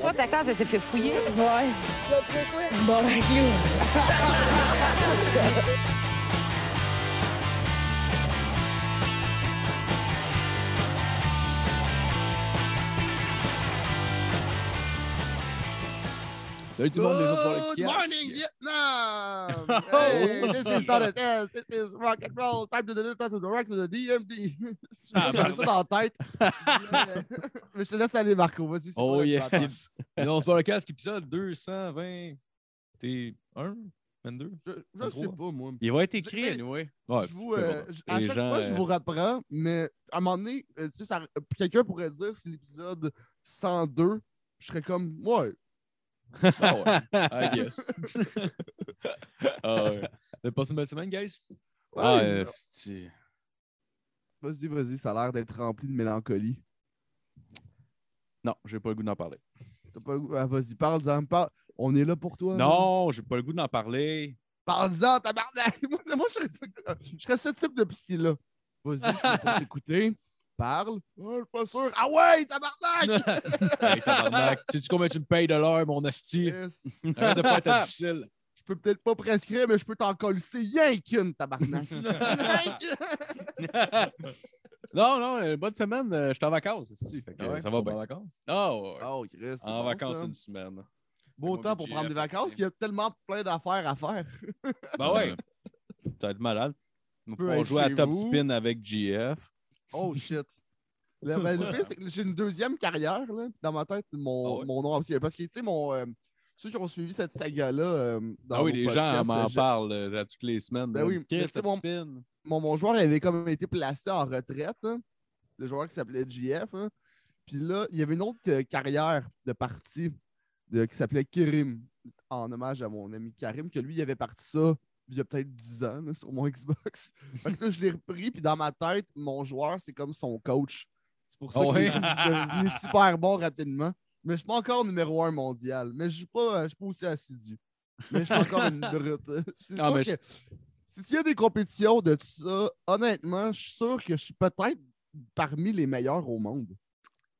Toi, ta case, elle s'est fait fouiller. Ouais. Bon, Salut tout le monde, les autres pour le Good morning, Vietnam! hey, this is not a test. This is rock and roll. Time to the, time to the rock to the DMD. Ah, J'avais ça dans la tête. Mais je te laisse aller, Marco. Vas-y, c'est Oh yes. non, c'est pas le casque, épisode 220. T'es 1, 22. Je, je sais 23. pas, moi. Il va être écrit, Je- anyway. je vous, euh, je- à chaque gens, fois, je euh, vous reprends, mais à un moment donné, euh, tu sais, ça- quelqu'un pourrait dire c'est l'épisode 102. Je serais comme, ouais, Ah ouais, I guess. ah ouais. T'as passé une belle semaine, guys? ouais, ah, euh, vas-y, vas-y, ça a l'air d'être rempli de mélancolie. Non, j'ai pas le goût d'en parler. T'as pas le goût- ah, vas-y, parle-en, parle. On est là pour toi. man. Non, j'ai pas le goût d'en parler. Parle-en, tabarnak! Moi, moi je, serais ce, je serais ce type de psy-là. Vas-y, je là pour t'écouter. Parle. Oh, je suis pas sûr. Ah ouais, tabarnak! hey, tabarnak. Sais-tu combien tu me payes de l'heure, mon asti? Yes. Arrête de pas être difficile. Je peux peut-être pas prescrire, mais je peux t'en coller rien qu'une, tabarnak. Non, non, euh, bonne semaine. euh, Je suis en vacances. Fait que, Ah ouais? ça va bien. en vacances? Oh, ouais. oh, Chris. en bon, vacances ça. une semaine. Beau temps pour prendre des vacances. Il y a tellement plein d'affaires à faire. Ben ouais. Ça va être malade. On va jouer à Top vous. Spin avec GF. Oh shit. Le, ben, le pire, c'est que j'ai une deuxième carrière là, dans ma tête, mon, Ah ouais? mon nom ancien. Parce que, tu sais, mon, euh, ceux qui ont suivi cette saga-là. euh, dans Ah oui, les gens m'en parlent euh, à toutes les semaines. Ben là. oui, mais mon- mon, mon joueur avait comme été placé en retraite. hein. Le joueur qui s'appelait JF. hein. Puis là, il y avait une autre euh, carrière de partie de, qui s'appelait Kirim, en hommage à mon ami Karim, que lui, il avait parti ça il y a peut-être 10 ans là, sur mon Xbox. fait que là, je l'ai repris, puis dans ma tête, mon joueur, c'est comme son coach. C'est pour ça Ah qu'il ouais? est devenu super bon rapidement. Mais je suis pas encore numéro un mondial. Mais je suis pas, je suis pas aussi assidu. Mais je suis encore une brute. C'est Ah, sûr mais que je- si- s'il y a des compétitions de tout ça, honnêtement, je suis sûr que je suis peut-être parmi les meilleurs au monde.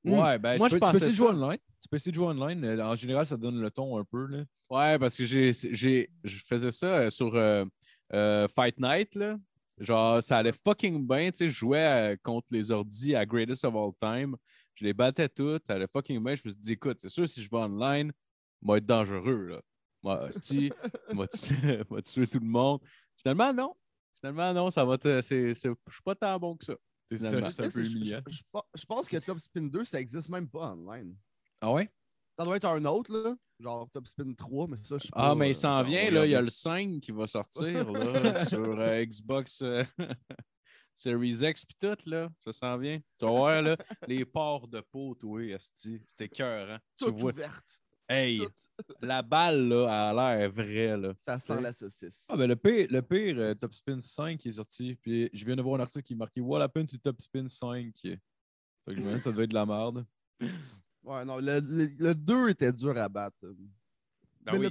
Ouais, ben, Moi, tu je peux, tu peux essayer de jouer online. Tu peux essayer de jouer online. euh, En général, ça donne le ton un peu. Là. Ouais, parce que j'ai, j'ai, je faisais ça euh, sur euh, euh, Fight Night. Là. Genre, ça allait fucking bien. Tu sais, je jouais contre les ordis à Greatest of All Time. Je les battais toutes. Ça allait fucking bien. Je me suis dit, écoute, c'est sûr, si je vais online, va être dangereux. Là. Moi, si, va tuer tout le monde. Finalement, non. Finalement, non, ça va te. C'est, c'est- je suis pas tant bon que ça. C'est Finalement. ça, c'est un peu Je- je- humiliant. Je, je pense que Top Spin 2, ça existe même pas online. Ah ouais? Ça doit être un autre, là. Genre Top Spin 3, mais ça, je sais Ah, pas, mais euh, il s'en attends, vient, là. Il y a le 5 qui va sortir là, sur euh, Xbox euh, Series X pis tout, là. Ça s'en vient. Tu vas voir, là, les ports de peau, toi, Esti. C'était cœur, hein. Tu vois. ouverte. Hey, toute. la balle, là, a l'air vraie, là. Ça sent Ouais. la saucisse. Ah, ben le pire, le pire euh, Top Spin 5 qui est sorti. Puis je viens de voir un article qui est marqué What happened to Top Spin 5? Fait que je me dis, ça devait être de la merde. Ouais, non, le, le, le 2 était dur à battre. Ben mais oui. le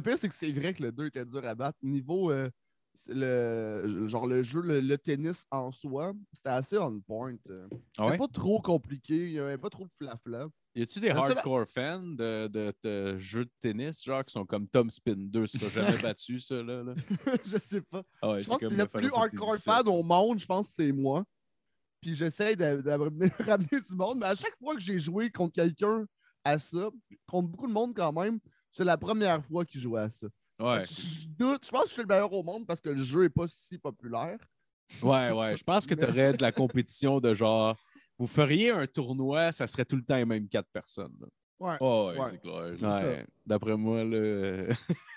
pire, c'est que, c'est vrai que le 2 était dur à battre. Niveau, euh, le, genre le jeu, le, le tennis en soi, c'était assez on point. euh. C'était Ah ouais? pas trop compliqué, il n'y avait pas trop de flafla. Y a-tu des hardcore fans de, de, de jeux de tennis, genre, qui sont comme Tom Spin 2, si t'as jamais battu ça, là? là? je sais pas. Ah ouais, je pense que le plus hardcore fan au monde, je pense que c'est moi. Puis j'essaie de, de ramener, du monde, mais à chaque fois que j'ai joué contre quelqu'un à ça, contre beaucoup de monde quand même, c'est la première fois qu'il jouait à ça. Ouais, Je doute, je pense que je suis le meilleur au monde parce que le jeu n'est pas si populaire. ouais, ouais. Je pense que tu aurais de la compétition de genre. Vous feriez un tournoi, ça serait tout le temps les mêmes quatre personnes. là. Ouais. Oh, ouais, Ouais. c'est clair. Ouais. D'après moi, là.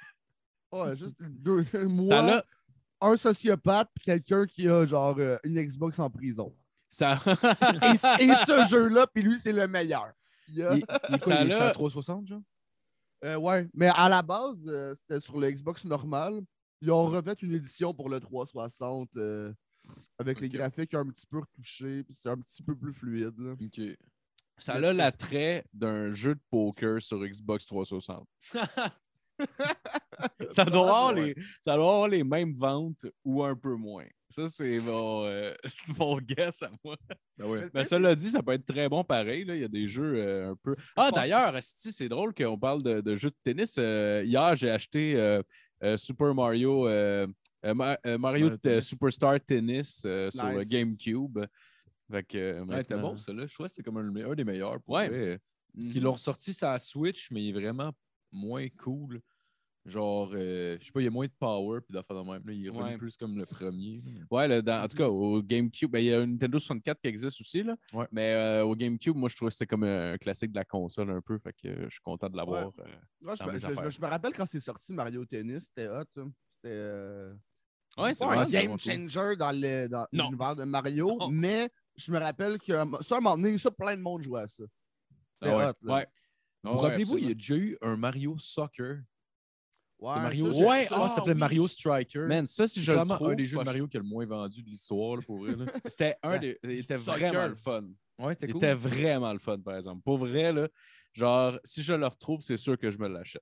Ouais, juste deux, moi, un sociopathe, puis quelqu'un qui a genre euh, une Xbox en prison. Ça, Et, et ce jeu-là, puis lui, c'est le meilleur. Il y a- Il, il Ça il est l'a- 360, genre? Euh, ouais, mais à la base, euh, c'était sur le Xbox normal. Ils ont refait une édition pour le 360 euh, avec les graphiques un petit peu retouchés, puis c'est un petit peu plus fluide. là. Ok. ça a l'attrait d'un jeu de poker sur Xbox 360. ça, doit avoir Ouais. les, ça doit avoir les mêmes ventes ou un peu moins. Ça, c'est mon, euh, mon guess à moi. Ben ouais. Mais cela dit, ça peut être très bon pareil. Là. Il y a des jeux euh, un peu. Ah, que d'ailleurs, c'est drôle qu'on parle de, de jeux de tennis. Euh, hier, j'ai acheté euh, euh, Super Mario, euh, euh, Ma- euh, Mario. Superstar Tennis euh, sur Nice. GameCube. Fait que, euh, Ouais, bon, ça, là. Je trouvais que c'était comme un, un des meilleurs. Pour Ouais. Parce Mhm. qu'ils l'ont ressorti sur la Switch, mais il est vraiment moins cool. Genre, euh, je sais pas, il y a moins de power puis d'affaires de même. Là, il est Ouais. plus comme le premier. Ouais, là, dans- en tout cas, au GameCube, ben, il y a un Nintendo 64 qui existe aussi, là. Ouais. Mais euh, au GameCube, moi, je trouvais que c'était comme un classique de la console un peu. Fait que euh, je suis content de l'avoir. euh. Moi, je, me- mes je- je- affaires. je me rappelle quand c'est sorti Mario Tennis, c'était hot. hein. C'était euh, Ouais, c'est un game changer dans le- dans Non. l'univers de Mario, Non. mais je me rappelle que ça, à un moment donné, ça, plein de monde jouait à ça. C'était Ah ouais. hot. Là. Ouais. Vous Ouais, rappelez-vous, il y a déjà eu un Mario Soccer? Ouais, Mario. ça, ouais, ça, ah, ça s'appelait oui. Mario Striker. Man, ça, si c'est je le trouve, un des jeux de Mario qui a le moins vendu de l'histoire, là, pour vrai. C'était un des. Il était vraiment le fun. Ouais, Il c'était cool. était vraiment le fun, par exemple. Pour vrai, là, genre, si je le retrouve, c'est sûr que je me l'achète.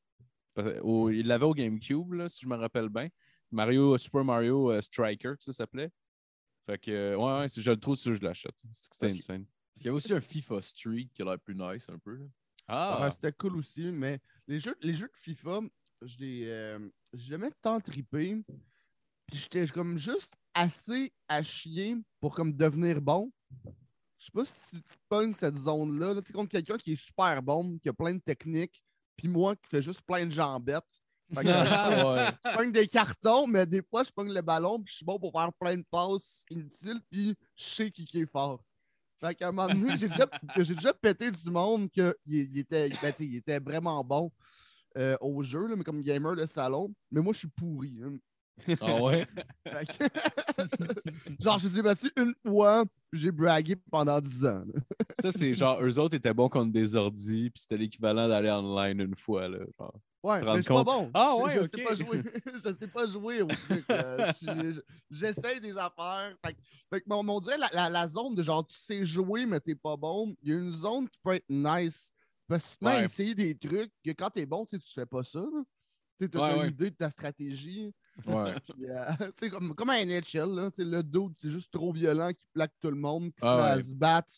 Il l'avait au GameCube, là, si je me rappelle bien. Mario, Super Mario euh, Striker, ça s'appelait. Fait que, euh, ouais, ouais, si je le trouve, c'est sûr que je l'achète. C'était insane. Parce qu'il y avait aussi un FIFA Street qui a l'air plus nice un peu. là. Ah, Ouais, c'était cool aussi, mais les jeux, les jeux de FIFA, je l'ai, euh, j'ai jamais tant trippé. Puis j'étais comme juste assez à chier pour comme devenir bon. Je sais pas si tu pognes cette zone-là. là, tu sais, contre quelqu'un qui est super bon, qui a plein de techniques, puis moi qui fais juste plein de jambettes. Fait que, ouais. je pogne des cartons, mais des fois, je pogne le ballon, puis je suis bon pour faire plein de passes inutiles, puis je sais qui, qui est fort. Fait qu'à un moment donné, j'ai déjà, j'ai déjà pété du monde qu'il il était, ben, il était vraiment bon euh, au jeu, là, mais comme gamer de salon. Mais moi, je suis pourri. hein. Ah ouais? Genre, je les ai battus une fois, j'ai bragué pendant 10 ans. ça, c'est genre, eux autres étaient bons contre des ordis, puis c'était l'équivalent d'aller online une fois, là. Genre. Ouais, mais je suis pas bon. Ah ouais, je, sais pas jouer. je sais pas jouer au truc. euh, je- je- J'essaie des affaires. Fait, que- fait mon on dirait la, la, la zone de genre tu sais jouer, mais t'es pas bon. Il y a une zone qui peut être nice. Parce que tu peux Ouais. essayer des trucs que quand t'es bon, tu sais, tu fais pas ça. Tu as Ouais, une ouais. idée de ta stratégie. Ouais. Puis, euh, c'est comme, comme un NHL, là, sais, le dos qui est juste trop violent, qui plaque tout le monde, qui se Ah ouais. se battre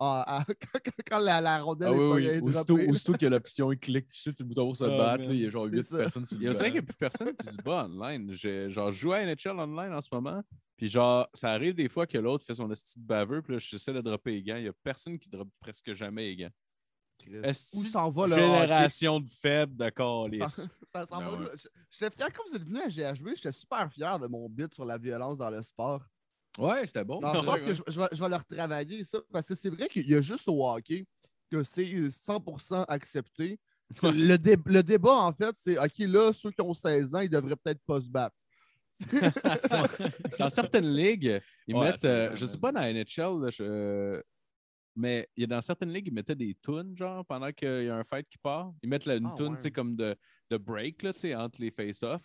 ah, ah, quand, la, la rondelle Ah est oui, pas oui. est Aussitôt, droppée. aussitôt qu'il y a l'option, il clique dessus, tu le bouton pour se Ah, battre. là, il y a genre C'est 8 ça. personnes sur Il le y a qu'il n'y a plus personne qui se bat online. J'ai- Genre, je joue à NHL online en ce moment. Puis genre, ça arrive des fois que l'autre fait son de baveux, puis là, j'essaie de dropper les gants. Il n'y a personne qui drop presque jamais les gants. Où s'en va le hockey? Génération de faibles de Ça, calice? ça s'en va ouais. là. J- J'étais fier, comme vous êtes venu à GHB, j'étais super fier de mon bit sur la violence dans le sport. Ouais, c'était bon. Non, je pense que je, je vais, je vais leur travailler ça, parce que c'est vrai qu'il y a juste au hockey que c'est 100% accepté. Le, dé- le débat, en fait, c'est OK, là, ceux qui ont 16 ans, ils devraient peut-être pas se battre. Dans certaines ligues, ils Ouais, mettent, euh, je sais man. pas dans la NHL, là, je- mais il y a dans certaines ligues, ils mettaient des tunes, genre, pendant qu'il y a un fight qui part. Ils mettent une ouais. sais, comme de, de break, là, tu sais, entre les face-off.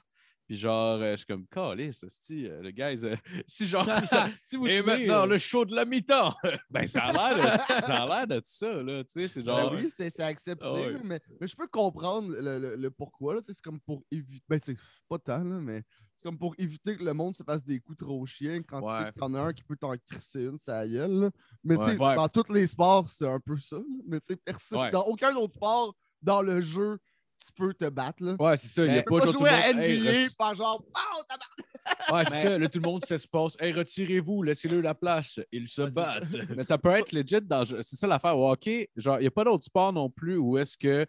Puis genre, euh, je suis comme, calice, esti, euh, le guys, euh, si genre, ça- si vous Et maintenant, euh, le show de la mi-temps. ben ça a l'air de, ça a l'air de ça, là, tu sais, c'est Ben genre, oui, c'est c'est accepté, Ah mais, mais je peux comprendre le, le- le pourquoi. là, tu sais, C'est comme pour éviter. Ben, tu sais, pas tant, là, mais c'est comme pour éviter que le monde se fasse des coups trop chiens quand tu sais que t'en as un qui peut t'en crisser une, ça gueule. là. Mais tu sais, Ouais. dans tous les sports, c'est un peu ça. là. Mais tu sais, personne. Ouais. Dans aucun autre sport, dans le jeu, tu peux te battre. Là. Ouais, c'est ça. Il n'y a pas pas genre tout jouer à monde. Hey, NBA, reti- pas genre, oh, tabarnak! Ouais, c'est Mais- ça. Là, tout le monde s'espace. Hey, retirez-vous, laissez-le la place. Ils se Ouais, c'est ça. battent. Mais ça peut être legit dans. C'est ça l'affaire au hockey. Genre, il n'y a pas d'autre sport non plus où est-ce que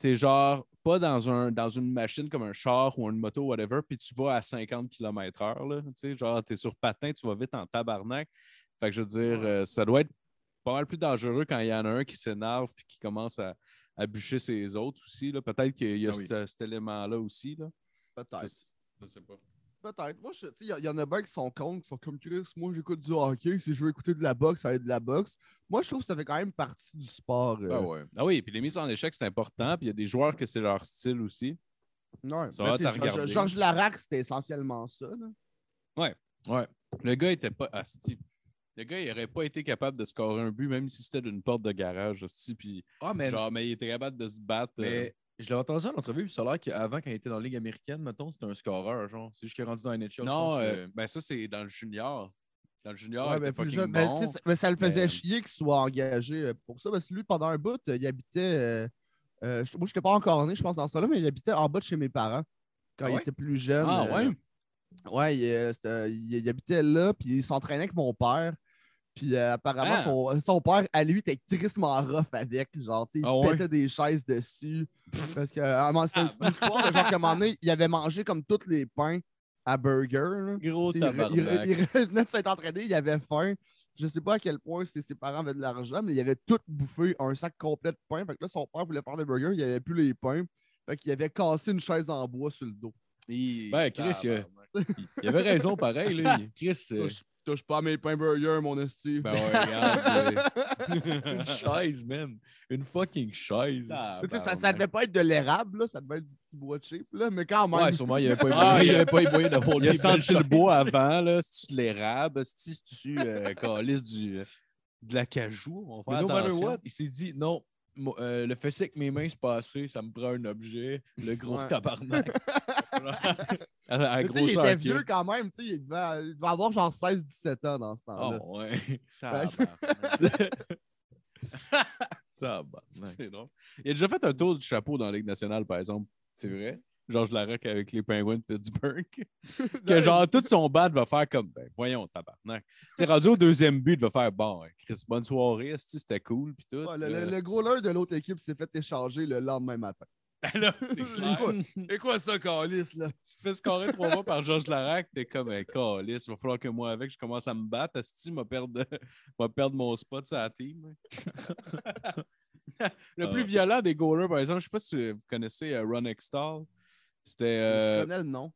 tu es genre pas dans, un, dans une machine comme un char ou une moto, whatever, puis tu vas à 50 km/h. là. Tu sais, genre, tu es sur patin, tu vas vite en tabarnak. Fait que je veux dire, Ouais. euh, ça doit être pas mal plus dangereux quand il y en a un qui s'énerve puis qui commence à, à bûcher ses autres aussi. Peut-être qu'il y a Ah oui. cet, cet élément-là aussi. Peut-être. je sais pas. Peut-être. Moi, il y, en a bien qui sont contre, qui sont comme Chris. Moi, j'écoute du hockey. Si je veux écouter de la boxe, ça va être de la boxe. Moi, je trouve que ça fait quand même partie du sport. euh. Ah ouais. Ah oui, puis les mises en échec, c'est important. Puis il y a des joueurs que c'est leur style aussi. Ouais. Ça Ben, Georges- Larac, c'était essentiellement ça. là. Ouais. Le gars était pas. Asti. Le gars, il aurait pas été capable de scorer un but, même si c'était d'une porte de garage. Asti, puis Ah, mais, genre, mais il était capable de se battre. euh, mais Je l'ai entendu en entrevue, puis ça a l'air qu'avant, quand il était dans la Ligue américaine, mettons, c'était un scoreur, genre. C'est juste qu'il est rendu dans la NHL. Non, euh, ben ça, c'est dans le junior. Dans le junior, Ouais, il ben, était plus fucking jeune. Mais, bon. ça- mais ça le faisait mais- chier qu'il soit engagé euh, pour ça. Parce que lui, pendant un bout, euh, il habitait. euh, euh, moi, je n'étais pas encore né, je pense, dans ce temps-là, mais il habitait en bas de chez mes parents quand Ah il était plus jeune. Ah, euh, ouais? Ouais, euh, il- il habitait là, puis il s'entraînait avec mon père. Puis euh, apparemment, Ah. son, son père, à lui, était crissement rough avec. Genre, tu sais, il Ah ouais? pétait des chaises dessus. Parce que, à un moment, c'est Ah, c'est une histoire de genre qu'à un moment donné, il avait mangé comme tous les pains à burger. là. Gros Tu sais, il, il tabarnak. il revenait de s'être entraîné, il avait faim. Je sais pas à quel point ses, ses parents avaient de l'argent, mais il avait tout bouffé un sac complet de pain. Fait que là, son père voulait faire des burgers, il avait plus les pains. Fait qu'il avait cassé une chaise en bois sur le dos. Ben, Chris, il tabarnak. Il, il avait raison, pareil. Là. Il- Chris, euh, Touche, touche pas à mes pains burgers, mon esti. Ben ouais, regarde. une chaise, man. Une fucking chaise. Ah, ça, ben, ça devait pas être de l'érable, là, ça devait être du petit bois cheap, là, mais quand même. Ouais, sûrement, il n'y avait pas eu Ah, moyen- il y il- avait pas eu moyen d'avoir Il a senti le bois avant, là. Si tu l'érable, si tu euh, calisses du, euh, de la cajou, on va Mais faire no matter what, il s'est dit non. Euh, le fait que mes mains se passaient, ça me prend un objet, le gros Ouais. tabarnak. Il était vieux quand même, tu sais, il devait, il devait avoir genre 16-17 ans dans ce temps-là. Oh, ouais. Tabarnak. Tabarnak. C'est drôle. Il a déjà fait un tour du chapeau dans la Ligue nationale, par exemple. C'est vrai? Georges Larac avec les Penguins de Pittsburgh. que genre, tout son bat va faire comme, ben, voyons, tabarnak. Tu sais, rendu au deuxième but, il va faire, bon, hein, Chris, bonne soirée, c'était cool, puis tout. Ouais, le, Euh, le, le goaler de l'autre équipe s'est fait échanger le lendemain matin. là, c'est clair. Et quoi ça, Calis, là? tu te fais scorer trois fois par Georges Larac, t'es comme un calice. Il va falloir que moi, avec, je commence à me battre. Asti, m'a perdre, perdre mon spot sur la team. le plus Ah. violent des goalers, par exemple, je sais pas si vous connaissez euh, Ron Extall. C'était. euh, Je connais le nom.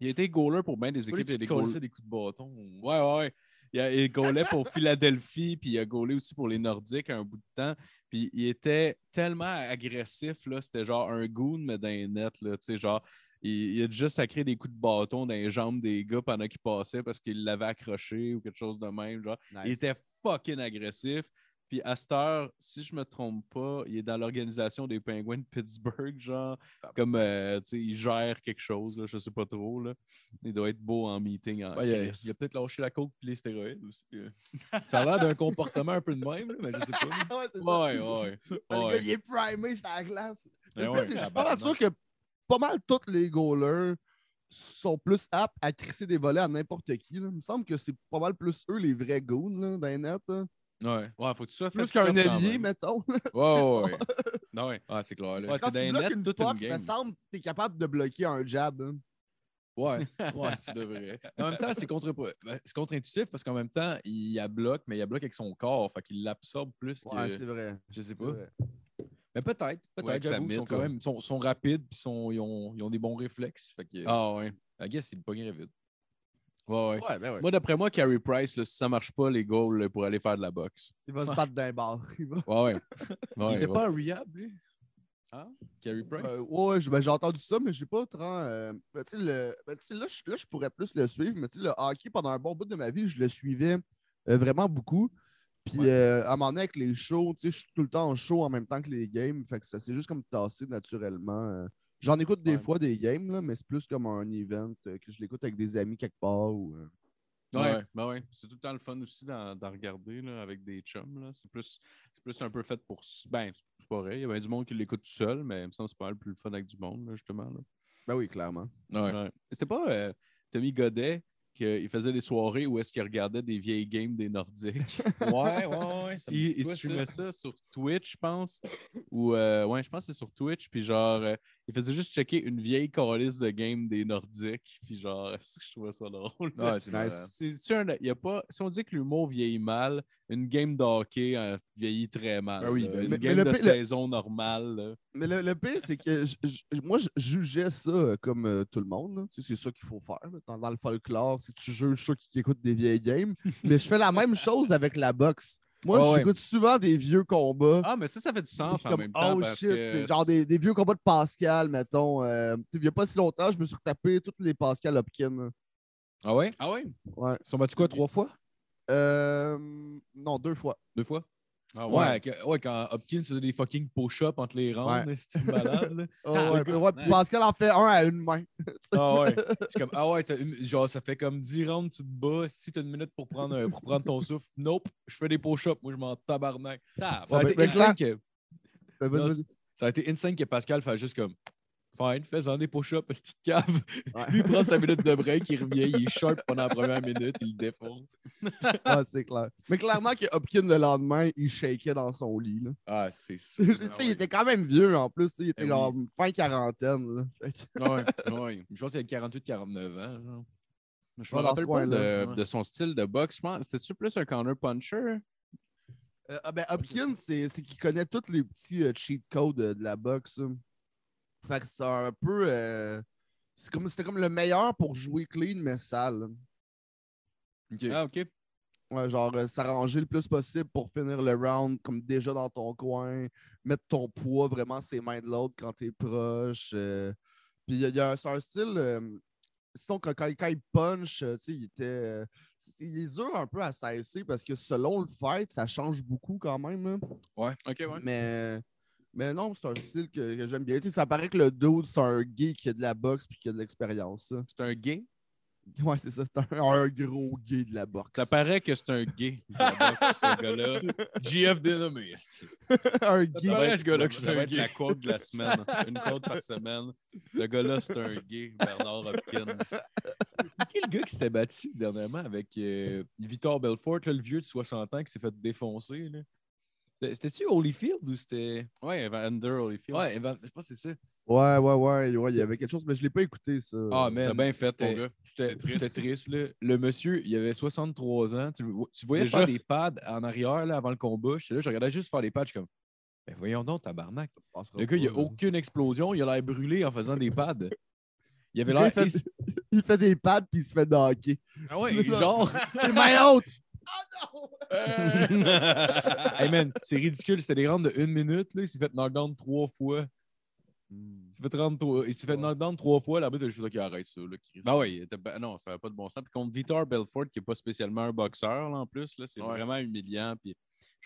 il a été goaler pour bien des équipes. Il a des goal- des coups de bâton. ou- Ouais, ouais, ouais. Il, a, il goalait pour Philadelphie, puis il a goalé aussi pour les Nordiques un bout de temps. Puis il était tellement agressif, là. C'était genre un goon, mais dans les nets, là. Tu sais, genre, il, il a juste sacré des coups de bâton dans les jambes des gars pendant qu'ils passaient parce qu'il l'avait accroché ou quelque chose de même. Genre, il était fucking agressif. Puis à cette heure, si je me trompe pas, il est dans l'organisation des Penguins de Pittsburgh, genre, comme, euh, tu sais, il gère quelque chose, là, je sais pas trop, là. Il doit être beau en meeting, en Ouais, il a, a peut-être lâché la coke et les stéroïdes aussi. euh. Ça a l'air d'un comportement un peu de même, là, mais je sais pas. ouais, c'est. Ouais, ouais. Ah, ouais. il est primé sur la glace. Je suis pas sûr que pas mal tous les goalers sont plus aptes à crisser des volets à n'importe qui. là. Il me semble que c'est pas mal plus eux les vrais goons là, dans les nets. là. Ouais. Ouais, faut que tu sois Plus fait qu'un quand allié, même. mettons. Ouais, ouais, ouais. Ah ouais. Ah, c'est clair. Là. Ouais, Quand t'es tu bloques une toute il me semble que tu es capable de bloquer un jab. hein. Ouais, ouais, tu devrais. En même temps, c'est contre... ben, c'est contre-intuitif parce qu'en même temps, il la bloque, mais il la bloque avec son corps. Fait qu'il l'absorbe plus que. Ouais, c'est vrai. Je sais pas. Mais peut-être, Ouais, peut-être. Ils sont quand ouais. même sont, sont rapides puis sont, ils, ont, ils ont des bons réflexes. Fait que, Ah ouais. I guess, ils le pognaient vite. Ouais, ouais. Ouais, ben ouais. Moi, d'après moi, Carey Price, là, si ça marche pas, les goals là, pour aller faire de la boxe. Il va se battre d'un bar. Il va- Ouais, ouais. il Ouais, était ouais. pas en rehab, lui? Carey Price? Euh, ouais, ben, j'ai entendu ça, mais j'ai pas trop. euh, ben, le- ben, sais, là, je, là, je pourrais plus le suivre, mais tu sais, le hockey, pendant un bon bout de ma vie, je le suivais euh, vraiment beaucoup. Puis Ouais. euh, à un moment donné, avec les shows, tu sais, je suis tout le temps en show en même temps que les games. Fait que ça s'est juste comme tassé naturellement. euh. J'en écoute des Ouais. fois des games, là, mais c'est plus comme un event euh, que je l'écoute avec des amis quelque part. Ou, euh. Ouais, Ouais. ben ouais. C'est tout le temps le fun aussi d'en regarder là, avec des chums. là. C'est plus, c'est plus un peu fait pour. Ben, c'est pas vrai. Il y a bien du monde qui l'écoute tout seul, mais il me semble que c'est pas mal plus le fun avec du monde, là, justement. Là. Ben oui, clairement. Ouais. Ouais. C'était pas euh, Tommy Godet qu'il faisait des soirées où est-ce qu'il regardait des vieilles games des Nordiques. ouais, ouais, ouais. Ça me il, il ça? streamait ça? sur Twitch, je pense. Ou euh, ouais, je pense que c'est sur Twitch. Puis genre, euh, il faisait juste checker une vieille calice de game des Nordiques. Puis genre, je trouvais ça drôle. Ouais, c'est Nice. C'est- il y a pas, si on dit que l'humour vieillit mal, une game de hockey euh, vieillit très mal. Ben oui, là. ben, une mais- game mais de saison normale. là. Mais le, le pire, c'est que moi, je jugeais ça comme euh, tout le monde. là. Tu sais, c'est ça qu'il faut faire. Dans, dans le folklore, que tu juges ceux qui, qui écoutent des vieilles games. Mais je fais la même chose avec la boxe. Moi, ouais. j'écoute souvent des vieux combats. Ah, mais ça, ça fait du sens en comme, même temps. oh parce shit, que genre des, des vieux combats de Pascal, mettons. Euh, tu sais, il n'y a pas si longtemps, je me suis retapé toutes les Pascal Hopkins. Ah ouais? Ah ouais? Ouais. Ils sont battus quoi, trois fois? Euh, non, deux fois. Deux fois? Ah ouais, ouais, quand Hopkins faisait des fucking push-ups entre les rounds, Ouais. c'est malade. Là. Oh, ouais, puis Pascal en fait un à une main. Ah ouais. C'est comme, ah ouais, une- genre, ça fait comme 10 rounds, tu te bats. Si t'as une minute pour prendre, un- pour prendre ton souffle, nope, je fais des push-ups. Moi, je m'en tabarnak. Ça a, Ouais, été insane que, Ben, ça a été insane que Pascal fasse juste comme, fine, fais-en des push-ups, petite cave. Ouais. Lui, il prend sa minute de break, il revient, il est sharp pendant la première minute, il le défonce. Ah, c'est clair. Mais clairement que Hopkins, le lendemain, il shakeait dans son lit. Là. Ah, c'est sûr. Tu sais, il était quand même vieux en plus. Il était Eh oui. genre fin quarantaine. Là. Ouais, ouais. Je pense qu'il a 48-49 ans. Genre. Je me dans rappelle pas de, de son style de boxe. Je pense- C'était-tu plus un corner puncher? Euh, ah ben, Hopkins, c'est c'est qu'il connaît tous les petits euh, cheat codes euh, de la boxe. hein. Fait que c'est un peu. euh, c'est comme- C'était comme le meilleur pour jouer clean, mais sale. Ok. Ah, ok. Ouais, genre euh, s'arranger le plus possible pour finir le round comme déjà dans ton coin, mettre ton poids vraiment ses mains de l'autre quand t'es proche. euh. Puis il y a, il y a un, style. euh, sinon, quand, quand- quand il punch, euh, tu sais, il était. euh, il est dur un peu à cesser parce que selon le fight, ça change beaucoup quand même. hein. Ouais. Ok, ouais. Mais, mais non, c'est un style que, que j'aime bien. Tu sais, ça paraît que le dude, c'est un gay qui a de la boxe puis qui a de l'expérience. ça. C'est un gay? Ouais, c'est ça. C'est un, un gros gay de la boxe. Ça paraît que c'est un gay. de la boxe, ce gars-là. GF dénommé. est-ce que- un Ça gay. paraît, ce gars-là, que c'est un être la gay. quote de la semaine. Une quote par semaine. Le gars-là, c'est un gay, Bernard Hopkins. C'est qui le gars qui s'était battu dernièrement avec euh, Victor Belfort, là, le vieux de 60 ans qui s'est fait défoncer? là? C'était- C'était-tu Holyfield ou c'était? Ouais, Evander Holyfield. Ouais, Evan- je pense que c'est ça. Ouais, ouais, ouais, ouais, il y avait quelque chose, mais je l'ai pas écouté, ça. Ah, T'as man. bien fait, ton gars. C'était C'est triste. triste. là. Le monsieur, il avait 63 ans. Tu, voyais Déjà? faire des pads en arrière là, avant le combat. J'étais là, je regardais juste faire des pads. Je suis comme, ben voyons donc, tabarnak. Le gars, il a pas, là. aucune explosion. Il a l'air brûlé en faisant des pads. Il avait l'air. il, fait, il fait des pads puis il se fait docker. Ah ouais, genre. Les mains hautes! Ah non! hey man, c'est ridicule. C'était des rounds de une minute. Là. Il s'est fait knockdown trois fois. Il s'est fait, 33 il s'est fait Ouais. knockdown trois fois. L'arbitre a juste dit qu'il arrête ça. Là, Chris. Ben oui, ben- non, ça n'avait pas de bon sens. Puis contre Vitor Belfort, qui n'est pas spécialement un boxeur, là, en plus, là, c'est Ouais. vraiment humiliant. Puis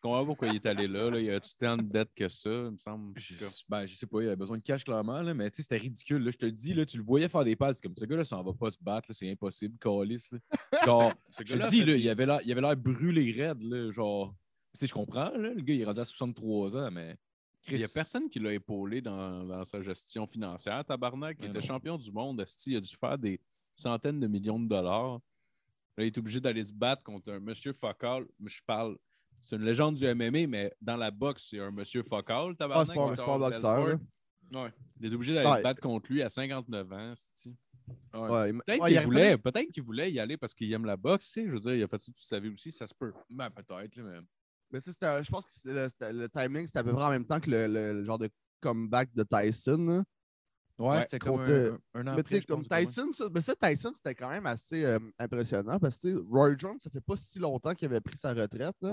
comprends pas pourquoi il est allé là. là. Il y a-tu tant de dettes que ça, il me semble. Je, ben, je sais pas, il avait besoin de cash clairement, là, mais tu sais, c'était ridicule. Là, je te le dis, là, tu le voyais faire des pads. C'est comme ce gars-là, ça en va pas se battre, là, c'est impossible, Calis. Genre, Ce je te dis, fait là, il avait l'air il avait l'air brûlé raide. Là, genre, tu je comprends, là, le gars, il est rendu à 63 ans, mais. Il n'y a personne qui l'a épaulé dans, dans sa gestion financière. Tabarnak, il Mais était non. champion du monde. Il a dû faire des centaines de millions de dollars. Là, il est obligé d'aller se battre contre un monsieur focal. Je parle, c'est une légende du MMA, mais dans la boxe, c'est un monsieur focal. Ah, Tabarnak, pas, c'est pas un boxeur. là. Belfort. Il est obligé d'aller Ouais. battre contre lui à 59 ans. Ouais, il- Peut-être ouais, qu'il il voulait, qu'il voulait y aller parce qu'il aime la boxe. tu sais. Je veux dire, il a fait ça toute sa vie aussi, ça se peut. ben, peut-être, là, mais. Mais tu sais, c'était- je pense que le, timing, c'était à peu près en même temps que le, le- le genre de comeback de Tyson. là. Ouais, Ouais, c'était comme contre, un, un an Mais tu sais, comme Tyson, ça, mais ça, Tyson, c'était quand même assez euh, impressionnant parce que tu sais, Roy Jones, ça fait pas si longtemps qu'il avait pris sa retraite. là.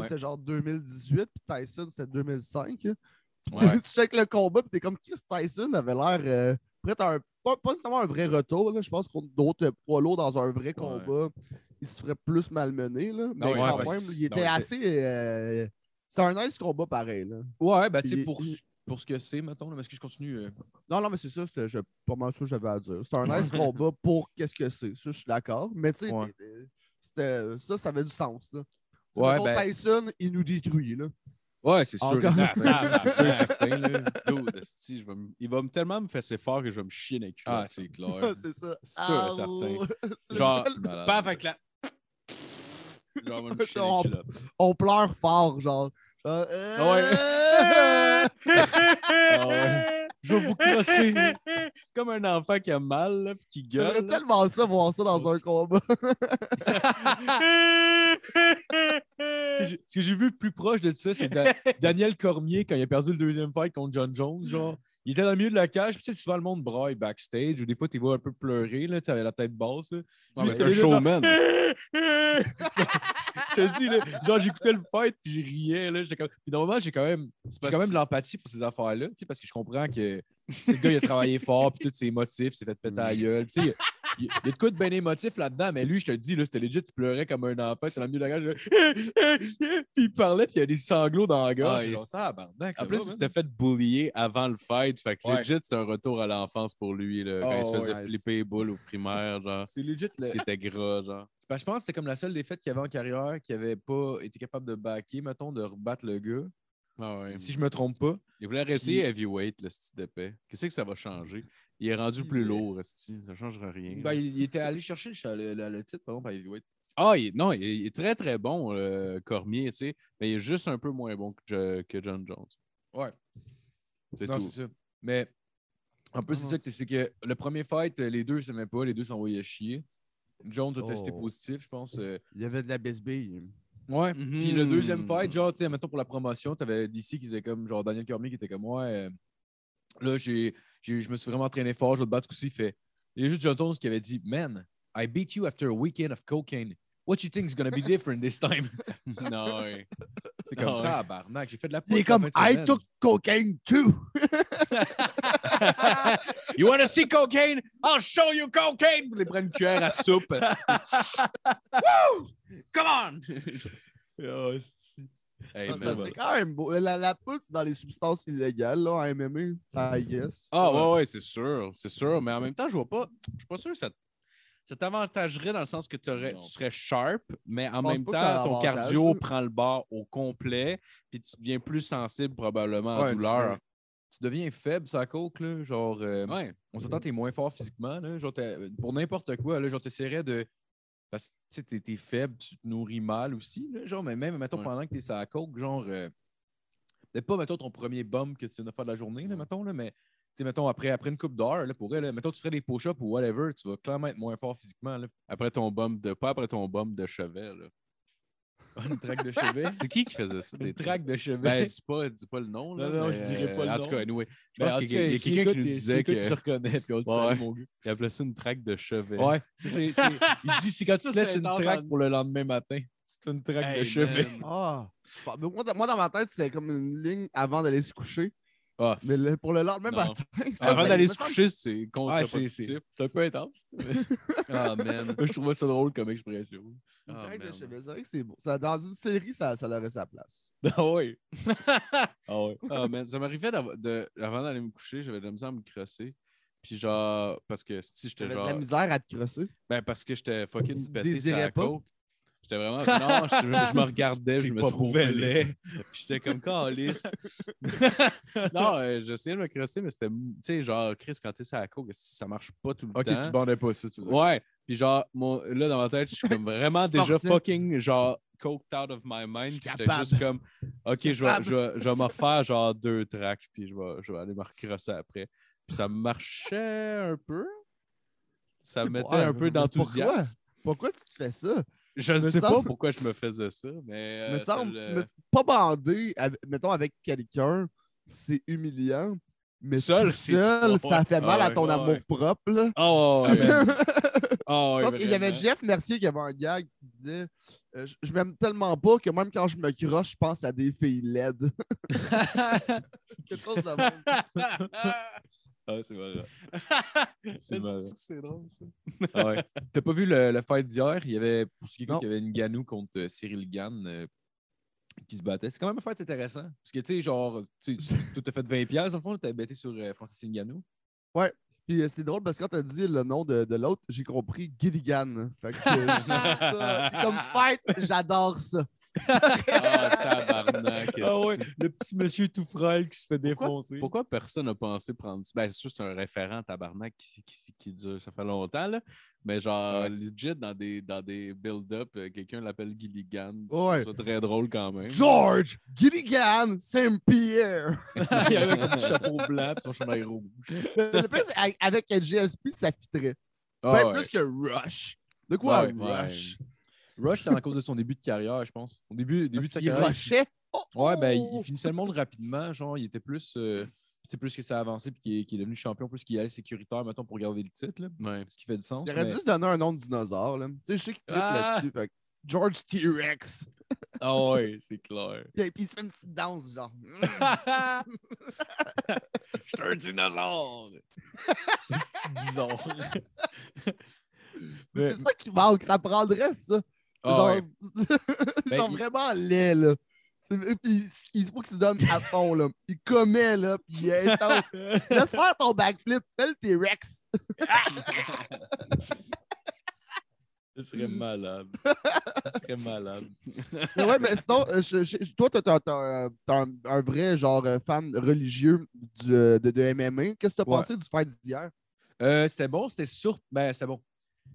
Ouais. C'était genre 2018, puis Tyson, c'était 2005. hein. Puis Ouais. tu checkes le combat, puis t'es comme Chris Tyson avait l'air euh, prêt à un. Pas, pas nécessairement un vrai retour, là. je pense contre d'autres poids lourds dans un vrai combat, il se ferait plus malmener. Là. Mais ouais, quand parce même, il était non, assez. euh, C'était un nice combat pareil. Là. Ouais, ben, tu sais, pour, il- pour ce que c'est, mettons, là, mais est-ce que je continue? euh, Non, non, mais c'est ça, c'était je- pas mal ça que j'avais à dire. C'était un nice combat pour qu'est-ce que c'est. Ça, je suis d'accord. Mais tu sais, Ouais. ça, ça avait du sens. Là. Ouais, ben- Tyson, il nous détruit. Là. Ouais, c'est sûr. Ah, C'est sûr et certain, là. Dude, esti, je vais me- il va me tellement me fesser fort que je vais me chier dans le cul. Ah, c'est clair. c'est ça. Sûr et Ah, certain. Genre, paf avec la. Genre, on va me chier dans le cul, là. on pleure fort, genre. genre, Ah euh, ouais. Je vais vous crosser. Comme un enfant qui a mal, là, puis qui J'aimerais gueule. là. tellement ça, voir ça dans un combat. Ce que j'ai- vu le plus proche de ça, c'est Da- Daniel Cormier quand il a perdu le deuxième fight contre John Jones. Genre, il était dans le milieu de la cage, puis tu sais, souvent le monde braille backstage, ou des fois, tu vois un peu pleurer, là, tu avais la tête basse. là. Ouais, Lui, mais c'était c'est un genre, showman. Je te dis, là, genre, j'écoutais le fight, puis je riais. Là, j'étais comme... Puis normalement, j'ai quand même, j'ai quand même de l'empathie pour ces affaires-là, tu sais, parce que je comprends que le gars, il a travaillé fort, puis tous ses motifs, s'est fait péter à la gueule. tu sais, il y a de quoi de bien émotif là-dedans, mais lui, je te le dis, là, c'était legit, il pleurait comme un enfant, t'es dans le milieu de la gorge, puis il parlait, puis il y a des sanglots dans la gorge. Ah, il- En plus, va, il s'était fait bullier avant le fight. Fait que Ouais. legit, c'était un retour à l'enfance pour lui. Là, quand il se Oh, faisait ouais. flipper les boules au primaire, genre. c'est legit. Était gras, genre. Je pense que c'était comme la seule défaite qu'il avait en carrière qui avait pas été capable de backer, mettons, de rebattre le gars. Ah ouais. Si je me trompe pas. Il voulait rester heavyweight, le style d'épée. Qu'est-ce que ça va changer? Il est rendu Si, plus mais- lourd, esti. ça ne changera rien. Ben, il, était allé chercher le, titre, par exemple, à Heavyweight. Ah, il- non, il, il est très très bon, euh, Cormier, tu sais, mais il est juste un peu moins bon que, Jo- que John Jones. Ouais. C'est Non, tout. c'est ça. Mais en plus, Ah c'est ça que c'est que le premier fight, euh, les deux ne s'aimaient pas, les deux s'envoyaient chier. Jones a testé Oh. positif, je pense. euh, Il y avait de la bisbille. Ouais. Puis le deuxième Mhm. fight, genre, tu sais, mettons pour la promotion, t'avais DC qui était comme, genre, Daniel Cormier qui était comme, ouais, euh, là, j'ai, j'ai- je me suis vraiment entraîné fort, je vais te battre ce coup-ci. Il fait, il y a juste John Jones qui avait dit, man, I beat you after a weekend of cocaine. What you think is gonna be different this time? non, ouais. C'est comme, Ah ouais. tabarnak, j'ai fait de la Il est comme I semaine. took cocaine too. you wanna see cocaine? I'll show you cocaine! Les prendre une cuillère à soupe. Woo! Come on! Oh, c'est- Hey, voilà. C'est quand même beau. La, la poule, c'est dans les substances illégales, là, en MMA, I guess. Ah ouais, ouais, c'est sûr, c'est sûr. Mais en même temps, je vois pas. Je suis pas sûr que ça, ça t'avantagerait dans le sens que Non. tu serais sharp, mais en même ça temps, ton cardio prend le bord au complet, puis tu deviens plus sensible probablement à la tu douleur. deviens- Tu deviens faible, ça coke, là. Genre, euh, Ouais. on s'entend, t'es moins fort physiquement, là. Genre, pour n'importe quoi, là, genre, t'essaierais de. Parce que, tu sais, t'es- faible, tu te nourris mal aussi, là. Genre, mais même, mettons, Ouais. pendant que t'es la coke, genre. euh, Peut-être pas, mettons, ton premier bump que tu viens de faire de la journée, là, mettons, là, mais. Tu sais, mettons, après, après une coupe d'heure, là, pour elle, là, mettons, tu ferais des push-ups ou whatever, tu vas clairement être moins fort physiquement, là. Après ton bump de. Pas après ton bump de chevet, là. Une traque de chevet? C'est qui qui faisait ça? Une des traque de chevet. Ben, dis pas, dis pas le nom. Là, Non, non, mais, je dirais pas le En nom. tout cas, anyway, je Ben, pense en qu'il tout y a, cas, il y a si quelqu'un qui nous disait que. tu te reconnais, puis on le Ouais. mon gars. Il appelait ça une traque de chevet. Ouais, c'est, c'est, c'est- il dit c'est quand tu Ça, te laisses c'est une traque en- pour le lendemain matin. Tu te fais une traque de chevet. Ah! Mais Moi, dans- moi, dans ma tête, c'est comme une ligne avant d'aller se coucher. Ah. Mais le- pour le lendemain Non. matin, ça, Avant d'aller se coucher, c'est contre-productif. c'est, c'est un peu intense. Ah, man. Moi, je trouvais ça drôle comme expression. Ah, c'est beau. Ça, dans une série, ça, ça aurait sa place. Ah ouais. Ah ouais. Ah, man, ça m'arrivait avant d'aller me coucher, j'avais de la misère à me crosser. Puis genre, parce que si j'étais T'avais de genre. la misère à te crosser? Ben, parce que j'étais fucking pété sur désirais la pas? coke. J'étais vraiment. Non, je, je me regardais, je me trouvais laid. Puis j'étais comme calice. non, euh, j'essayais de me crosser, mais c'était. Tu sais, genre, Chris, quand t'es sur la coke, ça marche pas tout le Ok, temps. tu bandais pas ça. Tu. Ouais. Puis genre, mon, là, dans ma tête, je suis comme vraiment déjà fucking, genre, coked out of my mind. j'étais juste comme, OK, je vais, capable. je, vais, je vais me refaire genre deux tracks, puis je vais, je vais aller me recrosser après. Puis ça marchait un peu. Ça C'est mettait un peu d'enthousiasme. Pourquoi? Pourquoi tu te fais ça? Je ne sais pas pourquoi je me faisais ça, mais. me euh, ça semble, le- me- pas bandé, avec- mettons, avec quelqu'un, c'est humiliant. Mais Seul, seul, ça fait mal Ah à ton ah amour propre. Là. Oh, ouais. Oh, ouais, Je pense qu'il y avait. Jeff Mercier qui avait un gag qui disait euh, Je, je m'aime tellement pas que même quand je me croche, je pense à des filles laides. Quelque chose de. Ah, c'est vrai. C'est C'est marrant. c'est drôle, ça? Ah ouais. T'as pas vu le, le fight d'hier? Il y avait, pour ceux qui il y avait une Ganou contre euh, Cyril Gann euh, qui se battait. C'est quand même un fight intéressant. Parce que, tu sais, genre, tu t'as fait 20$, piastres, dans le fond, t'as bêté sur euh, Francis Ngannou. Puis euh, c'est drôle parce que quand t'as dit le nom de, de l'autre, j'ai compris Gilligan. Fait que euh, je ça. Puis Comme fight, j'adore ça. Ah, tabarnak. Ah ouais, le petit monsieur tout frêle qui se fait Pourquoi- défoncer. Pourquoi personne n'a pensé prendre ça? Ben, c'est sûr, c'est un référent tabarnak qui, qui, qui dure, ça fait longtemps, là. Mais genre, Ouais. legit, dans des, dans des build-up, euh, quelqu'un l'appelle Gilligan. Ouais. C'est très drôle quand même. George Gilligan Saint-Pierre. il avait son petit chapeau blanc et son chandail rouge. Le avec- avec un GSP, ça fitterait. Ah ouais. plus que Rush. De quoi Ouais, ouais. Rush? C'était à cause de son début de carrière, je pense. Au début, début Parce de sa qu'il carrière. il- rushait? Oh, Ouais, ben, il- oh! il finissait le monde rapidement. Genre, il était plus. euh, c'est plus que ça a avancé puis qu'il est, devenu champion, plus qu'il allait sécuritaire, mettons, pour garder le titre. Là, Ouais. ce qui fait du sens. Il aurait mais- dû se donner un nom de dinosaure. Là. Tu sais, je sais qu'il triple Ah! là-dessus. fait que George T-Rex. Ah ouais, c'est clair. Puis puis il se fait une petite danse, genre. Je suis un dinosaure! c'est bizarre. C'est ça qui manque. Ça prendrait ça. Ah genre, ouais. genre Ben, il- vraiment laid, là. Puis il faut qu'il se donne à fond, là. Il commet, là. Puis il. Laisse faire ton backflip. Fais le T-Rex. Ce serait malade. Ce serait malade. Mais ouais, mais sinon, euh, je- je- toi, t'as- t'as un, un vrai genre euh, fan religieux du, euh, de, de MMA. Qu'est-ce que t'as Ouais. pensé du fight d'hier? Euh, c'était bon, c'était sur. Ben, c'était bon.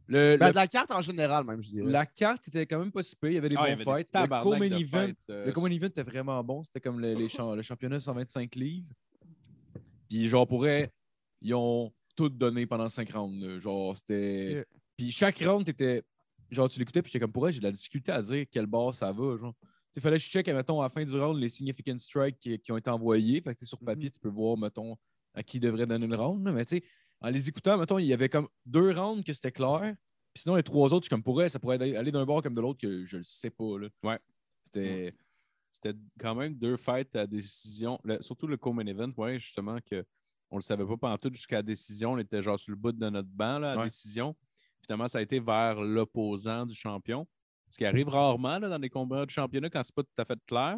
Le, Ben, le- la carte en général, même, je dirais. La carte était quand même pas si pire. Il y avait des Ah, bons avait des fights. Le de event, euh, le co-main event était vraiment bon. C'était comme le, les champ- le championnat 125 livres. Puis, genre, pour vrai, ils ont tout donné pendant 5 rounds. là. Genre, c'était. Yeah. Puis, chaque round était. Genre, tu l'écoutais, puis j'étais comme, pour vrai, j'ai de la difficulté à dire quel bord ça va. Genre, il fallait que je check, mettons, à la fin du round, les significant strikes qui, qui ont été envoyés. Fait que, sur papier, Mhm. tu peux voir, mettons, à qui devrait donner le round. là. Mais, tu sais, en les écoutant, mettons, il y avait comme deux rounds que c'était clair. Puis sinon, les trois autres, je comme pourrais, ça pourrait aller d'un bord comme de l'autre que je le sais pas. Là. Ouais. C'était. C'était quand même deux fights à décision. Le- surtout le co-main event, ouais, justement, que on le savait pas pendant tout jusqu'à la décision. On était genre sur le bout de notre banc là, à la Ouais. décision. Finalement, ça a été vers l'opposant du champion. Ce qui arrive rarement là, dans les combats de championnat quand c'est pas tout à fait clair.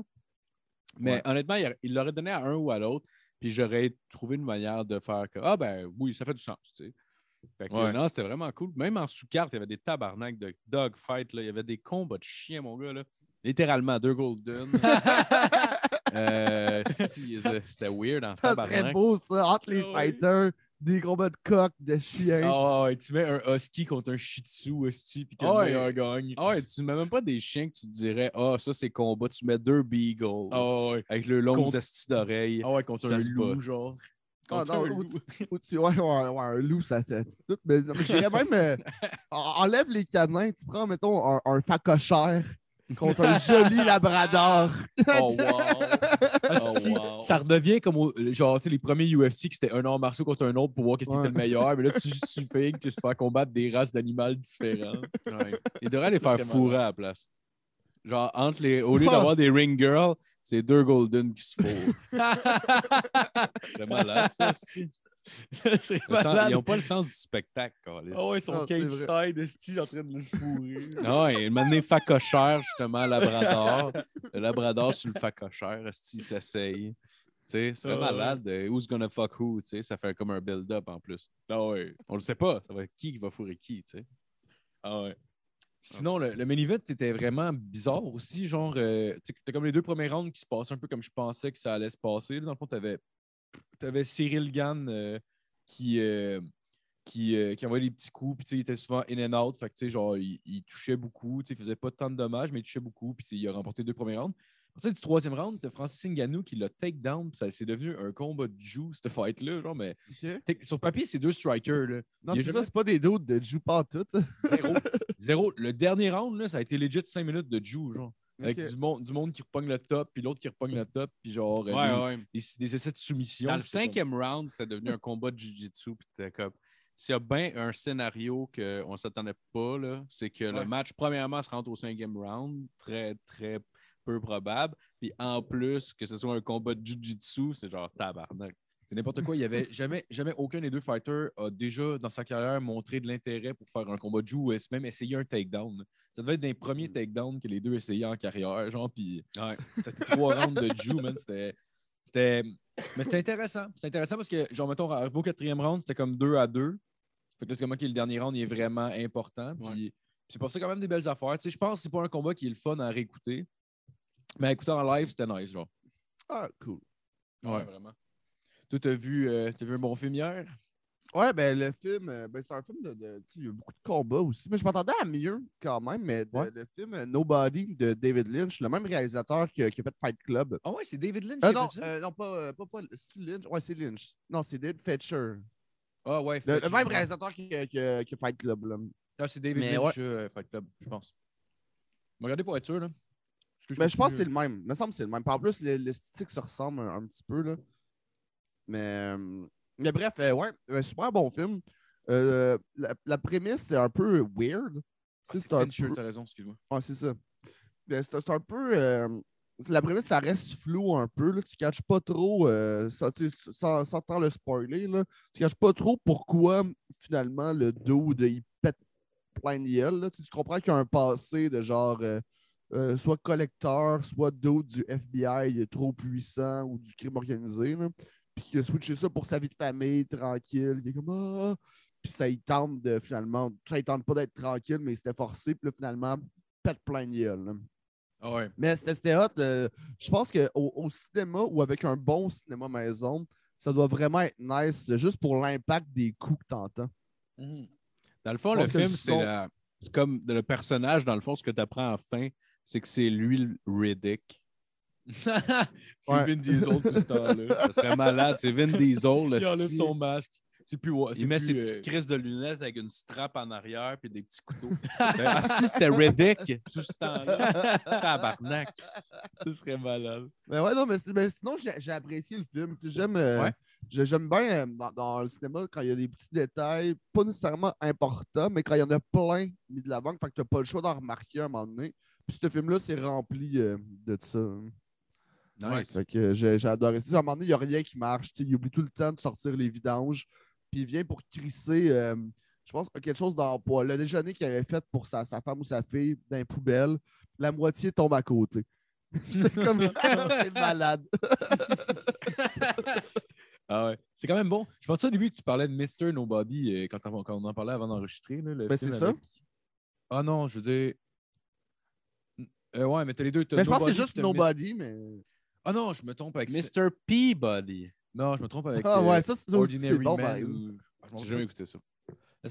Mais Ouais. honnêtement, il, il l'aurait donné à un ou à l'autre. Puis j'aurais trouvé une manière de faire que Ah ben oui, ça fait du sens. tu sais. Fait que, Ouais. non, c'était vraiment cool. Même en sous-carte, il y avait des tabarnaks de dogfight. là. Il y avait des combats de chiens, mon gars. Là. Littéralement, deux golden. Euh, C'était weird en ça serait tabarnak. beau, ça, entre les Ah oui. Des combats de coq, de chiens. Ah, ouais, tu mets un husky contre un shih tzu, husky, puis que le meilleur gagne. Ah ouais, tu ne mets même pas des chiens que tu te dirais Ah, ça c'est combat. Tu mets deux beagles Ah ouais. avec le long Contre- estis d'oreilles. Ah ouais, contre un loup, genre. Ah, non, un ou loup. tu- ou tu- ouais, ouais, ouais, un loup, ça c'est tout. Mais, mais je dirais même, euh, en- enlève les canins, tu prends, mettons, un, un facochère contre un joli labrador. Oh wow! Oh, wow. Ça redevient comme au- genre, tu sais, les premiers UFC que c'était un art martial contre un autre pour voir qui Ouais. était le meilleur. Mais là, tu, tu fais que se faire combattre des races d'animaux différents. Ouais. Il devrait les faire fourrer à la place. Genre, entre les... au lieu d'avoir des ring girls, c'est deux golden qui se fourrent. C'est malade, ça, c'est. Ils n'ont pas le sens du spectacle, Carlis. Ah ouais, son Non, c'est cage side, esti, en train de le fourrer. Ah ouais, il m'a donné facochère, justement, Labrador. Le Labrador sur le facochère, est-ce qu'il s'essaye? Tu sais, c'est ouais. malade. euh, Who's gonna fuck who? Tu sais, ça fait comme un build-up en plus. Ah ouais. On le sait pas. Ça va être qui qui va fourrer qui, tu sais. Ah ouais. Sinon, le, le main event était vraiment bizarre aussi. Genre, euh, tu sais, t'as comme les deux premiers rounds qui se passaient un peu comme je pensais que ça allait se passer. là. Dans le fond, t'avais avais Cyril Gann euh, qui, euh, qui, euh, qui envoyait des petits coups. Puis, tu il était souvent in and out. Fait que, tu genre, il, il touchait beaucoup. Tu il faisait pas tant de dommages, mais il touchait beaucoup. Puis, tu il a remporté deux premiers rounds. À partir du troisième round, t'as Francis Ngannou qui l'a take down. ça C'est devenu un combat de joue, cette fight-là. Genre, mais sur papier, c'est deux strikers. Là. Non, c'est jamais- ça, c'est pas des doutes de joue pas tout. Zéro. Zéro. Le dernier round, là, ça a été legit 5 minutes de Jew, genre. Avec du, monde, du monde qui repogne le top, puis l'autre qui repogne le top, puis genre euh, Ouais, des, ouais. des- des essais de soumission. Dans le comme- cinquième round, c'était devenu un combat de jiu-jitsu. Puis comme. S'il y a bien un scénario qu'on ne s'attendait pas, là, c'est que Ouais. le match, premièrement, se rentre au cinquième round. Très, très peu probable. Puis en plus, que ce soit un combat de jiu-jitsu, c'est genre tabarnak. C'est n'importe quoi. Il y avait jamais, jamais aucun des deux fighters a déjà dans sa carrière montré de l'intérêt pour faire un combat de Jew ou même essayer un takedown. Ça devait être des premiers takedowns que les deux essayaient en carrière, genre, puis Ouais. c'était trois rounds de Jew, man. C'était. C'était. Mais c'était intéressant. C'était intéressant parce que, genre, mettons, au quatrième round, c'était comme deux à deux. Fait que là, c'est comme, OK, le dernier round, il est vraiment important. Puis, Ouais. c'est pour ça, quand même, des belles affaires. Tu sais, je pense que c'est pas un combat qui est le fun à réécouter. Mais à écouter en live, c'était nice, genre. Ah, cool. Ouais. vraiment. Toi, t'as vu, euh, t'as vu un bon film hier? Ouais, ben le film, euh, ben, c'est un film de. il y a beaucoup de combats aussi. Mais je m'attendais à mieux quand même. Mais de- Ouais. le film euh, Nobody de David Lynch, le même réalisateur qui, a- qui a fait Fight Club. Ah ouais, c'est David Lynch Euh, qui non, fait ça? euh, non, pas, pas, pas c'est Lynch? Ouais, c'est Lynch. Non, c'est David Fetcher. Ah ouais, Le, le Fletcher. même réalisateur qui, qui, qui Fight Club. Là. Ah, c'est David Mais Lynch, euh, Fight Club, je pense. Regardez pour être sûr, là. Que Ben, je pense que c'est le même. Il me semble que c'est le même. En plus, le, le style se ressemble un, un petit peu. Là. Mais, euh, mais bref, euh, ouais, un super bon film. Euh, la, la prémisse, c'est un peu weird. Ah, c'est un peu- t'as raison, excuse-moi. C'est ça. C'est un peu. euh, la prémisse, ça reste flou un peu. Là. Tu ne catches pas trop, euh, sans, sans tant le spoiler, là, tu ne catches pas trop pourquoi finalement le dude il pète plein de gueule. là. Tu, comprends qu'il y a un passé de genre soit collecteur, soit d'autres du FBI trop puissant ou du crime organisé. là. Puis qu'il a switché ça pour sa vie de famille, tranquille. Il est comme Ah! Puis ça, il tente de finalement. Ça, il tente pas d'être tranquille, mais il s'était forcé. Puis là, finalement, pète plein de gueule. Ah ouais. Mais c'était c'était hot. euh, je pense qu'au au cinéma ou avec un bon cinéma maison, ça doit vraiment être nice, juste pour l'impact des coups que t'entends. Dans le fond, le film, c'est son- la- c'est comme le personnage, dans le fond, ce que tu apprends en fin, c'est que c'est lui le Riddick. c'est Ouais. Vin Diesel tout ce temps-là. Ça serait malade. C'est Vin Diesel. le Il enlève son masque. C'est plus. Il met plus, ses euh, petites crises de lunettes avec une strap en arrière puis des petits couteaux. Ben, asti, c'était Riddick tout ce temps-là. Tabarnak. Ce serait malade. Mais ouais, non, mais, mais sinon, j'ai j'ai apprécié le film. Tu sais, J'aime euh, Ouais. j'aime bien euh, dans, dans le cinéma quand il y a des petits détails, pas nécessairement importants, mais quand il y en a plein mis de l'avant, fait que t'as pas le choix d'en remarquer à un moment donné. Puis ce film-là, c'est rempli euh, de ça. hein. Nice. Fait que j'ai j'ai adoré. À un moment donné, il n'y a rien qui marche. Il oublie tout le temps de sortir les vidanges. Puis il vient pour crisser, euh, je pense, quelque chose dans le déjeuner qu'il avait fait pour sa, sa femme ou sa fille dans les poubelles, la moitié tombe à côté. J'étais comme, c'est malade. Ah ouais. C'est quand même bon. Je pensais au début que tu parlais de Mr. Nobody euh, quand, on, quand on en parlait avant d'enregistrer. Ben, c'est ça. avec- Ah non, je veux dire. Euh, ouais, mais t'as les deux. Mais je pense que c'est juste Nobody, mais. Ah non, je me trompe avec. Mr. Peabody. Non, je me trompe avec. Ah euh, ouais, ça, c'est bon, Man par exemple. ou- Ah, J'ai jamais écouté ça.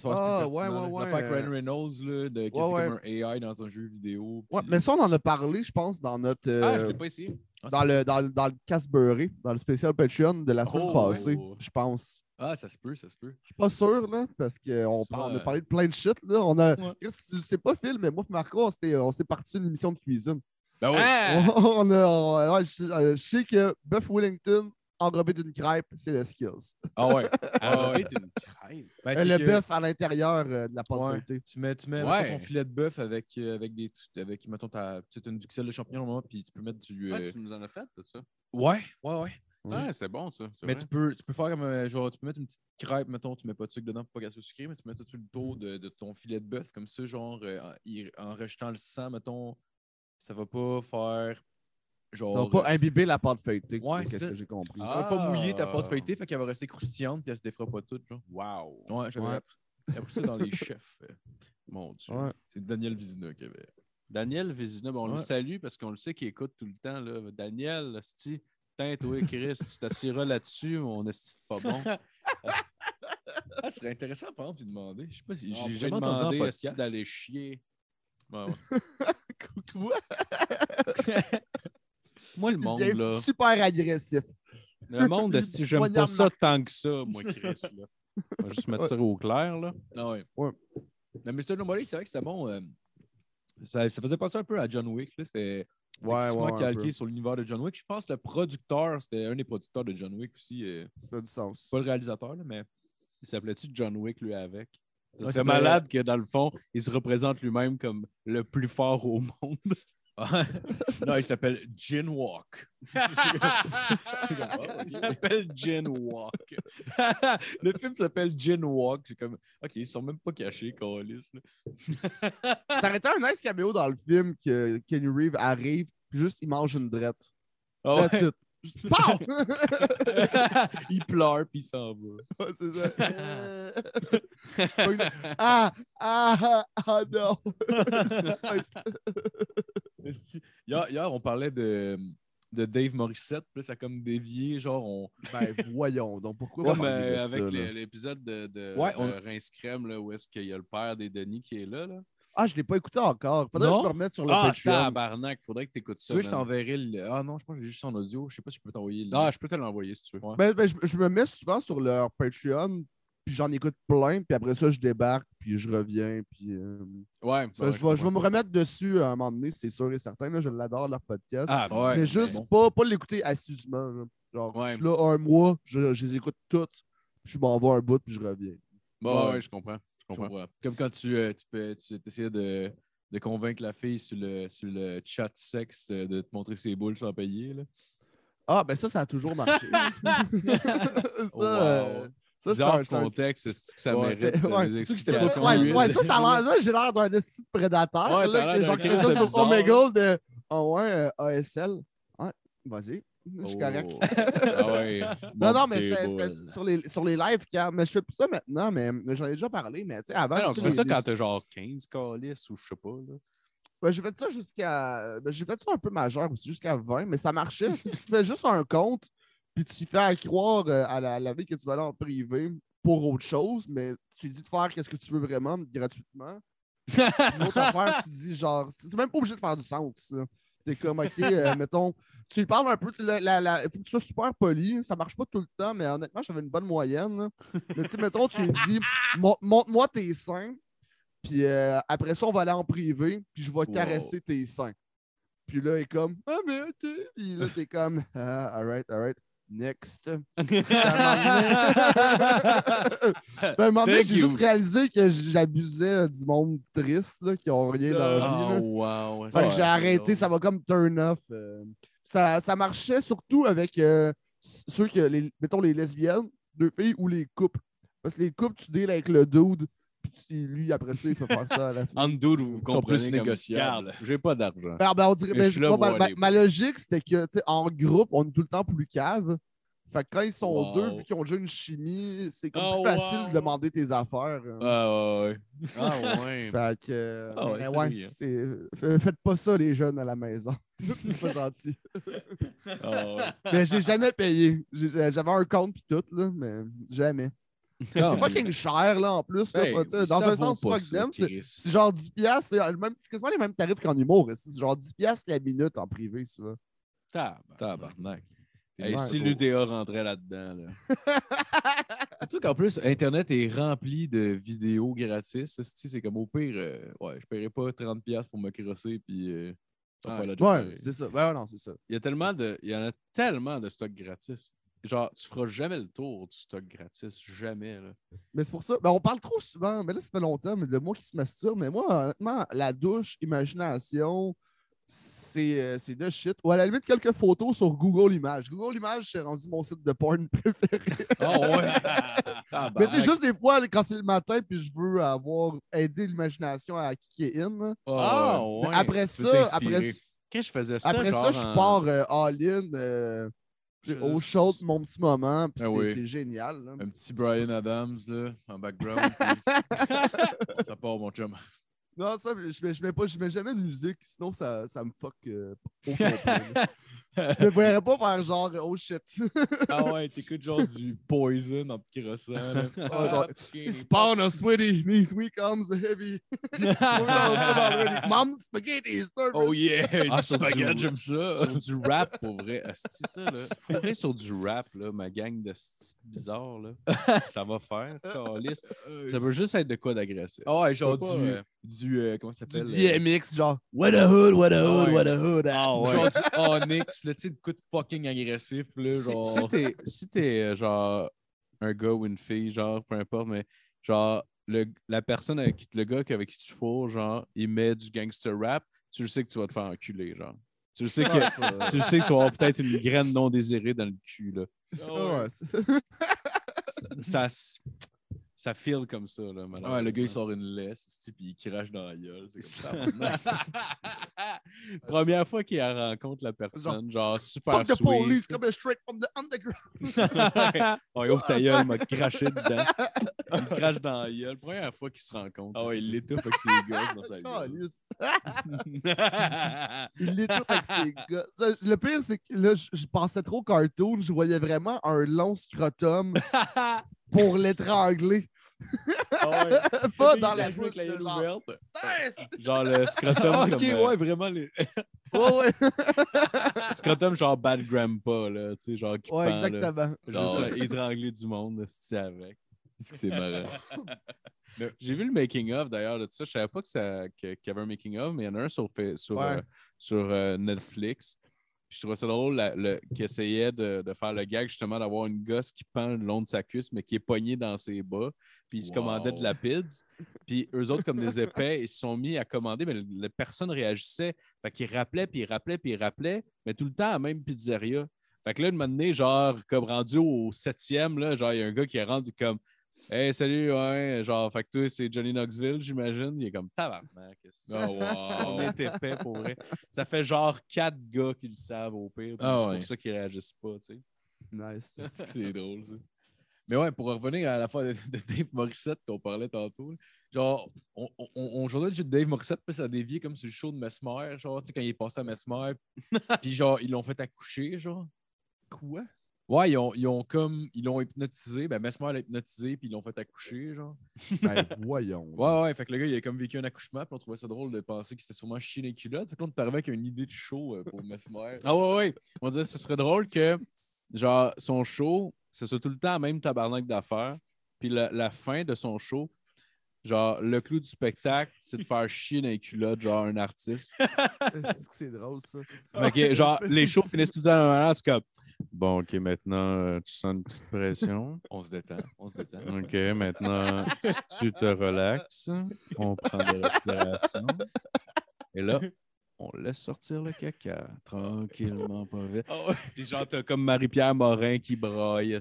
Ah, ouais, ouais, ouais, L'affaire avec euh, Ryan Reynolds, là, de, c'est ouais. comme un AI dans un jeu vidéo. Ouais, mais ça, on en a parlé, je pense, dans notre. Ah, euh, je l'ai pas essayé. Ah, dans, le, dans, le- dans le Casbury, dans le spécial Patreon de la semaine Oh, passée, ouais. je pense. Ah, ça se peut, ça se peut. Je suis pas sûr, là, parce qu'on on a euh, parlé de plein de shit. Là. On a... Ouais. Qu'est-ce que tu le sais pas, Phil, mais moi et Marco, on s'était parti sur une émission de cuisine. Ben oui. Ah! On a, on- ouais, je, euh, je sais que Buff Wellington, enrobé d'une crêpe, c'est le skills. Ah ouais. Ah, ouais. ouais, t'es une crêpe. Ben, c'est le que- bœuf à l'intérieur euh, de la pâte Ouais. feuilletée. Tu mets, tu mets Ouais. ton filet de bœuf avec, euh, avec des. Avec, mettons, ta, une duxelle de champignons, normalement, puis tu peux mettre du. Ah, tu nous en as fait, tout ça? Ouais, ouais, ouais. Ah, c'est bon, ça. Mais vrai. tu peux, tu peux faire comme. genre, tu peux mettre une petite crêpe, mettons, tu mets pas de sucre dedans pour pas qu'elle soit sucrée, mais tu mets ça sur le tour de, de ton filet de bœuf, comme ça, genre, en, en rejetant le sang, mettons, ça va pas faire. Genre. Ça va pas imbiber la pâte feuilletée. Ouais, qu'est-ce c'est ça. que j'ai compris. ça va pas mouiller ta Ah. pâte feuilletée, fait qu'elle va rester croustillante, puis elle se défera pas toute, genre. Wow. Ouais, j'avais Ouais. appris, ça dans les chefs. euh. Mon Dieu. Ouais. C'est Daniel Vizina qui avait. Daniel Vézina, bon, on le salue parce qu'on le sait qu'il écoute tout le temps. Là. Daniel, Tain, toi, Chris, tu t'assiras là-dessus, mon esti de pas bon. Ah, ce serait intéressant, par exemple, de demander. Je sais pas si On j'ai jamais entendu esti, podcast. d'aller chier. Ouais, ouais. Moi, le monde, là. super agressif. Le monde, esti, j'aime pas ça tant que ça, moi, Chris. Là? On va juste mettre ça au clair, là. Ah ouais. Ouais. Mais Mr. Nobody, c'est vrai que c'était bon. euh, ça, ça faisait penser un peu à John Wick. là. C'était Ouais, ouais, un calqué peu. sur l'univers de John Wick. Je pense que le producteur, c'était un des producteurs de John Wick aussi. euh, Ça a du sens. pas le réalisateur, là, mais. Il s'appelait-tu John Wick, lui, avec? Ouais, C'est malade que, dans le fond, il se représente lui-même comme le plus fort au monde. non, il s'appelle Gin Walk. Il s'appelle Gin Walk. le film s'appelle Gin Walk. C'est comme, OK, ils sont même pas cachés, Calis. Ça aurait été un nice caméo dans le film que Kenny Reeves arrive, puis juste il mange une drette. Ah That's it. POW! il pleure puis il s'en va. Ouais, c'est ça. Euh. ah, ah, ah, non. Hier, hier, on parlait de, de Dave Morissette, puis là, ça a comme dévié, genre, on... ben, voyons. Donc, pourquoi avec l'épisode de, de, Ouais, de on- Rince Crème, là, où est-ce qu'il y a le père des Denis qui est là. là? Ah, je l'ai pas écouté encore. Faudrait Non? que je me remette sur le Ah, Patreon. tabarnak, faudrait que tu écoutes Tu ça. veux, je t'enverrai le... Ah non, je pense que j'ai juste son audio. Je sais pas si je peux t'envoyer le... Ah, je peux te l'envoyer si tu veux. Ouais. Ben, ben, je, je me mets souvent sur leur Patreon, puis j'en écoute plein, puis après ça, je débarque, puis je reviens, puis... euh, Ouais, ça, je, vais, je vais me remettre dessus à un moment donné, c'est sûr et certain. Là, je l'adore, leur podcast. Ah, Ouais, mais juste bon. pas, pas l'écouter assidûment. là. Genre, Ouais. je suis là un mois, je, je les écoute toutes, puis je m'en vais un bout, puis je reviens. bon, Ouais. ouais, je comprends. Je Je comprends. Comme quand tu, euh, tu, peux, tu essayais de, de convaincre la fille sur le, sur le chat sexe euh, de te montrer ses boules sans payer. Là. Ah, ben ça, ça a toujours marché. ça, Wow. euh, ça, Ça, j'étais un- contexte, c'est que ça Ouais, mérite euh, ouais, c'était son Ouais, ça, ça ça, j'ai l'air d'un esti de prédateur. Ouais, là, genre, ça sur. Omegle de. Oh ouais, euh, ASL. Ouais, vas-y. Je suis correct. Oh. Ah ouais. Non, non, mais c'était sur les, sur les lives, car, mais je fais plus ça maintenant, mais j'en ai déjà parlé, mais tu sais, avant. Non, tu fais ça les- quand t'as genre 15 calices ou je sais pas. Là. Ben, j'ai fait ça jusqu'à. Ben, j'ai fait ça un peu majeur aussi, jusqu'à 20, mais ça marchait. tu tu fais juste un compte, puis tu fais croire euh, à la, à la vie que tu vas aller en privé pour autre chose, mais tu dis de faire qu'est-ce que tu veux vraiment gratuitement. Puis L'autre affaire, tu dis genre, c'est c'est même pas obligé de faire du sens. là. T'es comme, OK, euh, mettons, tu lui parles un peu, tu sais, la, la, la- faut que tu sois super poli. Ça marche pas tout le temps, mais honnêtement, j'avais une bonne moyenne. là. Mais tu sais, mettons, tu lui dis, Mon- montre-moi tes seins, puis euh, après ça, on va aller en privé, puis je vais caresser tes seins. Puis là, il est comme, ah, mais ok. Puis là, t'es comme, ah, alright, alright, next. À un moment donné, j'ai juste réalisé que j'abusais euh, du monde triste, là, qui ont rien dans la vie. là. Oh, wow. Ouais, j'ai arrêté, ça va comme turn off. euh. ça, ça marchait surtout avec euh, ceux que, les, mettons, les lesbiennes, deux filles ou les couples. Parce que les couples, tu deals avec le dude, puis lui, après ça, il fait faire ça à la. En dude, vous sont comprenez plus comme, négociables. Garde, J'ai pas d'argent. Ben, ben, on dirait, Mais ben, je suis là moi, pour ma, ma- logique, c'était que, tu sais, en groupe, on est tout le temps plus cave. Fait que quand ils sont Wow. deux, puis qu'ils ont déjà une chimie, c'est comme Oh, plus facile wow. de demander tes affaires. euh. Ah ouais, ouais. Ah ouais. Fait que, Ah ouais, hein. faites pas ça, les jeunes à la maison. c'est pas gentil. Ah ouais. Mais j'ai jamais payé. J'avais un compte pis tout, là, mais jamais. C'est Ah, fucking cher, là, en plus. là, ben, pas- dans un sens, pas fuck ça, them. C'est genre 10$, piastres, c'est quasiment les mêmes tarifs qu'en humour. C'est genre 10$ piastres la minute en privé, ça. Tabarnak. Tabarnak. Hey, si l'UDA rentrait là-dedans, là. Surtout qu'en plus, Internet est rempli de vidéos gratis. C'est comme au pire, euh, ouais, je paierais pas 30$ pour me crosser puis euh, ça Ouais. faire la job Ouais, pareil. c'est ça. Ouais, non, c'est ça. Il y a tellement de. Il y en a tellement de stocks gratis. Genre, tu feras jamais le tour du stock gratis. Jamais, là. Mais c'est pour ça. Ben, on parle trop souvent. Mais là, ça fait longtemps, mais de moi qui se masturbe. Mais moi, honnêtement, la douche, imagination, c'est euh, c'est de shit. Ou à la limite, quelques photos sur Google Images. Google Images, c'est rendu mon site de porn préféré. Ah ouais. Mais tu sais, juste des fois, quand c'est le matin, puis je veux avoir aidé l'imagination à kicker in. Mais ouais. après ça, après, t'inspirer. Quand je faisais ça, après genre ça, je en- pars euh, all-in, euh, au de mon petit moment, puis Ah c'est oui. génial. là. Un petit Brian Adams là, en background. puis ça part, mon chum. Non, ça, je mets, je mets pas, je mets jamais de musique, sinon ça, ça me fuck euh, au complet. je me verrais pas faire genre oh shit. Ah ouais, t'écoutes genre du Poison en te crossant. là. Ah, genre, fucking- Spawn a sweaty, knees weak comes heavy. Mom spaghetti, start Oh yeah, Ah, du du- spaghetti, j'aime ça. sur du rap, pour vrai. Asti, ça, là. Faudrait sur du rap, là, ma gang de bizarres, là. Ça va faire, câlisse. Ça veut juste être de quoi d'agressif. Ah ouais, genre du, pas, euh, du euh, comment ça Du s'appelle? DMX, genre What a hood, what a hood, Ouais. what a hood. Ah euh, ouais. Genre du Onyx, là, tu sais, de coup de fucking agressif, là, Si, genre. si t'es si t'es, euh, genre un gars ou une fille, genre, peu importe, mais genre, le, la personne avec qui- le gars avec qui tu fous, genre, il met du gangster rap, tu le sais que tu vas te faire enculer, genre. Tu le sais que, tu le sais que tu vas avoir peut-être une graine non désirée dans le cul, là. Ah ouais, c'est- Ça, s- ça feel comme ça, là, malheureusement. Ouais, le gars, il sort une laisse, puis il crache dans la gueule. C'est comme ça. Première fois qu'il rencontre la personne, genre, super Fuck the sweet. police coming straight from the underground. oh, il ouvre ta gueule, il m'a craché dedans. Il crache dans la gueule. Première fois qu'ils se rencontrent. Ah ouais, il l'étouffe avec ses gosses dans sa gueule. Il l'étouffe avec ses. Ça, Le pire, c'est que là, je, je pensais trop cartoon. Je voyais vraiment un long scrotum pour l'étrangler. Ah ouais. Pas dans la bouche. de genre, ouverte. Genre le scrotum Ah, ok, comme... euh, ouais, vraiment. Les... Ouais, ouais. scrotum genre bad grandpa, là, tu sais, genre qui Ouais, pend, là. exactement. Juste ouais. euh, étrangler du monde, esti, avec. Est-ce que c'est marrant? J'ai vu le making-of d'ailleurs de tout ça. Je savais pas que ça- que- qu'il y avait un making-of, mais il y en a un sur, sur, Ouais. euh, sur euh, Netflix. Puis je trouvais ça drôle la- le- qu'il essayait de, de faire le gag justement d'avoir une gosse qui pend le long de sa cuisse, mais qui est poignée dans ses bas. Puis il se Wow. commandait de la pizza. Puis eux autres, comme des épais, ils se sont mis à commander, mais la personne réagissait. Fait qu'ils rappelaient, puis ils rappelaient, puis ils rappelaient, mais tout le temps à la même pizzeria. Fait que là, une moment donné, genre, comme rendu au septième, là, genre, il y a un gars qui est rendu comme Hey, salut, ouais. Genre, fait que toi, c'est Johnny Knoxville, j'imagine. Il est comme tabarnak. Oh, wow. On est épais pour vrai? Ça fait genre quatre gars qui le savent au pire. Ah c'est ouais. pour ça qu'ils réagissent pas, tu sais. Nice. C'est drôle, ça. Mais ouais, pour revenir à l'affaire de, de Dave Morissette qu'on parlait tantôt, genre, on, on, on jouait de Dave Morissette, puis ça a dévié comme sur le show de Mesmer, genre, tu sais, quand il est passé à Mesmer, puis genre, ils l'ont fait accoucher, genre. Quoi? Ouais, ils ont, ils ont comme, ils l'ont hypnotisé, ben Mesmer l'a hypnotisé, puis ils l'ont fait accoucher, genre. Ben, voyons. Ouais, ouais, fait que le gars, il a comme vécu un accouchement, puis on trouvait ça drôle de penser qu'il s'était sûrement chié les culottes. Fait que là, on est arrivé avec une idée de show euh, pour Mesmer. Ah ouais, ouais. On disait que ce serait drôle que, genre, son show, ce soit tout le temps la même tabarnak d'affaires. Puis la, la fin de son show, genre, le clou du spectacle, c'est de faire chier dans les culottes, genre, un artiste. C'est drôle, ça? Que, genre, les shows finissent tout le temps à la même manière, c'est comme, bon, OK, maintenant, euh, tu sens une petite pression. On se détend, on se détend. OK, maintenant, tu te relaxes. On prend des respirations. Et là, on laisse sortir le caca, tranquillement, pas vite. Puis genre, t'as comme Marie-Pierre Morin qui braille,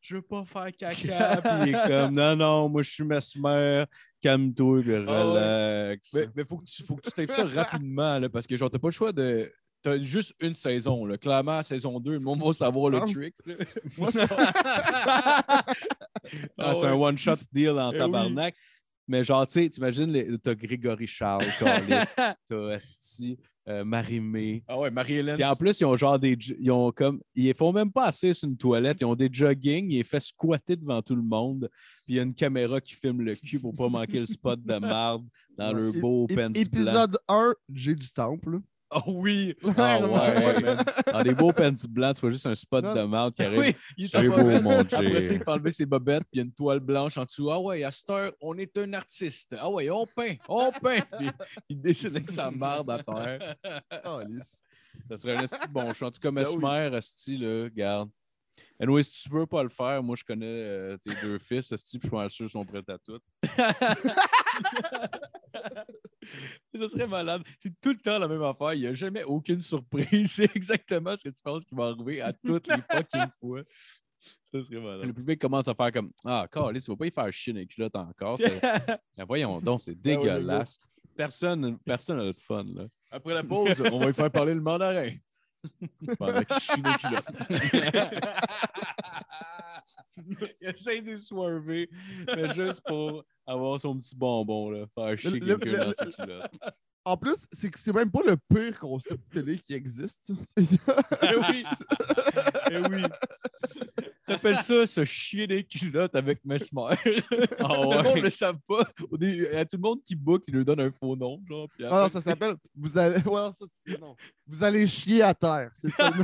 je veux pas faire caca, puis il est comme, non, non, moi, je suis mesmer, calme-toi, puis Ah ouais. relax. Mais, mais faut que tu faut que tu ça rapidement, là, parce que genre, t'as pas le choix de. T'as juste une saison, là. Clairement, saison 2, le monde va savoir le trick. Moi, Ah, c'est un one-shot deal en Eh oui. Mais genre, tu sais, t'imagines, les- t'as Grégory Charles, t'as Esti, euh, Marie-Mé. Ah ouais, Marie-Hélène. Puis en plus, ils ont genre des. Ils ont comme. Ils font même pas assez sur une toilette. Ils ont des jogging. Ils les fait squatter devant tout le monde. Puis il y a une caméra qui filme le cul pour pas manquer le spot de marde dans leur beau pants blanc. Épisode 1, j'ai du temple. Oh oui! Ah ouais, man. Dans des beaux pants blancs, tu vois juste un spot Non. de marde qui arrive. Oui, il est beau, mal. mon Après ça, Dieu. il peut enlever ses bobettes, puis il y a une toile blanche en dessous. Ah ouais, à cette heure, on est un artiste. Ah ouais, on peint, on peint. Puis il décide avec sa marde à terre. Oh, lisse. Ça serait un bon choix. En tout cas, Ben oui. Mesmer, esti, là, garde. Anyway, si tu veux pas le faire, moi, je connais euh, tes deux fils, esti, puis je suis pas sûr qu'ils sont prêts à tout. Ça serait malade. C'est tout le temps la même affaire. Il n'y a jamais aucune surprise. C'est exactement ce que tu penses qui va arriver à toutes les fucking fois. Ça serait Le malade. public commence à faire comme Ah, Carlis, tu vas pas y faire chier les culottes encore. Ben voyons donc, c'est Ben le dégueulasse. Personne personne n'a de fun, là. Après la pause, on va lui faire parler le mandarin. Pendant culottes. Il essaie de swerver, mais juste pour avoir son petit bonbon, là. Faire chier quelqu'un dans ses culottes. En plus, c'est que c'est même pas le pire concept télé qui existe. Eh oui! Eh oui! T'appelles ça se chier des culottes avec Mesmer. Ah Le monde ouais. le savent pas. Au début, il y a tout le monde qui book, il lui donne un faux nom. Genre, puis Ah non, après- ça s'appelle. Vous allez. Ouais, non, ça, tu- non. Vous allez chier à terre. C'est ça.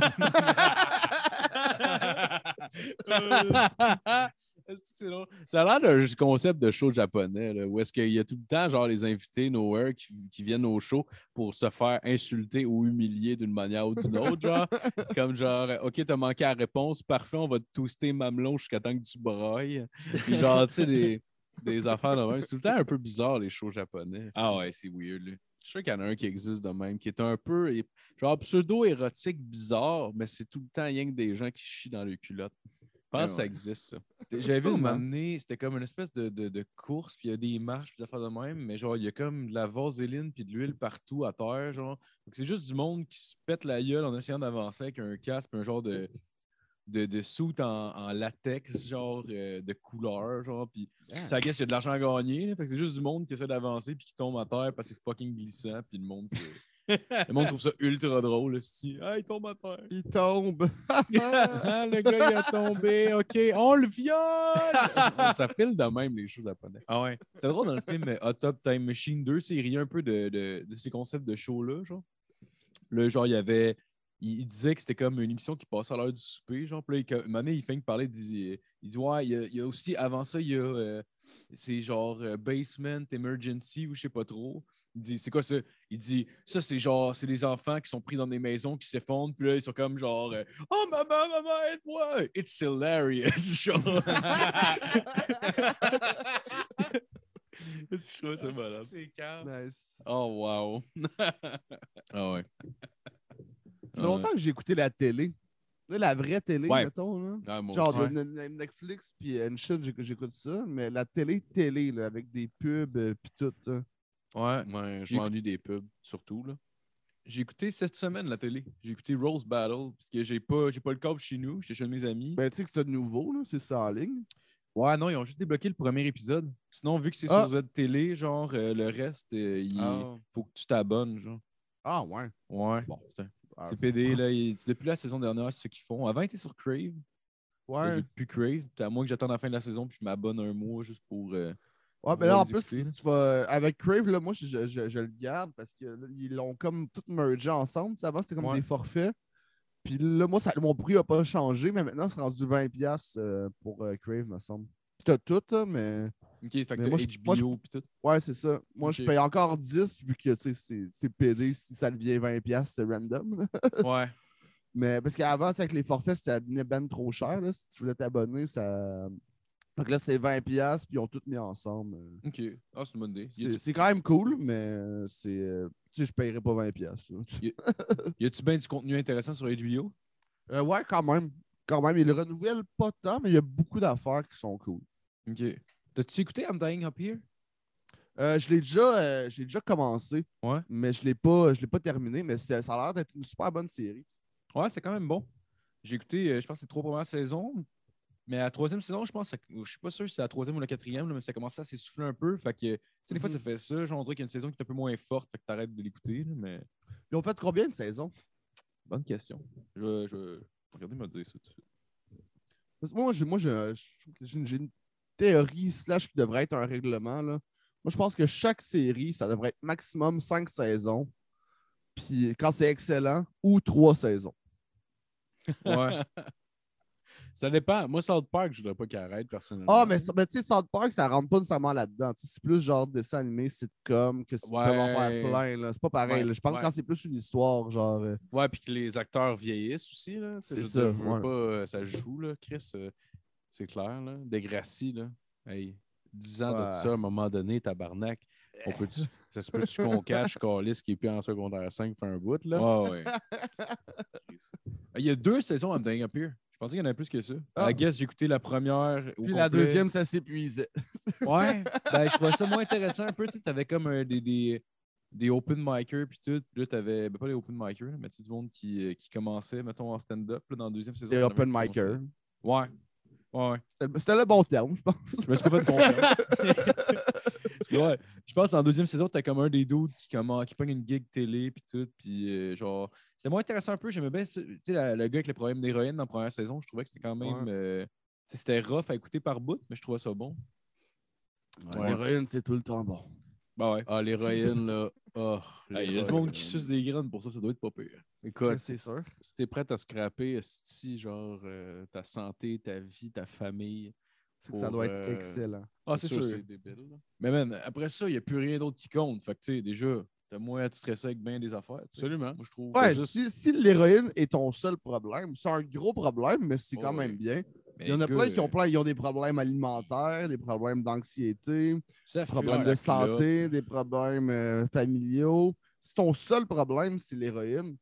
c'est drôle? Ça a l'air d'un concept de show japonais, là, où est-ce qu'il y a tout le temps, genre, les invités nowhere qui, qui viennent au show pour se faire insulter ou humilier d'une manière ou d'une autre, genre. Comme genre, OK, t'as manqué la réponse, parfait, on va te toaster mamelon jusqu'à temps que tu brailles. Puis genre, tu sais, des, des affaires de même. C'est tout le temps un peu bizarre, les shows japonais. Ah ouais, c'est weird. Là. Je suis sûr qu'il y en a un qui existe de même, qui est un peu, genre, pseudo-érotique bizarre, mais c'est tout le temps rien que des gens qui chient dans les culottes. Je pense Ouais, que ça existe, ça. J'avais vu donné, c'était comme une espèce de, de, de course, puis il y a des marches, puis des affaires de même, mais genre, il y a comme de la vaseline puis de l'huile partout à terre, genre. Donc, c'est juste du monde qui se pète la gueule en essayant d'avancer avec un casque, puis un genre de, de, de soute en, en latex, genre, euh, de couleur, genre, puis ça guess, il y a de l'argent à gagner, là. fait que c'est juste du monde qui essaie d'avancer, puis qui tombe à terre parce que c'est fucking glissant, puis le monde, c'est- le monde trouve ça ultra drôle, si, ah, il tombe à terre. Il tombe. Ah, le gars, il a tombé. OK, on le viole! ça file de même, les choses japonais. Ah ouais. C'était drôle dans le film euh, Hot Top Time Machine 2, tu sais, il riait un peu de, de, de ces concepts de show-là, genre. Là, genre, il y avait. Il, il disait que c'était comme une émission qui passait à l'heure du souper, genre. Puis là, il, un moment donné, il fait que parler, il dit, il dit Ouais, il y, a, il y a aussi, avant ça, il y a. euh, c'est genre euh, Basement Emergency ou je sais pas trop. Il dit, c'est quoi ça? Il dit, ça, c'est genre, c'est des enfants qui sont pris dans des maisons qui s'effondrent, puis là, ils sont comme genre, euh, oh maman, maman, aide-moi! It's hilarious! Genre. Je trouve ça malade. C'est calme. Nice. Oh, wow. Ah ouais. Ça fait longtemps que j'ai écouté la télé. Là, la vraie télé, Ouais. mettons. Là. Ah, moi Genre de- de- Netflix puis une j'écoute ça. Mais la télé, télé, là, avec des pubs euh, puis tout. ça. Ouais. Ouais, je m'ennuie des pubs, surtout. Là. J'ai écouté cette semaine la télé. J'ai écouté Rose Battle parce que j'ai pas, j'ai pas le câble chez nous. J'étais chez mes amis. Ben, tu sais que c'est de nouveau, là. C'est ça en ligne. Ouais, non, ils ont juste débloqué le premier épisode. Sinon, vu que c'est Ah. sur Z-Télé, genre, euh, le reste, euh, il Ah. faut que tu t'abonnes, genre. Ah, ouais. Ouais. Bon. C'est Ah, PD, là. il- c'est depuis la saison dernière, c'est ce qu'ils font. Avant, ils étaient sur Crave. Ouais. J'ai plus Crave. À moins que j'attende la fin de la saison, puis je m'abonne un mois juste pour. euh, Ouais, mais là, en plus, tu vas- avec Crave, là, moi, je, je- je- je le garde parce qu'ils l'ont comme tout mergé ensemble. Avant, c'était comme Ouais. des forfaits. Puis là, moi, ça, mon prix n'a pas changé, mais maintenant, c'est rendu 20$ euh, pour euh, Crave, me semble. Puis T'as tout, là, mais. Ok, fait que moi, je- moi, je- HBO, puis tout. Ouais, c'est ça. Moi, je paye encore 10 vu que tu sais, c'est- PD. Si ça devient 20$, c'est random. Ouais. mais parce qu'avant, avec les forfaits, ça devenait ben trop cher. Là. Si tu voulais t'abonner, ça. Donc là, c'est 20$, puis ils ont tout mis ensemble. euh. Ok. Ah, c'est une bonne idée. C'est quand même cool, mais euh, c'est. euh, tu sais, je paierais pas 20$. piastres, là. Y a-tu bien du contenu intéressant sur HBO? Euh, ouais, quand même. Quand même. Ils le renouvellent pas tant, mais il y a beaucoup d'affaires qui sont cool. Ok. T'as-tu écouté I'm Dying Up Here? Euh, je l'ai déjà, euh, je déjà commencé, Ouais. mais je l'ai pas, je pas terminé. Mais ça a l'air d'être une super bonne série. Ouais, c'est quand même bon. J'ai écouté, je pense, les trois premières saisons. Mais à la troisième saison, je pense, je suis pas sûr si c'est la troisième ou la quatrième, là, mais ça commençait à s'essouffler un peu. Fait que, tu sais, des fois, Mhm. ça fait ça. Genre, on dirait qu'il y a une saison qui est un peu moins forte, fait que t'arrêtes de l'écouter. là, Mais Ils ont fait combien de saisons? bonne question. Je, je... regarder me dire ça tout de suite. Parce que moi, j'ai, moi, j'ai, j'ai une, j'ai une théorie slash qui devrait être un règlement. Là. Moi, je pense que chaque série, ça devrait être maximum cinq saisons. Puis quand c'est excellent, ou trois saisons. Ouais. Ça dépend. Moi, South Park, je voudrais pas qu'il arrête personnellement. Ah, mais, ça- mais tu sais, South Park, ça rentre pas nécessairement là-dedans. Tu sais, C'est plus genre dessin animé, sitcom, que c'est Ouais. en faire plein. là. C'est pas pareil. Ouais. Je parle ouais. quand c'est plus une histoire, genre. euh, Ouais, puis que les acteurs vieillissent aussi. Tu C'est ça, dire, je veux ouais. pas, euh, ça joue, là, Chris. euh, c'est clair. Là. Degrassi, là. Hey, 10 ans de ça, à un moment donné, tabarnak. On peut ça se peut-tu qu'on cache Calis qui est plus en secondaire 5 fait un bout, là? Ouais, ouais. Il y a deux saisons I'm Dying Up Here. Je pensais qu'il y en avait plus que ça. Ah. I guess j'ai écouté la première. Puis la deuxième, ça s'épuisait. Ouais, ben, je trouvais ça moins intéressant un peu. Tu avais comme euh, des, des, des open micers puis tout. Puis là, t'avais, ben, pas des open micers, mais tu du monde qui, euh, qui commençait, mettons, en stand-up dans la deuxième saison. Avait open micers. Ouais. Ouais, c'était le bon terme, je pense. Je me suis pas fait confiance. ouais. Je pense que dans la deuxième saison, t'as comme un des dudes qui, comment, qui pogne une gig télé puis tout. Puis euh, genre, c'était moins intéressant un peu. J'aimais bien. Tu sais, la- le gars avec le problème d'héroïne dans la première saison, je trouvais que c'était quand même. Ouais. euh, c'était rough à écouter par bout, mais je trouvais ça bon. Ouais. L'héroïne, c'est tout le temps bon. Bah ouais. Ah, l'héroïne, là. Oh, Hey, Il y a du monde qui suce des graines pour ça, ça doit être pas pire. Écoute, c'est sûr. si t'es prêt à scraper, esti, genre, euh, ta santé, ta vie, ta famille. C'est que ça doit être euh, excellent. Ah, c'est sûr. Débile. Mais man, après ça, il n'y a plus rien d'autre qui compte. Fait que tu sais, déjà, t'as moins à te stresser avec bien des affaires. Absolument. Moi, je trouve. Ouais, juste- si, si l'héroïne est ton seul problème, c'est un gros problème, mais c'est Oh, quand même oui. bien. Il y en a plein qui ont, euh, plein, ils ont des problèmes alimentaires, des problèmes d'anxiété, des problèmes de santé, des problèmes euh, familiaux. Si ton seul problème, c'est l'héroïne,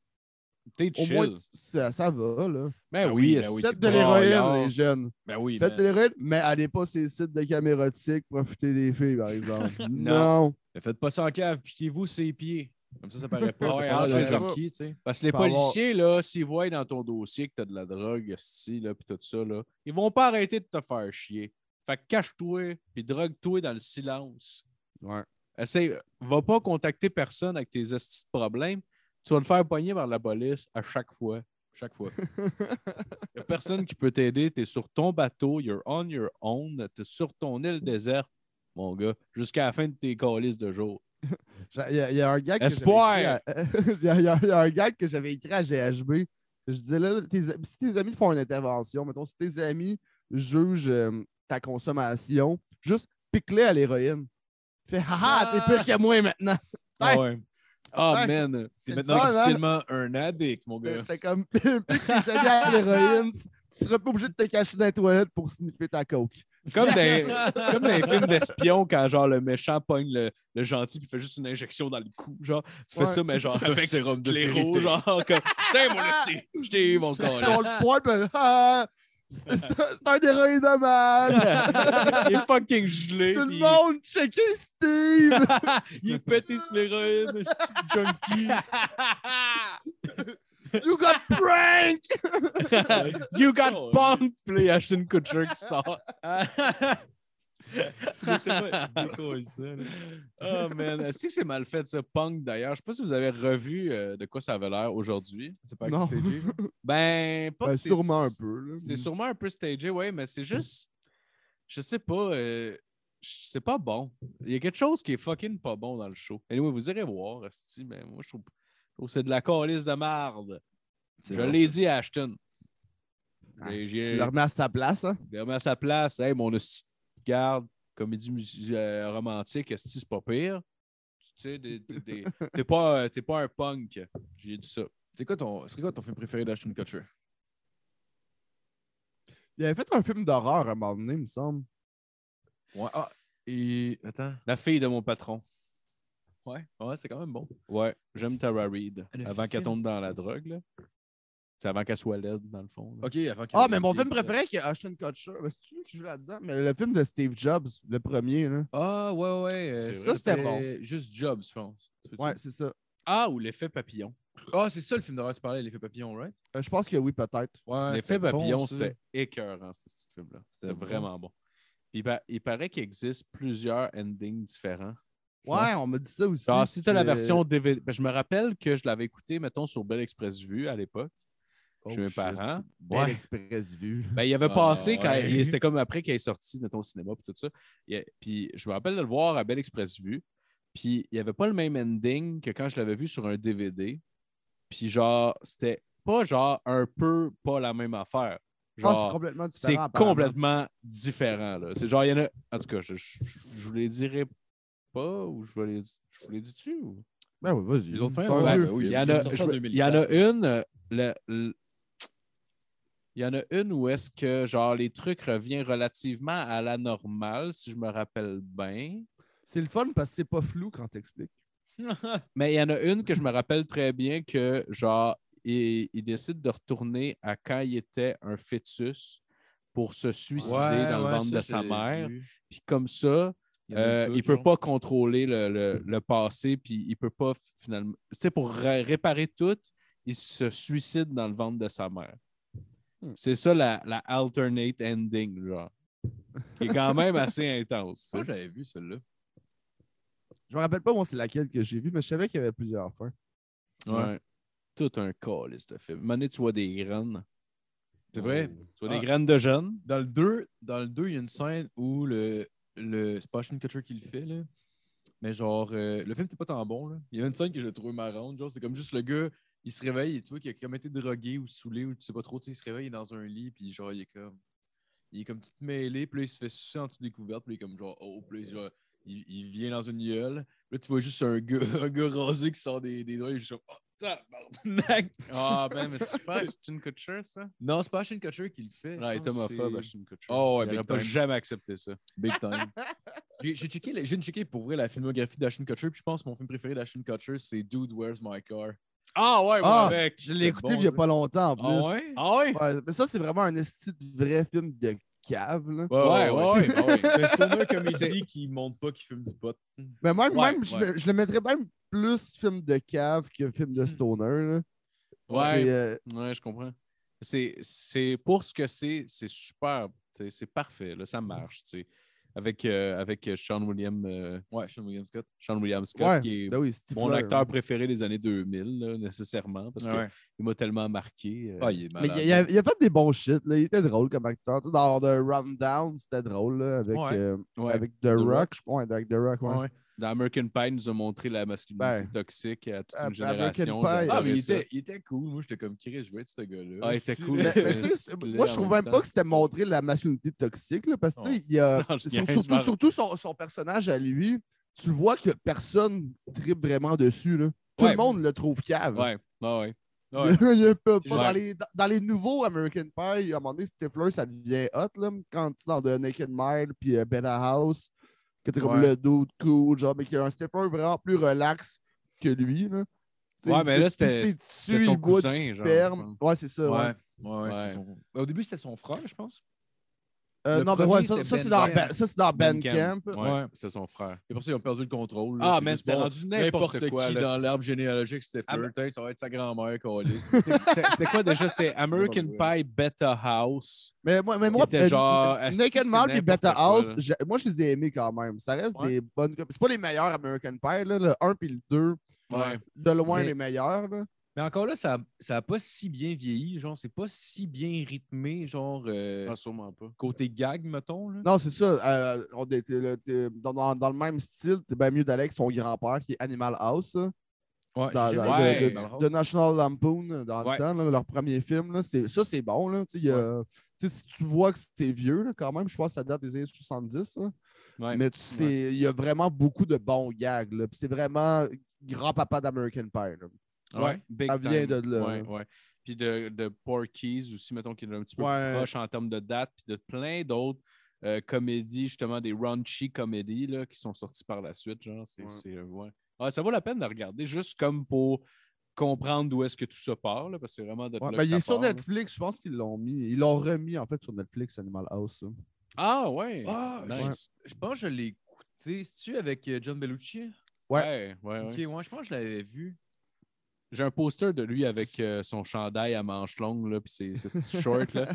T'es au chill. moins, ça, ça va. Là. Ben Ben oui, oui, ben Faites c'est de pas l'héroïne, les jeunes. Ben oui. Faites man. de l'héroïne, mais allez pas ces sites de caméras érotiques profiter des filles, par exemple. Non. non. Mais faites pas ça en cave, piquez-vous ses pieds. Comme ça, ça paraît pas. Ah ouais, pas les tu sais. Parce que les policiers, là, s'ils voient dans ton dossier que t'as de la drogue, esti, là, puis tout ça, là, ils vont pas arrêter de te faire chier. Fait que cache-toi, puis drogue-toi dans le silence. Ouais. Essaye, va pas contacter personne avec tes estis de problèmes. Tu vas te faire pogner par la police à chaque fois. Chaque fois. Il a personne qui peut t'aider. Tu es sur ton bateau, you're on your own, tu es sur ton île déserte, mon gars, jusqu'à la fin de tes calices de jour. Il y, a- il y a un gag que j'avais Espoir! écrit à- il y a- il y un gag que j'avais écrit à GHB. Je disais là, tes- si tes amis font une intervention, mettons, si tes amis jugent euh, ta consommation, juste pique-les à l'héroïne. Fais haha, t'es pire que moi maintenant. Ah ouais. Ah, Ouais. man! T'es maintenant ça, hein? un addict, mon gars. J'étais comme pique tes amis à l'héroïne, tu tu serais pas obligé de te cacher dans les toilettes pour sniffer ta coke. Comme dans, comme dans les films d'espions, quand genre le méchant pogne le, le gentil puis fait juste une injection dans le cou. Genre, tu fais ça, mais genre Un avec sérum de l'héros, genre comme Tiens, mon esti, je t'ai mon corps. On le pointe, ben, ah, c'est un héroïne de mal. Il est fucking gelé. Tout le monde, checker Steve. Il est pété sur l'héroïne, ce junkie. You got prank. you got punked! Puis là, il a Ashton Kutcher qui sort. Oh man, si c'est mal fait ça, punk d'ailleurs. Je sais pas si vous avez revu euh, de quoi ça avait l'air aujourd'hui. C'est pas Non. stagé? Ben, pas Ben, sûrement un peu. C'est sûrement un peu stagé, ouais, mais c'est juste. Je sais pas. euh, c'est pas bon. Il y a quelque chose qui est fucking pas bon dans le show. Anyway, vous irez voir, esti, mais moi, je trouve, je que c'est de la calice de marde. Je l'ai dit à Ashton. Ah, Tu le remets à sa place. Hein? il remet à sa place. Hey, mon garde, comédie euh, romantique, c'est pas pire? Tu sais, des- des- des- t'es pas, euh, t'es pas un punk. J'ai dit ça. C'est quoi ton, c'est quoi ton film préféré d'Ashton Kutcher? Il avait fait un film d'horreur à un moment donné, il me semble. Ouais. Ah, et. Attends. La fille de mon patron. Ouais, ouais, c'est quand même bon. Ouais, j'aime Tara Reid. Le Avant qu'elle tombe dans la drogue, là. C'est avant qu'elle soit laide, dans le fond. là. Ok, avant Ah, mais mon film préféré, qui est Ashton Kutcher. Ben, C'est tu qui joue là-dedans? Mais le film de Steve Jobs, le premier. Là. Ah, ouais, ouais. euh, ça, c'était c'était juste Jobs, je pense. Ouais, c'est ça. Ah, ou l'effet papillon. Ah, c'est ça le film d'horreur que tu parlais, l'effet papillon, right? Euh, je pense que oui, peut-être. Ouais. l'effet bon, papillon, c'était écœurant, ce film-là. C'était bon. vraiment bon. Puis, il paraît qu'il existe plusieurs endings différents. Ouais, on m'a dit ça aussi. Genre, si tu as la version DVD. ben, je me rappelle que je l'avais écouté, mettons, sur Bell Express Vue à l'époque, Oh, chez mes shit. parents. Belle Ouais. Express Vue. Ben, il avait Ah, passé quand ouais. il- c'était comme après qu'il est sorti, mettons, au cinéma puis tout ça. Il- puis je me rappelle de le voir à Belle Express Vue. Puis il n'y avait pas le même ending que quand je l'avais vu sur un DVD. Puis genre, c'était pas genre un peu pas la même affaire. Ah, c'est Genre, complètement c'est différent. apparemment. complètement différent. là. C'est genre, il y en a. En tout cas, je, je, je vous les dirai pas ou je vous les, je vous les dis-tu? Ou... Ben oui, vas-y. Les autres C'est ben Il y en a, sorti je en me- il y en a 2004. une. le- le- il y en a une où est-ce que genre les trucs reviennent relativement à la normale, si je me rappelle bien. C'est le fun parce que c'est pas flou quand t'expliques. Mais il y en a une que je me rappelle très bien que genre il, il décide de retourner à quand il était un fœtus pour se suicider dans le ventre de sa mère. Puis comme ça, Il a euh, peut genre. pas contrôler le, le- le passé, puis il peut pas finalement. Tu sais, pour ré- réparer tout, il se suicide dans le ventre de sa mère. C'est ça la, la alternate ending, genre. Qui est quand même assez intense. sais. j'avais vu celle-là. Je me rappelle pas, moi, c'est laquelle que j'ai vue, mais je savais qu'il y avait plusieurs fins. Ouais. Tout un call, ce film. Mané, tu vois des graines. C'est vrai? Tu vois Ah. des graines de jeunes? Dans le 2, dans le 2, il y a une scène où le, le c'est pas Kutcher qui le fait, là. Mais genre, euh, le film n'était pas tant bon, là. Il y a une scène que j'ai trouvé marrante, genre, c'est comme juste le gars, il se réveille, et tu vois qu'il a comme été drogué ou saoulé, ou tu sais pas trop, tu sais, il se réveille il est dans un lit, puis genre, il est comme, il est comme tout mêlé, puis là, il se fait sucer en dessous des couvertes, puis il est comme genre, oh, puis là, genre, il, il vient dans une gueule, puis là, tu vois juste un gars, un gars rasé qui sort des, des doigts, il est juste comme, oh, tabarnak! Ah, ben, mais c'est pas Ashton Kutcher, ça? Non, c'est pas Ashton Kutcher qui le fait. je Ouais, il est homophobe, Ashton Kutcher. Oh, ouais, il big aurait pas jamais accepté ça. Big time. J'ai checké, checké pour vrai la filmographie d'Ashton Kutcher, puis je pense que mon film préféré d'Ashton Kutcher, c'est Dude, Where's My Car? Ah, ouais, Ah, avec. Je l'ai écouté bon, il y a pas longtemps en plus. Ah ouais? Ah, ouais? Ouais, mais ça, c'est vraiment un esti de vrai film de cave. Là. Ouais, ouais, ouais. C'est un stoner C'est- comédie qui montre pas qu'il fume du pot. Mais même, Ouais, même je, ouais. le- je le mettrais même plus film de cave que film de stoner. Là. Ouais. Euh, Ouais, je comprends. C'est, c'est pour ce que c'est, c'est super. C'est, parfait, là, ça marche. Avec, euh, avec euh, Sean William, euh, Ouais, Sean William Scott. Sean William Scott, ouais, qui est ben oui, mon Fleur, acteur préféré des années 2000, là, nécessairement, parce qu'il m'a tellement marqué. euh. Ah, il est Mais malade. il, a, il a fait des bons shit. Là. Il était drôle comme acteur. Tu sais, dans The Rundown, c'était drôle là, avec, Ouais. euh, Ouais. avec The, Rock. Rock. je- avec The Rock. Ouais. Dans American Pie, il nous a montré la masculinité Ben, toxique à toute une American génération. Pie. Ah, mais il était, il était cool. Moi, j'étais comme, Chris, je veux être ce gars-là. Ah, il était cool. Mais, mais moi, je trouve même temps. pas que c'était montrer la masculinité toxique, là, parce que tu sais, il y a, Non, surtout, surtout son, son personnage à lui, tu le vois que personne tripe vraiment dessus. Là. Tout Ouais. le monde le trouve cave. Ouais, ouais, ouais. Ouais. Il y a pas- pas Ouais. dans, les, dans- dans les nouveaux American Pie, à un moment donné, Stifler, ça devient hot, là, quand tu dans The Naked Mile, puis euh, Bella House, que t'es comme Ouais. le dude cool, genre, mais qu'il y a un Stifler vraiment plus relax que lui, là. Ouais, mais c'est- là, c'était- son il boit du cousin, genre, sperme. Ouais, c'est ça, ouais. Ouais. Ouais, son- Au début, c'était son frère, je pense. Euh, non, mais premier, ouais, ça, c'était ça, Ben c'est dans. Ben- ça, c'est dans Ben Bandcamp. Ouais, Ouais. c'était son frère. Et pour ça, ils ont perdu le contrôle. là. Ah, juste c'était rendu n'importe quoi, qui là. dans l'arbre généalogique, c'était Ah, Ça va être sa grand-mère. C'est- C'était quoi déjà? C'est American. Pie Beta House. Mais moi, mais moi euh, genre, Naked et quoi, House, là. j'ai- moi, je les ai aimés quand même. Ça reste Ouais. des bonnes. C'est pas les meilleurs American Pie, là, le 1 puis le 2, Ouais. de loin Mais- les meilleurs. Mais encore là, ça n'a pas si bien vieilli. Genre, c'est pas si bien rythmé, genre, euh, Ah, sûrement pas. côté gag, mettons. Là. Non, c'est ça. euh, on dans, dans- dans le même style, t'es bien mieux d'aller avec son grand-père qui est Animal House. là, Ouais, dans- Ouais. de, Animal de House. National Lampoon euh, dans Ouais. le temps, là, leur premier film. Là, c'est- ça, c'est bon. Là, y a- si tu vois que c'est vieux, là, quand même, je pense que ça date des années 70. là. Ouais. Mais tu sais, il y a vraiment beaucoup de bons gags. là, puis C'est vraiment grand-papa d'American Pie. Ouais, big Ça vient time. de là. Ouais, ouais. Puis de, de Porky's aussi, mettons, qui est un petit peu Ouais. plus proche en termes de date, puis de plein d'autres euh, comédies, justement, des raunchy comédies là, qui sont sorties par la suite. Genre, c'est, Ouais. c'est, ouais. Ah, ça vaut la peine de regarder, juste comme pour comprendre d'où est-ce que tout ça part, là, parce que c'est vraiment de ben, il est sur part, là. Netflix, je pense qu'ils l'ont mis. Ils l'ont remis en fait sur Netflix, Animal House. Ah, ouais. Ah, Nice. je, je pense que je l'ai écouté. C'est-tu avec euh, John Bellucci? Ouais, ouais, ouais. Ouais, je pense que je l'avais vu. J'ai un poster de lui avec euh, son chandail à manches longues, là, puis ses, ses petits shorts. Là.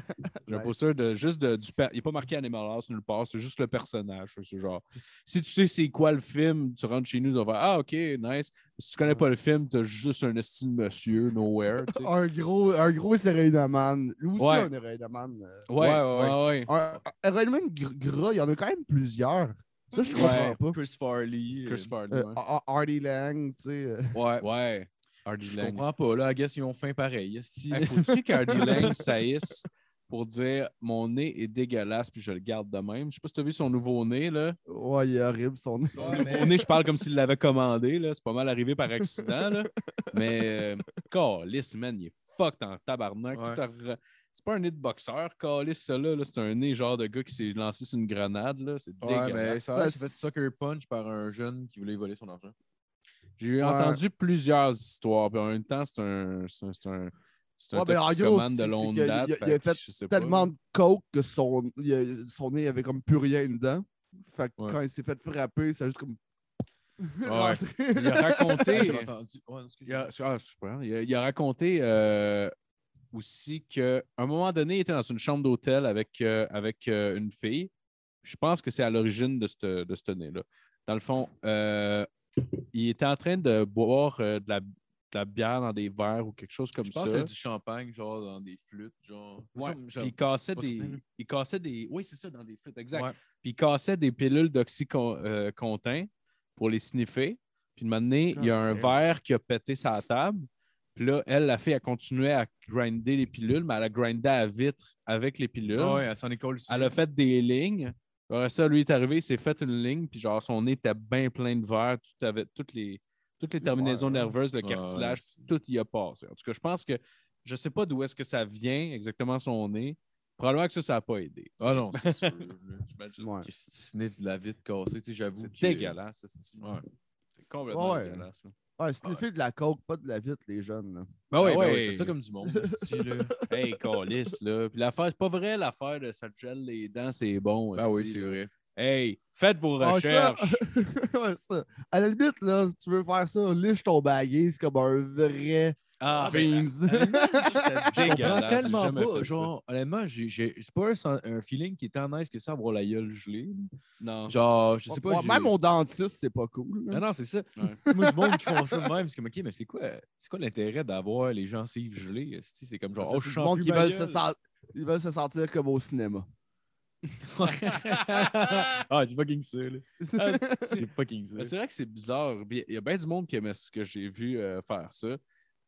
J'ai un poster de juste de, du. Il n'est pas marqué Animal House nulle part, c'est juste le personnage. C'est genre. Si tu sais c'est quoi le film, tu rentres chez nous, vas faire Ah, ok, nice. Si tu connais pas le film, tu as juste un estime monsieur, nowhere. tu sais. Un gros, un gros héroïnomane. Lui aussi, Ouais. un héroïnomane. euh. Ouais, Ouais, ouais, ouais, ouais. Un, gras, il y en a quand même plusieurs. Ça, je comprends Ouais. pas. Chris Farley. Chris Farley. Euh, ouais. Ar- Artie Lang, tu sais. Ouais. Ouais. Hardy Je Lang. comprends pas. Là, I guess ils ont faim pareil. esti. Hey, Faut-tu qu'Hardy Lang saïsse pour dire mon nez est dégueulasse puis je le garde de même? Je sais pas si tu as vu son nouveau nez, là. Ouais, il est horrible son nez. Ouais, mais- nez, je parle comme s'il l'avait commandé. là. C'est pas mal arrivé par accident. Là. Mais, euh, Calice, man, il est fucked en tabarnak. Ouais. C'est pas un nez de boxeur, Calice, ça là. là. C'est un nez genre de gars qui s'est lancé sur une grenade. là. C'est Ouais, mais dégueulasse. ça a l'air Ouais, qu'il s'est fait sucker punch par un jeune qui voulait voler son argent. J'ai Ouais. entendu plusieurs histoires. Puis en même temps, c'est un. C'est un, c'est un, Ouais, ben, toxicomane de longue date. il a- il a fait Tellement de coke que son, a- son nez avait comme plus rien dedans. Fait que Ouais. quand il s'est fait frapper, ça a juste comme. Il a raconté. J'ai entendu. Ouais, excuse-moi. Il a, ah, grave. Il a- il a raconté euh, aussi qu'à un moment donné, il était dans une chambre d'hôtel avec, euh, avec euh, une fille. Je pense que c'est à l'origine de ce de ce nez-là. Dans le fond, euh, il était en train de boire euh, de, la, de la bière dans des verres ou quelque chose comme Je pense ça. que c'est du champagne, genre dans des flûtes, genre. Ouais, Ça, il cassait des. certain. Il cassait des. Oui, c'est ça, dans des flûtes, exact. Ouais. Puis il cassait des pilules d'oxycontin pour les sniffer. Puis de donné, il y a un Ok. verre qui a pété sa table. Puis là, elle, la fille, a continué à grinder les pilules, mais elle a grindé à vitre avec les pilules. Ah ouais, elle s'en école aussi. Elle a fait des lignes. Ça, lui est arrivé, il s'est fait une ligne, puis genre son nez était bien plein de verre, tout avait, toutes les, toutes les terminaisons ouais, hein. nerveuses, le cartilage, ouais. tout y a passé. En tout cas, je pense que je sais pas d'où est-ce que ça vient exactement son nez. Probablement que ça, ça n'a pas aidé. Ah non, c'est sûr. J'imagine Ouais. qu'il de la vitre cassée, tu sais, j'avoue. C'est que- dégueulasse, ce style. Ouais. C'est complètement Ouais. dégueulasse. là. Ouais, sniffer de la coke, pas de la vitre, les jeunes. là. Ben ouais, Ah ben ouais. ouais, faites ça comme du monde. esti, là. Hey, calice, là. Puis l'affaire, c'est pas vrai l'affaire de ça te gèle les dents, c'est bon. Ben oui, c'est vrai. Hey, faites vos Ah, ça- recherches. ouais, ça. À la limite, là, si tu veux faire ça, liche ton baguette, c'est comme un vrai Ah, beans. Je comprends dégueulasse, j'ai tellement pas. ça. Genre, honnêtement, j'ai- j'ai- c'est pas un, feeling qui est tant nice que ça, avoir la gueule gelée. non. Genre, je sais pas. Même au dentiste, c'est pas cool. là. Non, non, c'est ça. Ouais. Moi, du monde qui font ça de même, c'est comme, OK, mais c'est quoi, c'est quoi l'intérêt d'avoir les gencives gelées? C'est comme genre, Ça, oh, je sens plus qui veulent se, ils veulent se sentir comme au cinéma. ah, c'est fucking ça, là. Ah, C'est fucking ça. C'est vrai que c'est bizarre. Il y a bien du monde qui aimait ce que j'ai vu euh, faire ça.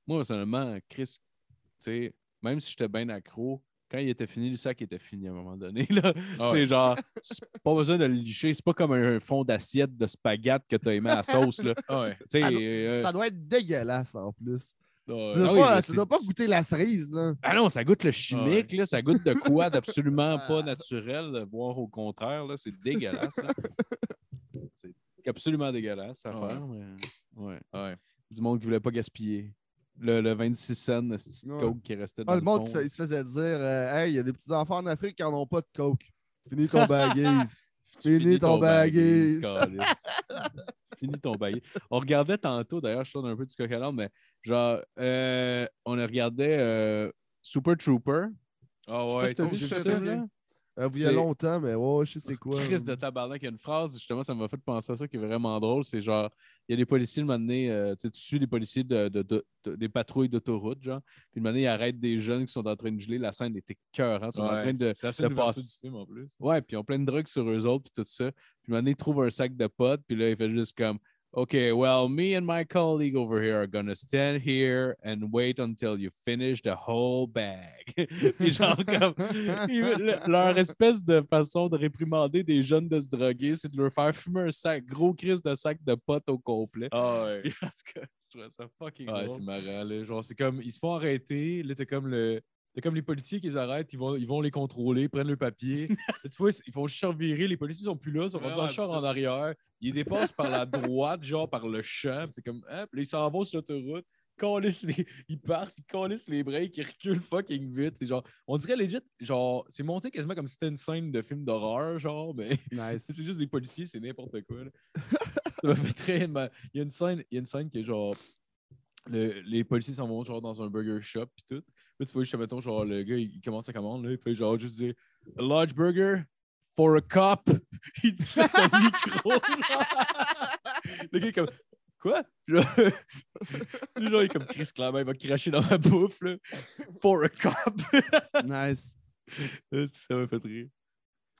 Moi, personnellement, Chris, tu sais, même si j'étais bien accro, quand il était fini, le sac était fini à un moment donné. Là. Ah C'est ouais. genre, c'est pas besoin de le licher. C'est pas comme un fond d'assiette de spaghetti que tu as aimé à la sauce. Là. Ah ouais. Ah euh, Ça doit être dégueulasse en plus. Tu Ah dois pas, mais tu c'est- dois pas goûter la cerise, là. Ah non, ça goûte le chimique, là, ça goûte de quoi d'absolument Ah. pas naturel, voire au contraire. là, C'est dégueulasse. C'est absolument dégueulasse à Ouais. faire. Mais... Ouais. Ouais. Du monde qui voulait pas gaspiller. Le, le 26 cents, de petite Ouais. coke qui restait dans Ah, le monde, fond. il se, faisait dire euh, Hey, il y a des petits enfants en Afrique qui n'en ont pas de coke. Finis ton baggies. Tu Finis ton baggies. calice. Finis ton baggies. On regardait tantôt, d'ailleurs, je tourne un peu du coq mais genre, euh, on regardait euh, Super Trooper. Ah Je sais pas ouais, si vu ça. Il y a C'est- longtemps, mais ouais, je sais c'est quoi. Chris de tabarnak, il y a une phrase, justement, ça m'a fait penser à ça qui est vraiment drôle. C'est genre, il y a des policiers, le moment donné, euh, tu sais, tu suis des policiers de, de- de- de- des patrouilles d'autoroute, genre. Puis le moment donné, ils arrêtent des jeunes qui sont en train de geler. La scène était cœur, Ils sont en train de, assez passer. du film en plus. Ouais, puis ils ont plein de drogues sur eux autres, puis tout ça. Puis le moment donné, ils trouvent un sac de potes, puis là, il fait juste comme. OK, well, me and my colleague over here are gonna stand here and wait until you finish the whole bag. puis genre, comme, leur espèce de façon de réprimander des jeunes de se droguer, c'est de leur faire fumer un sac, gros crise de sac de potes au complet. Ah ouais. En tout cas, je trouvais ça fucking drôle. c'est marrant. Là. Genre, c'est comme, ils se font arrêter. Là, t'as comme le. T'as comme les policiers qui les arrêtent, ils vont, ils vont les contrôler, prennent le papier. Tu vois, ils font juste virer, les policiers sont plus là, ils sont rendus Ouais, en char c'est en arrière. Ils dépassent par la droite, genre par le champ. puis C'est comme, hop, là, ils s'en vont sur l'autoroute. les- Ils partent, ils calissent les breaks, ils reculent fucking vite. C'est genre, on dirait legit, genre, c'est monté quasiment comme si c'était une scène de film d'horreur, genre, mais Nice. c'est juste des policiers, c'est n'importe quoi. Ça m'a fait très mal. Il y a une scène, il y a une scène qui est genre. le- les policiers s'en vont genre dans un burger shop pis tout. Là, tu vois juste, mettons, genre, le gars, il, commence sa commande, là, il fait genre juste dire A large burger for a cop. il dit ça au micro. genre. le gars est comme Quoi? Genre, genre, il est comme Chris clairement, il va cracher dans ma bouffe, là. For a cop. Nice. ça m'a fait rire.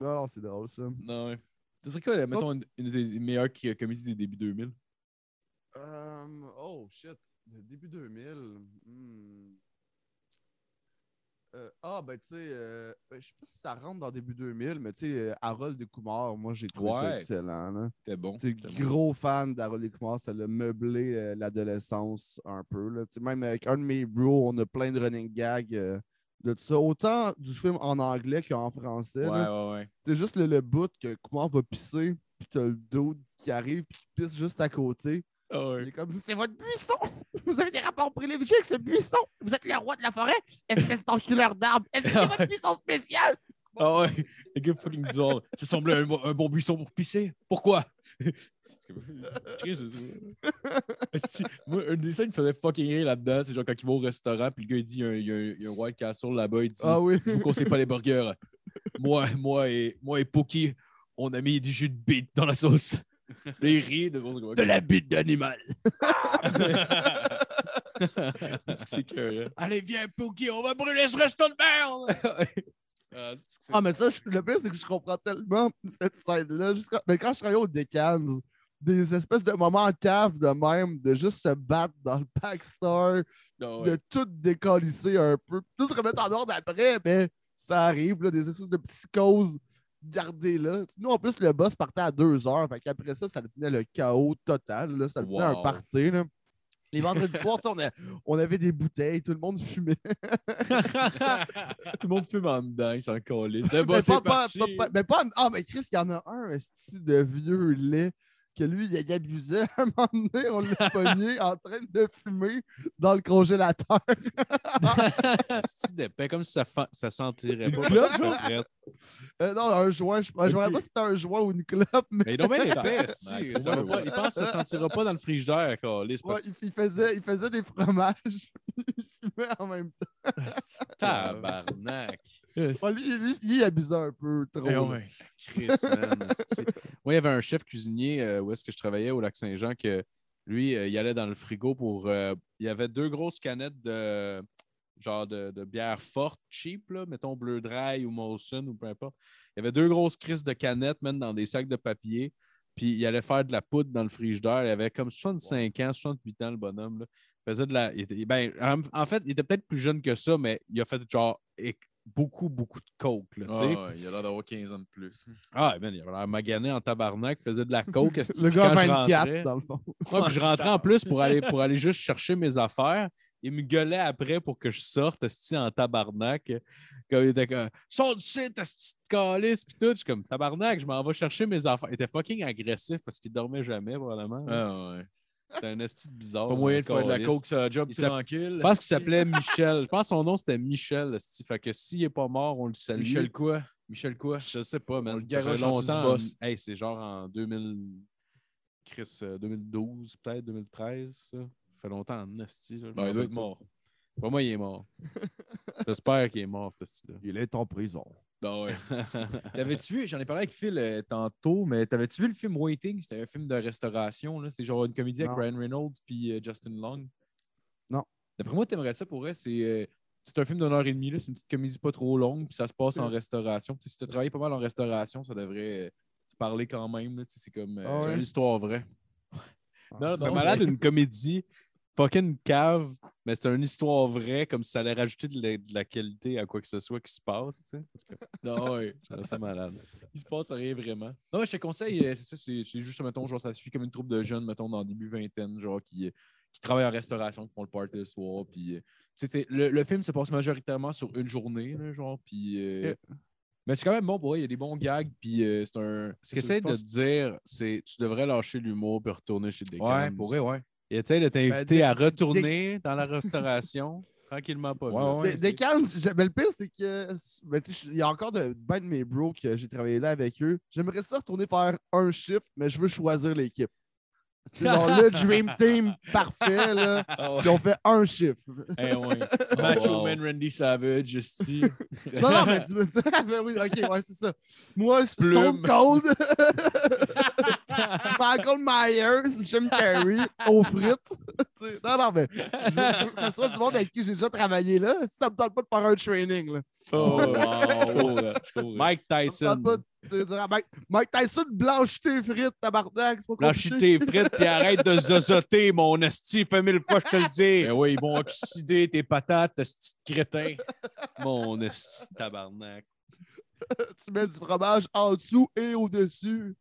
Non, c'est drôle, ça. Non, ouais. Ce serait quoi, mettons, une, une des meilleures qui- comédies des débuts 2000? Euh, oh, shit. Le début 2000. hmm. Euh, ah, ben, tu sais, euh, ben, je sais pas si ça rentre dans début 2000, mais tu sais, euh, Harold Descoumars, moi, j'ai trouvé ça excellent. C'était bon. Tu bon. gros fan d'Harold Descoumars, ça l'a meublé euh, l'adolescence un peu. Là. Même avec un de mes bros, on a plein de running gags de tout ça. Autant du film en anglais qu'en français. Ouais, là. ouais, ouais. C'est juste le, le bout que Kumar va pisser, puis t'as le dos qui arrive, puis qui pisse juste à côté. Ah comme, c'est votre buisson! Vous avez des rapports privilégiés avec ce buisson! Vous êtes le roi de la forêt! Espèce d'enculeur d'arbre! Est-ce que c'est votre buisson spécial? Ah ouais, le gars fucking bizarre. Ça semblait un, bon- un bon buisson pour pisser. Pourquoi? Moi, une des scènes qui faisait fucking rire là-dedans, c'est genre quand il va au restaurant, puis le gars il dit il y a un, il y a un- il y a un White Castle là-bas, il dit Ah oui! Je vous conseille pas les burgers. Moi, moi et moi et Pookie, on a mis du jus de bite dans la sauce. Il rit de, De la bite d'animal! C'est que. Allez, viens, Pookie, on va brûler ce resto de merde! Ah, Ah, mais ça, je- le pire, c'est que je comprends tellement cette scène-là. Mais quand je travaillais au Decans, des espèces de moments en cave de même, de juste se battre dans le backstore, Ah ouais. de tout décalisser un peu, tout remettre en ordre après, mais ça arrive, là, des espèces de psychoses gardées là. Nous, en plus, le boss partait à deux heures, fait qu'après ça, ça devenait le chaos total, là, ça devenait un party. Là. Les vendredis soirs, on, a- on avait des bouteilles, tout le monde fumait. Tout le monde fume en dedans, il s'en. Le Mais pas, parti. pas- pas- mais pas en- Ah, mais Chris, il y en a un, esti de vieux lait, que lui, il il abusait. À un moment donné, on l'a pogné en train de fumer dans le congélateur. C'est d'épais, comme si ça, fa- ça sentirait Une pas. ferait- Euh, non, un joint. Je ne rappelle pas si c'était un joint ou une clope, mais Mais ils ont bien épais, si. ouais, Ça va ouais. pas- Ils pensent que ça sentira pas dans le frigidaire, parce il, il faisait, il faisait des fromages. il fumait en même temps. Tabarnak. Ouais, lui, lui, il abusait un peu trop. Eh là. ouais. Chris, man. Moi, il y avait un chef cuisinier euh, où est-ce que je travaillais au lac Saint-Jean que lui, euh, il allait dans le frigo pour. euh, il y avait deux grosses canettes de genre de, de bière forte, cheap, là, mettons Bleu Dry ou Molson ou peu importe. Il y avait deux grosses crises de canettes, même dans des sacs de papier. Puis il allait faire de la poudre dans le frigidaire. Il avait comme 65 ans, 68 ans, le bonhomme. Là. Il faisait de la. il était- ben, en, en fait, il était peut-être plus jeune que ça, mais il a fait genre beaucoup, beaucoup de coke. Là, ouais, il a l'air d'avoir 15 ans de plus. Ah, man, il avait l'air magané en tabarnak, il faisait de la coke. Le puis gars quand je 24, rentrais- dans le fond. Ouais, puis je rentrais en plus pour aller, pour aller juste chercher mes affaires. il me gueulait après pour que je sorte, esti, en tabarnak. Comme il était comme, sors du site, esti de calice, pis tout. Je suis comme, tabarnak, je m'en vais chercher mes enfants. Il était fucking agressif parce qu'il dormait jamais, probablement. Ah, ouais. C'était un esti de bizarre. Pas moyen de faire de la coke sur job tranquille. Je pense qu'il s'appelait Michel. Je pense que son nom c'était Michel. esti. Fait que s'il est pas mort, on le salue. Michel quoi? Michel quoi? Je sais pas, man. On le garoche longtemps. boss. Hey, c'est genre en 2000... Chris, euh, 2012, peut-être, 2013. Ça. ça fait longtemps en esti. Ben, il doit être mort. Pas. Pour moi, il est mort. J'espère qu'il est mort, cet esti-là. Il est en prison. Ben ouais. T'avais-tu vu, j'en ai parlé avec Phil euh, tantôt, mais t'avais-tu vu le film Waiting? C'était un film de restauration. là. C'est genre une comédie avec Non. Ryan Reynolds puis euh, Justin Long. Non. D'après moi, t'aimerais ça pour. C'est euh, c'est un film d'une heure et demie. là. C'est une petite comédie pas trop longue, puis ça se passe en restauration. Tu si t'as travaillé pas mal en restauration, ça devrait euh, te parler quand même. là. Tu C'est comme. euh, Ah ouais? Une histoire vraie. Non, C'est non, malade mais- une comédie fucking cave, mais c'est une histoire vraie, comme si ça allait rajouter de la, de la qualité à quoi que ce soit qui se passe. Tu sais. Que- Non. Je trouve ça malade. Il se passe rien vraiment. Non, mais je te conseille, euh, c'est ça, c'est juste, mettons, genre, ça suit comme une troupe de jeunes, mettons, dans le début vingtaine, genre, qui, euh, qui travaillent en restauration, qui font le party le soir, puis... euh, tu sais, c'est- le, le film se passe majoritairement sur une journée, là, genre, puis... euh, Mais c'est quand même bon, pour il y a des bons gags, puis euh, c'est un... Ce qu'il essaie de te dire, c'est tu devrais lâcher l'humour puis retourner chez des Ouais, pour vrai, ouais. Il essaie de t'inviter Ben, à dès- retourner dans la restauration, tranquillement pas Ouais, vite. ouais. Des- calmes, mais le pire, c'est que ben, tu sais, il y a encore de, ben de mes bros que j'ai travaillé là avec eux. J'aimerais ça retourner faire un chiffre, mais je veux choisir l'équipe. C'est genre le Dream Team parfait, là. Ah ouais. Puis on fait un chiffre. Eh ouais. Macho wow. Man Randy Savage, esti. Non, non, mais tu me dis. ben oui, ok, ouais, c'est ça. Moi. Stone Cold. Michael Myers, Jim Carrey, aux frites. Non, non, mais je veux, que soit du monde avec qui j'ai déjà travaillé là. Ça me tente pas de faire un training, là. Oh, wow. Mike Ça me Tyson. tente pas de tu sais, dire à Mike, Mike Tyson, blanchis tes frites, tabarnak, Blanchis tes frites puis arrête de zozoter, mon esti, fait mille fois je te le dis. Ben ouais, ils vont oxyder tes patates, esti de crétin. Mon esti de tabarnak. Tu mets du fromage en dessous et au-dessus.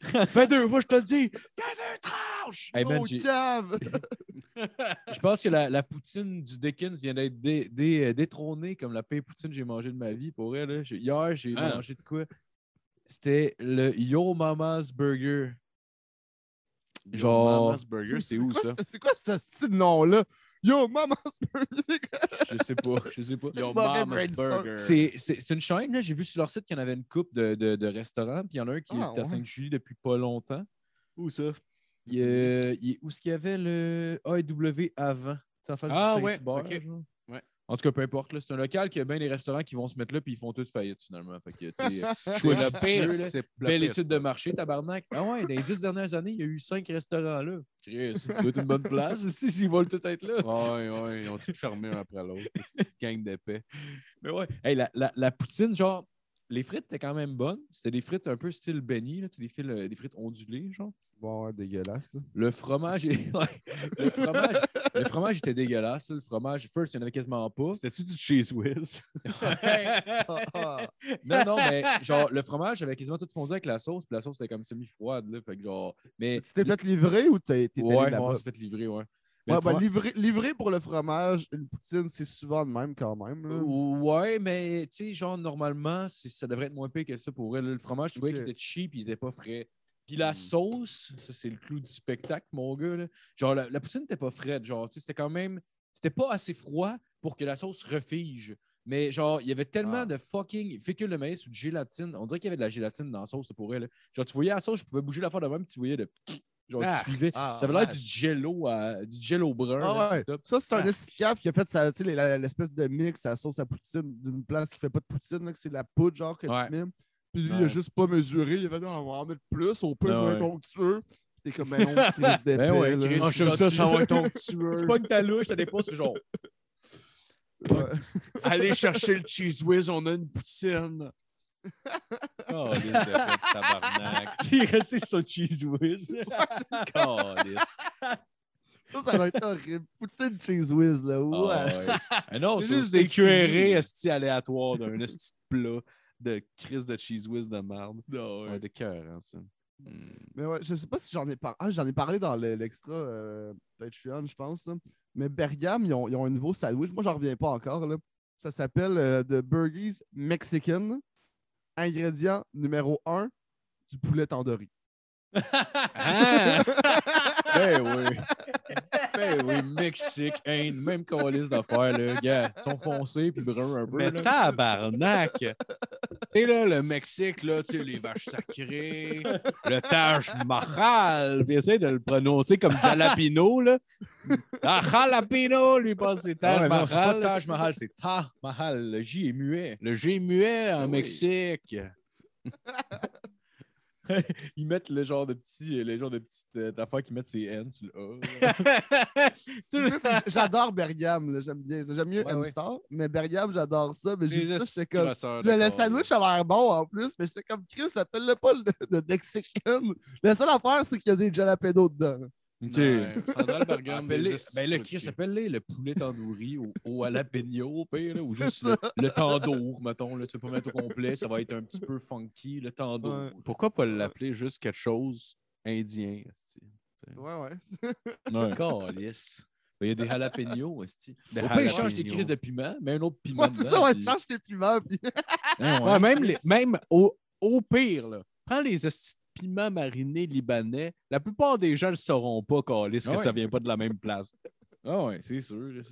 Fais deux fois, je te le dis. Fais deux tranches! Hey man, je pense que la, la poutine du Dickens vient d'être dé- dé- euh, détrônée comme la pire poutine que j'ai mangée de ma vie. Pour elle, là. J'ai- hier, j'ai Ah. mangé de quoi? C'était le Yo Mama's Burger. Genre- Mama's Burger, c'est où quoi ça? ce- C'est quoi ce style nom-là? Yo, c'est quoi? Je sais pas, je sais pas. Yo, Mama's. Burger. C'est c'est- c'est une chaîne, là. j'ai vu sur leur site qu'il y en avait une coupe de, de, de restaurants, puis il y en a un qui Ah, est à ouais. Sainte-Julie depuis pas longtemps. Où ça? Il, euh, il- où est-ce qu'il y avait le AEW avant? C'est en face Ah, du ouais, Saint-Hubert, ok. genre? Ouais. En tout cas, peu importe. C'est un local qui a bien des restaurants qui vont se mettre là puis ils font toutes faillite finalement. Fait que, tu sais, C'est c'est Belle pire étude de marché, tabarnak. Ah ouais, dans les dix dernières années, il y a eu cinq restaurants là. Doit être une bonne place. Si, s'ils veulent tout être là. Ouais, ouais, ils ont tout fermé un après l'autre. Cette gang d'épais. Mais ouais. Hey, la, la, la poutine, genre, les frites étaient quand même bonnes. C'était des frites un peu style Benny, là, des, fils, euh, des frites ondulées, genre. Bon, ouais, dégueulasse. Là. Le fromage, est- ouais, le fromage, le fromage était dégueulasse. là. Le fromage, first, il n'y en avait quasiment pas. C'était-tu du cheese whiz? Non, non, mais genre, le fromage avait quasiment tout fondu avec la sauce, puis la sauce était comme semi-froide, là. Fait que genre. Mais. Tu t'es fait livrer ou t'es t'es allé Ouais, là-bas? on s'est fait livrer, ouais. Ouais, le ben, livrer pour le fromage, une poutine, c'est souvent de même quand même. là. Ouais, mais tu sais, genre, normalement, ça devrait être moins pire que ça pour elle. Le fromage, tu voyais Ok. qu'il était cheap, il était pas frais. Puis la Mm. sauce, ça, c'est le clou du spectacle, mon gars. là. Genre, la, la poutine n'était pas fraîche. Genre, tu sais, c'était quand même. C'était pas assez froid pour que la sauce refige. Mais genre, il y avait tellement Ah. de fucking fécule de maïs ou de gélatine. On dirait qu'il y avait de la gélatine dans la sauce pour elle. Genre, tu voyais la sauce, je pouvais bouger la fois de même, tu voyais de. Genre, Ah. tu suivais. Ah, ça avait l'air du jello, du jello brun. Ah là, ouais. c'est top. Ça, c'est un Ah. escaf qui a fait sa- tu sais, la- l'espèce de mix à sauce à poutine d'une place qui fait pas de poutine, là, que c'est de la poudre genre que Ouais. tu mets. Puis lui, il a juste pas mesuré. Il a fait, non, on va en mettre plus, au peu, Ah ça va être ouais. onctueux. C'est comme un oncle Chris d'épais. Ben ouais, là. Chris, Ah, genre, ça, tu- ça va être ton Tu pognes ta louche, t'as des postes, genre. Ouais. Allez chercher le cheese whiz, on a une poutine. Oh, les effets, tabarnak. Il est resté sur cheese whiz. Calisse. Ça, ça va être horrible. Poutine cheese whiz, là. Ouais. Ah non, C'est juste des cuirés fumé. esti aléatoires d'un esti de plat de crise de cheese whiz de merde. Ouais, de cœur, hein, ça. Mais ouais, je sais pas si j'en ai parlé. Ah, j'en ai parlé dans le- l'extra euh, Patreon, je pense. là. Mais Bergam, ils ont, ils ont un nouveau sandwich. Moi, j'en reviens pas encore. Là. Ça s'appelle euh, The Burgies Mexican. Ingrédient numéro 1 du poulet tandoori. Ah! Ben oui. Ben oui, Mexique, Inde, même calice d'affaires, là. Gars, ils sont foncés puis bruns un peu. Mais là. tabarnak! tu sais, là, le Mexique, là, tu sais, les vaches sacrées, le Taj Mahal, puis essaye de le prononcer comme Jalapino, là. Ah, Jalapino, lui, que c'est Taj ouais, Mahal. c'est pas Taj Mahal, c'est Ta Mahal. Le J est muet. Le G muet en Ah oui. Mexique. Ils mettent le genre de petit, le genre de petite euh, affaire qu'ils mettent ses N sur le A. Tout Moi, c'est- J'adore Bergam. J'aime bien. ça. J'aime mieux Ouais, ouais. M-Star, mais Bergam, j'adore ça. Mais j'ai ça, j'étais comme. Le, de sandwich a l'air bon en plus, mais j'étais comme Chris, appelle-le pas le de Mexican. La seule affaire, c'est qu'il y a des jalapenos dedans. OK. Ouais, Bergam, des esti ben le trucs. Chris, appelle-les le poulet tandoori au, au jalapeno, au pire, là, ou juste le, le tandoor, mettons. Là, tu peux pas mettre au complet, ça va être un petit peu funky, le tandoor. Ouais. Pourquoi pas l'appeler juste quelque chose indien? esti? Ouais, ouais. Ouais. Calice. Ben, Il y a des jalapenos, aussi. Des Au pire, ils changent des crises de piment, mais un autre piment. Moi, c'est ça, on puis- change tes piments. Puis... Ouais, même, les- même au, au pire, là, prends les piments marinés libanais. La plupart des gens ne le sauront pas, Calice, que Ah ouais. ça vient pas de la même place. Ah ouais, c'est sûr.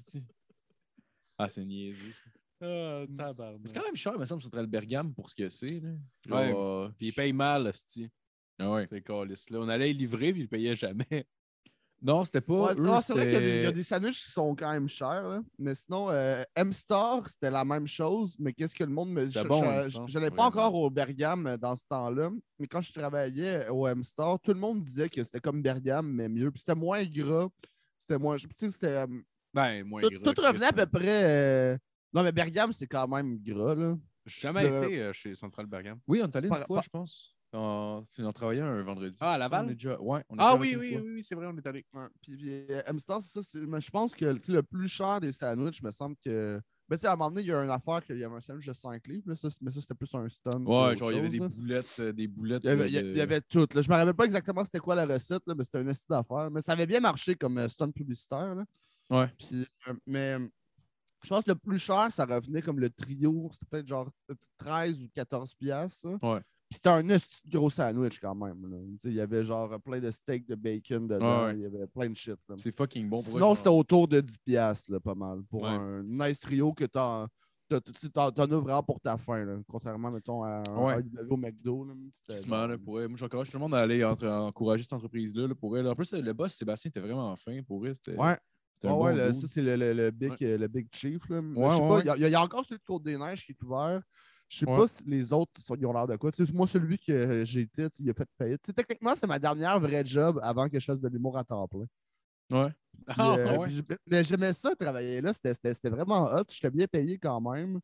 Ah, c'est niaiseux. Ah, tabarnak. C'est quand même cher, il me semble, sur le Bergame pour ce que c'est. là. Ouais, Puis ils payent mal, esti. Ah ouais. Ces. On allait les livrer, puis ils payaient jamais. Non, c'était pas. Ouais, non, c'est vrai qu'il y a des- il y, a c'était- des sandwichs qui sont quand même chers. là. Mais sinon, euh, M-Star, c'était la même chose. Mais qu'est-ce que le monde me Je bon, n'allais pas vraiment. encore au Bergam euh, dans ce temps-là. Mais quand je travaillais au M-Star, tout le monde disait que c'était comme Bergam, mais mieux. Puis c'était moins gras. C'était moins. Tu sais, c'était. euh, Ben, moins Tout, gras. tout revenait à peu près. euh, Non, mais Bergam, c'est quand même gras, là. J'ai jamais Le- été euh, chez Central Bergam. Oui, on est allé une Par- fois, par- je pense. On, on travaillait un vendredi. Ah, à Laval? On est déjà... Ouais, on est Ah oui, oui, oui, c'est vrai, on est allé. Ouais, Puis, puis, euh, M-Star, c'est ça. c'est- mais Je pense que le plus cher des sandwichs, me semble que. Ben, tu sais, à un moment donné, il y a une affaire qu'il y avait un sandwich de 5 livres, là, ça, mais ça, c'était plus un stun. Ouais, genre, il y avait des boulettes. boulettes, euh, des boulettes. Il y avait, il y a- de- il y avait tout. Là. Je me rappelle pas exactement c'était quoi la recette, là, mais c'était un esti d'affaires. Mais ça avait bien marché comme euh, stunt publicitaire. Là. Ouais. Puis, euh, mais euh, je pense que le plus cher, ça revenait comme le trio. C'était peut-être genre 13 ou 14 piastres. Ouais. C'était un gros sandwich quand même. Il y avait genre plein de steaks de bacon dedans. Ouais. Il y avait plein de shit. C'est fucking bon pour Sinon, c'était autour de 10 piastres, là, pas mal. Pour Ouais. un nice trio que t'en as vraiment pour ta faim. Là. Contrairement, mettons, à un Ouais. Au McDo. là, genre- là, pour vrai. Moi, j'encourage tout le monde à aller entre- encourager cette entreprise-là. là, pour elle. En plus, le boss, Sébastien, était vraiment fin. Pour elle, Ouais. Ouais, bon ouais, le- ça, c'est le, le- le big, euh, le big Chief. Là. Ouais, je sais ouais, pas, il y y, a- encore celui de Côte-des-Neiges qui est ouvert. Je sais Ouais. pas si les autres sont- ils ont l'air de quoi. Moi, celui que j'étais, tu sais, il a fait faillite. Techniquement, c'est ma dernière vraie job avant que je fasse de l'humour à temps plein. Ouais. Puis, Ah, euh, ouais. mais j'aimais ça, travailler là. C'était- C'était c'était vraiment hot. J'étais bien payé quand même.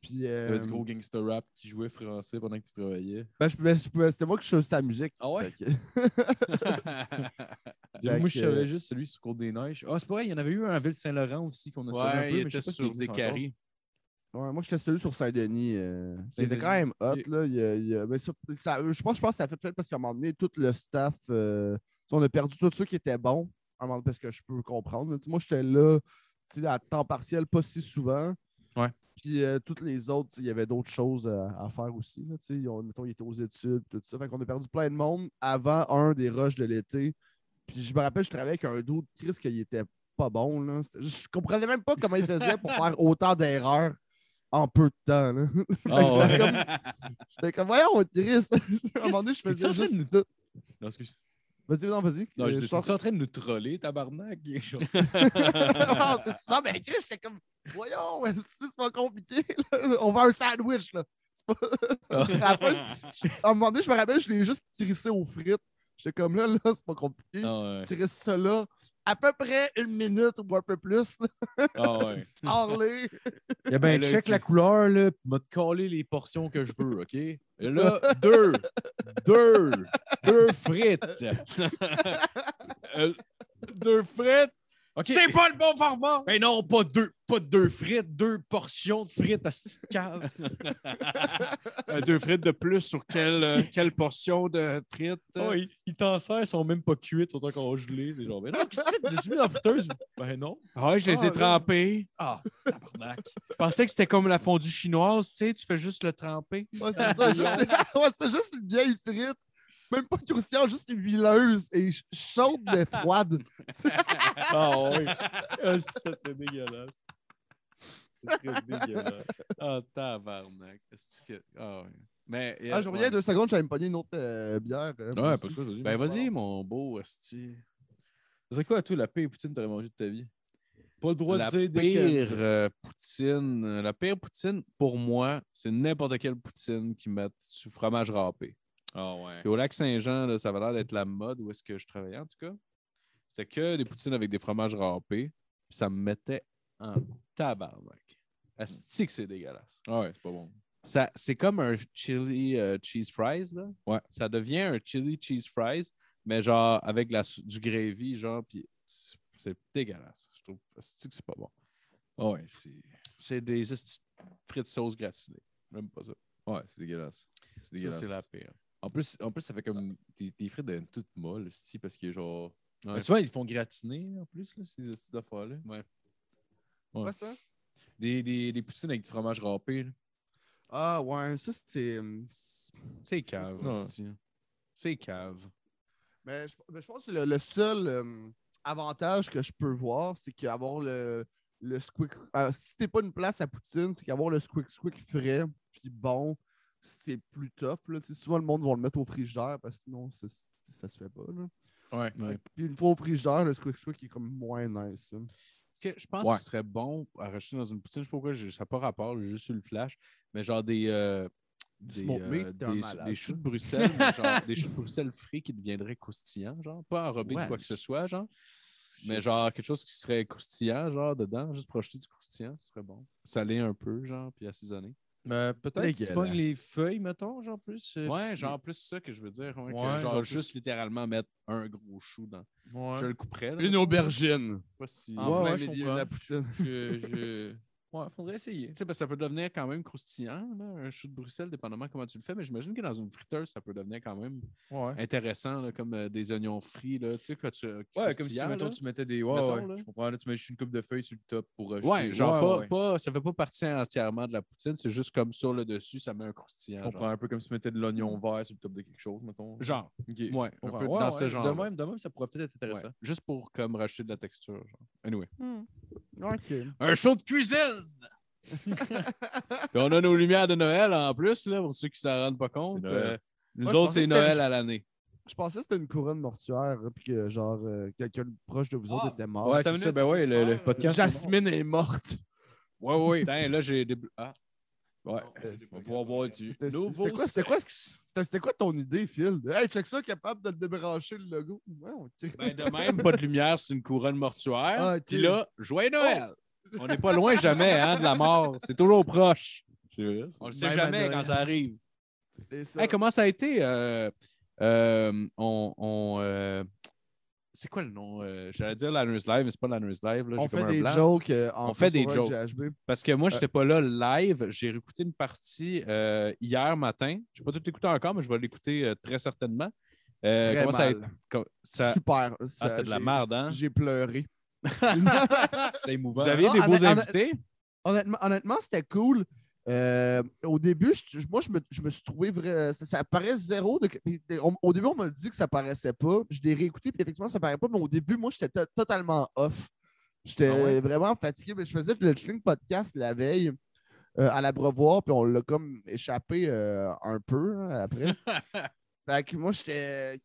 Puis, Il y euh, avait du gros gangster rap qui jouait français pendant que tu travaillais. ben, je je c'était moi qui choisissais la musique. Ah ouais? Que- Moi, je savais juste celui sur Côte des Neiges. Ah, c'est pas vrai, il y en avait eu un à Ville-Saint-Laurent aussi qu'on a sauvé un ouais, peu, il mais je sais pas sur des existe encore. caries. Ouais, moi, j'étais celui sur Saint-Denis. euh, qui était quand même hot. Là. Il il mais ça- ça- je, pense, je pense que ça a fait fait parce qu'à un moment donné, tout le staff, euh, on a perdu tous ceux qui étaient bons, à un moment donné, parce que je peux comprendre. Moi, j'étais là à temps partiel, pas si souvent. Ouais. Puis euh, toutes les autres, il y avait d'autres choses à, à faire aussi. Là, mettons, ils étaient aux études, tout ça. Fait qu'on a perdu plein de monde avant un des rushs de l'été. Puis je me rappelle, je travaillais avec un doute Chris qu'il était pas bon. Là. Je comprenais même pas comment il faisait pour faire autant d'erreurs en peu de temps. là. Ah ouais. C'était comme- J'étais comme, voyons, Chris. à un moment donné, je faisais juste nous- tout. Non, excuse. Vas-y, non, vas-y. Non, Euh, je je suis en train de nous troller, tabarnak? Non, c'est- non, mais Chris, j'étais comme, voyons, c'est pas compliqué? là? On veut un sandwich, là. C'est pas... Je- à un moment donné, je me rappelle, je l'ai juste crissé aux frites. J'étais comme là, là, c'est pas compliqué. Ah ouais. Je crisse ça là, à peu près une minute ou un peu plus. Ah ouais. Sors-les. Eh ben, Là, check tu- la couleur, là, puis m'a te coller les portions que je veux, OK? Et là, deux, deux, deux frites. Euh, deux frites. C'est pas le bon format! Ben non, pas deux. pas deux frites, deux portions de frites à cette cave. Euh, deux frites de plus sur quelle, euh, quelle portion de frites? Oh, ils t'en servent, ils sont même pas cuites, ils sont encore gelés. C'est genre, mais non, qu'est-ce que tu fais? Tu mis dans la friteuse? Ben non. Ah, je les Ah, ai là. trempés. Ah, tabarnak. Je pensais que c'était comme la fondue chinoise, tu sais, tu fais juste le tremper. Ouais, c'est ça. juste- ouais, c'est juste une vieille frite. Même pas croustillante, juste huileuse et ch- chaude mais froide. Ah oui. Ah, ça, c'est dégueulasse. Ça serait dégueulasse. Ah, tabarnak. Est-ce que... Ah, ouais. Mais, Ah, je reviens deux secondes, j'allais me pogner une autre euh, bière. moi Ouais, parce que vas-y. Ben, vas-y, mon beau, esti. C'est quoi, toi, la pire poutine que t'aurais mangé de ta vie? Pas le droit La de dire pire euh, poutine, la pire poutine, pour moi, c'est n'importe quelle poutine qui met du fromage râpé. Ah ouais. Puis au lac Saint-Jean, là, ça avait l'air d'être la mode où est-ce que je travaillais, en tout cas. C'était que des poutines avec des fromages râpés. Puis ça me mettait en tabarnak. Asti que c'est dégueulasse. Ah ouais, c'est pas bon. Ça, c'est comme un chili euh, cheese fries, là. Ouais. Ça devient un chili cheese fries, mais genre avec la, du gravy, genre, puis c'est dégueulasse. Je trouve asti que c'est pas bon. Ah ouais, c'est. C'est des frites sauce gratinées. Même pas ça. Ouais, c'est dégueulasse. C'est Ça, dégueulasse. c'est la pire. En plus, en plus, ça fait comme. Tes, tes frites deviennent toutes molles, parce que genre. Ouais. Ben, souvent, ils font gratiner, en plus, là, ces ces affaires-là. Ouais. Quoi, ça? Des, des, des poutines avec du fromage râpé, là. Ah, ouais, ça, c'est. euh, c'est- cave. C'est cave. Mais je, mais je pense que le, le seul euh, avantage que je peux voir, c'est qu'avoir le, le squick. euh, si t'es pas une place à Poutine, c'est qu'avoir le squick squick frais, puis bon, c'est plus tough. Là. Souvent, le monde va le mettre au frigidaire parce que sinon, ça, ça se fait pas. Là. Ouais. Ouais. Puis une fois au frigidaire, le squick squick est comme moins nice. hein. Ce que je pense Ouais. que ce serait bon à rajouter dans une poutine, je sais pas pourquoi, je- ça n'a pas rapport, j'ai juste eu le flash, mais genre des. euh, des, euh, meat, des, choux de Bruxelles, genre des choux de Bruxelles frits qui deviendraient croustillants, genre, pas enrobés de quoi que ce soit, genre, mais genre quelque chose qui serait croustillant, genre, dedans, juste pour ajouter du croustillant, ce serait bon. Salé un peu, genre, puis assaisonné. Mais peut-être Dégueulasse. pognes les feuilles, mettons, genre plus. euh, Ouais, genre plus ça que je veux dire, ouais, que Ouais, genre genre juste plus- littéralement mettre un gros chou dans. Ouais. Je le couperais, là. Une aubergine. Pas si... En Ouais, plein ouais, je milieu de comprends. la Poutine. Je, je... Ouais, faudrait essayer. Tu sais, parce que ça peut devenir quand même croustillant, là, un chou de Bruxelles, dépendamment comment tu le fais, mais j'imagine que dans une friteuse, ça peut devenir quand même Ouais. intéressant, là, comme euh, des oignons frits, là, tu sais, quand tu. Ouais, comme si, mettons, tu mettais des. Ouais, Mettons, ouais, là. je comprends. Là, tu mets juste une coupe de feuilles sur le top pour rajouter. Ouais, genre pas, ouais. pas- ça fait pas partie entièrement de la poutine, c'est juste comme sur le dessus, ça met un Je croustillant. comprends Genre. un peu comme si tu mettais de l'oignon vert sur le top de quelque chose, mettons. Genre, Ok. ouais, Je un comprends. peu Ouais, dans ouais, ce genre. De même, de même, ça pourrait peut-être être intéressant. Juste pour comme rajouter de la texture. Genre. Anyway. Un show de cuisine! Puis on a nos lumières de Noël en plus, là, pour ceux qui s'en rendent pas compte. Euh, nous Moi, autres, c'est Noël une- à l'année. Je pensais que c'était une couronne mortuaire, puis que genre euh, quelqu'un de proche de vous autres Ah, était mort. Ouais, c'est ça. Ben ouais, le, le euh, podcast. Jasmine est morte. Ouais, ouais. Putain, là, j'ai des. Ah, Ouais. On va pouvoir voir du. C'était c'était Nouveau quoi, c'était quoi, c'était- quoi ton idée, Phil? Hey, check ça, capable de débrancher le logo. Ouais, ok. Ben, de même, pas de lumière, c'est une couronne mortuaire. Ah. Puis là, joyeux Noël! On n'est pas loin jamais hein, de la mort. C'est toujours proche. Vrai. On le sait jamais quand ça arrive. Ça- Hey, comment ça a été? euh, euh, on. on, euh, c'est quoi le nom? Euh, J'allais dire Lanners Live, mais c'est pas Lanners Live. Là, on comme fait un des jokes euh, en On fait des jokes. GHB. Parce que moi, je n'étais pas là live. J'ai réécouté une partie euh, hier matin. Je n'ai pas tout écouté encore, mais je vais l'écouter euh, très certainement. Euh, Très comment ça mal. Super. Ah, c'était de la merde, hein? J'ai pleuré. C'était émouvant. Vous aviez des beaux invités? Honnêtement, honnêtement c'était cool. Euh, au début, je- moi, je me, je me suis trouvé vrai. Ça, ça paraît zéro. de- on- au début, on m'a dit que ça paraissait pas. Je l'ai réécouté, puis effectivement, ça paraît pas. Mais au début, moi, j'étais to- totalement off. J'étais Ah ouais? vraiment fatigué. Mais je faisais le Chilling Podcast la veille euh, à l'abreuvoir, puis on l'a comme échappé euh, un peu hein, après. Fait que moi, j'étais.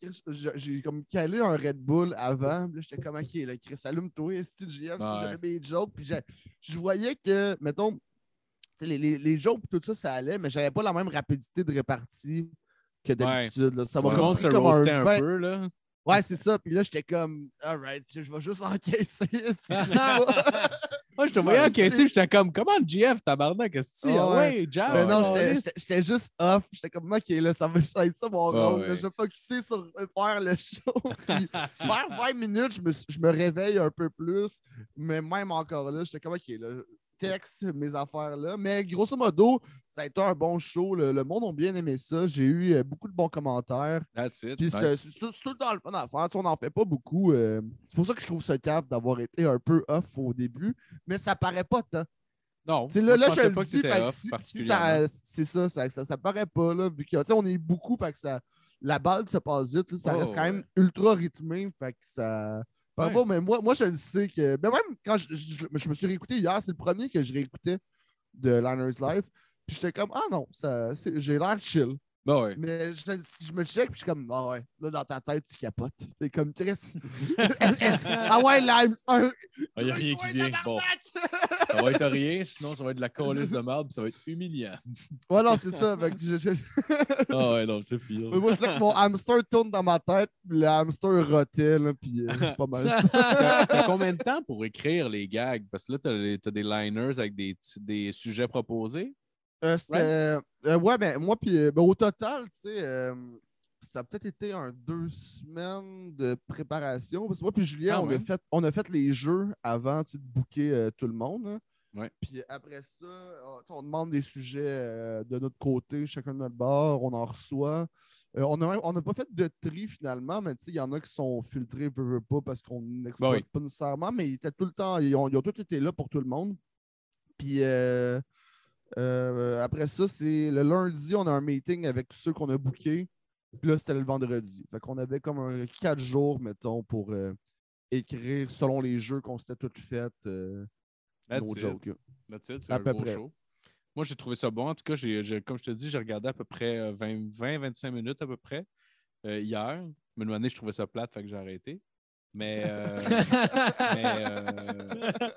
J'ai- comme calé un Red Bull avant. là, j'étais comme, OK, là, Chris, allume-toi, style. Ouais. J'avais mes jokes. Puis je voyais que, mettons, les, les, les jokes, tout ça, ça allait, mais j'avais pas la même rapidité de répartie que d'habitude. là. Ça m'a comme se comme un un, 20 peu, là. Ouais, c'est ça. Puis là, j'étais comme, alright, je je vais juste encaisser. Moi, je te voyais encaisser, j'étais comme, comment GF, tabarnak, qu'est-ce que tu Ah Ouais, jab. Mais non, oh, j'étais- juste off. J'étais comme, ok, là, ça va juste être ça mon Ah rôle. ouais. Je vais focuser sur faire le show. Puis, vers 20 minutes, je me, je me réveille un peu plus. Mais même encore là, j'étais comme, ok, là, mes affaires là. Mais grosso modo, ça a été un bon show. Le, le monde a bien aimé ça. J'ai eu euh, beaucoup de bons commentaires. That's it. Puis Nice. c'est- tout le temps le fun à faire. Tu sais, on n'en fait pas beaucoup. euh, c'est pour ça que je trouve ce cap d'avoir été un peu off au début. Mais ça paraît pas tant. Non, moi, là, là, je le dis, que si, ça, c'est ça, ça, ça, ça paraît pas, là, vu que, tu sais, on est beaucoup, fait que ça, la balle se passe vite, là, ça Oh, reste quand ouais. même ultra rythmé, fait que ça... Ouais. pas, mais moi, moi, je le sais que... Mais même quand je, je- je me suis réécouté hier, c'est le premier que je réécoutais de Liners Live, puis j'étais comme, ah non, j'ai l'air chill. Ben ouais. Mais je, je me check, puis je suis comme, ah ouais, là, dans ta tête, tu capotes. T'es comme, Chris. ah ouais, lime, c'est un... Il n'y a rien qui vient. Bon, ça va être rien, sinon ça va être de la colisse de puis ça va être humiliant. Ouais, non, c'est ça. fait que je- je- Ah ouais, non, je file. Mais moi, je voulais que mon hamster tourne dans ma tête, puis le hamster rotait, là, puis euh, pas mal. T'as combien de temps pour écrire les gags? Parce que là, t'as des liners avec des, des sujets proposés? Euh, euh, ouais, mais moi, puis euh, ben, au total, tu sais, euh, ça a peut-être été un deux semaines de préparation. Parce que moi, puis Julien, Ah on, a fait, on a fait les jeux avant de booker tout le monde. Ouais. Puis après ça, sais, on demande des sujets de notre côté, chacun de notre bord, on en reçoit. On n'a on a pas fait de tri finalement, mais tu sais, il y en a qui sont filtrés, veux, veux pas, parce qu'on n'exploite Ben oui. pas nécessairement, mais ils étaient tout le temps, ils ont, ils ont tous été là pour tout le monde. Puis euh, euh, après ça, c'est le lundi, on a un meeting avec ceux qu'on a bookés. Puis là, c'était le vendredi. Fait qu'on avait comme un quatre jours, mettons, pour euh, écrire selon les jeux qu'on s'était tous faits. Euh, That's no it. joke. là. That's it, c'est À un peu gros près. show. Moi, j'ai trouvé ça bon. En tout cas, j'ai- j'ai- comme je te dis, j'ai regardé à peu près 20-25 minutes à peu près euh, hier. Mais une année, je trouvais ça plate, fait que j'ai arrêté. Mais, euh, mais, euh,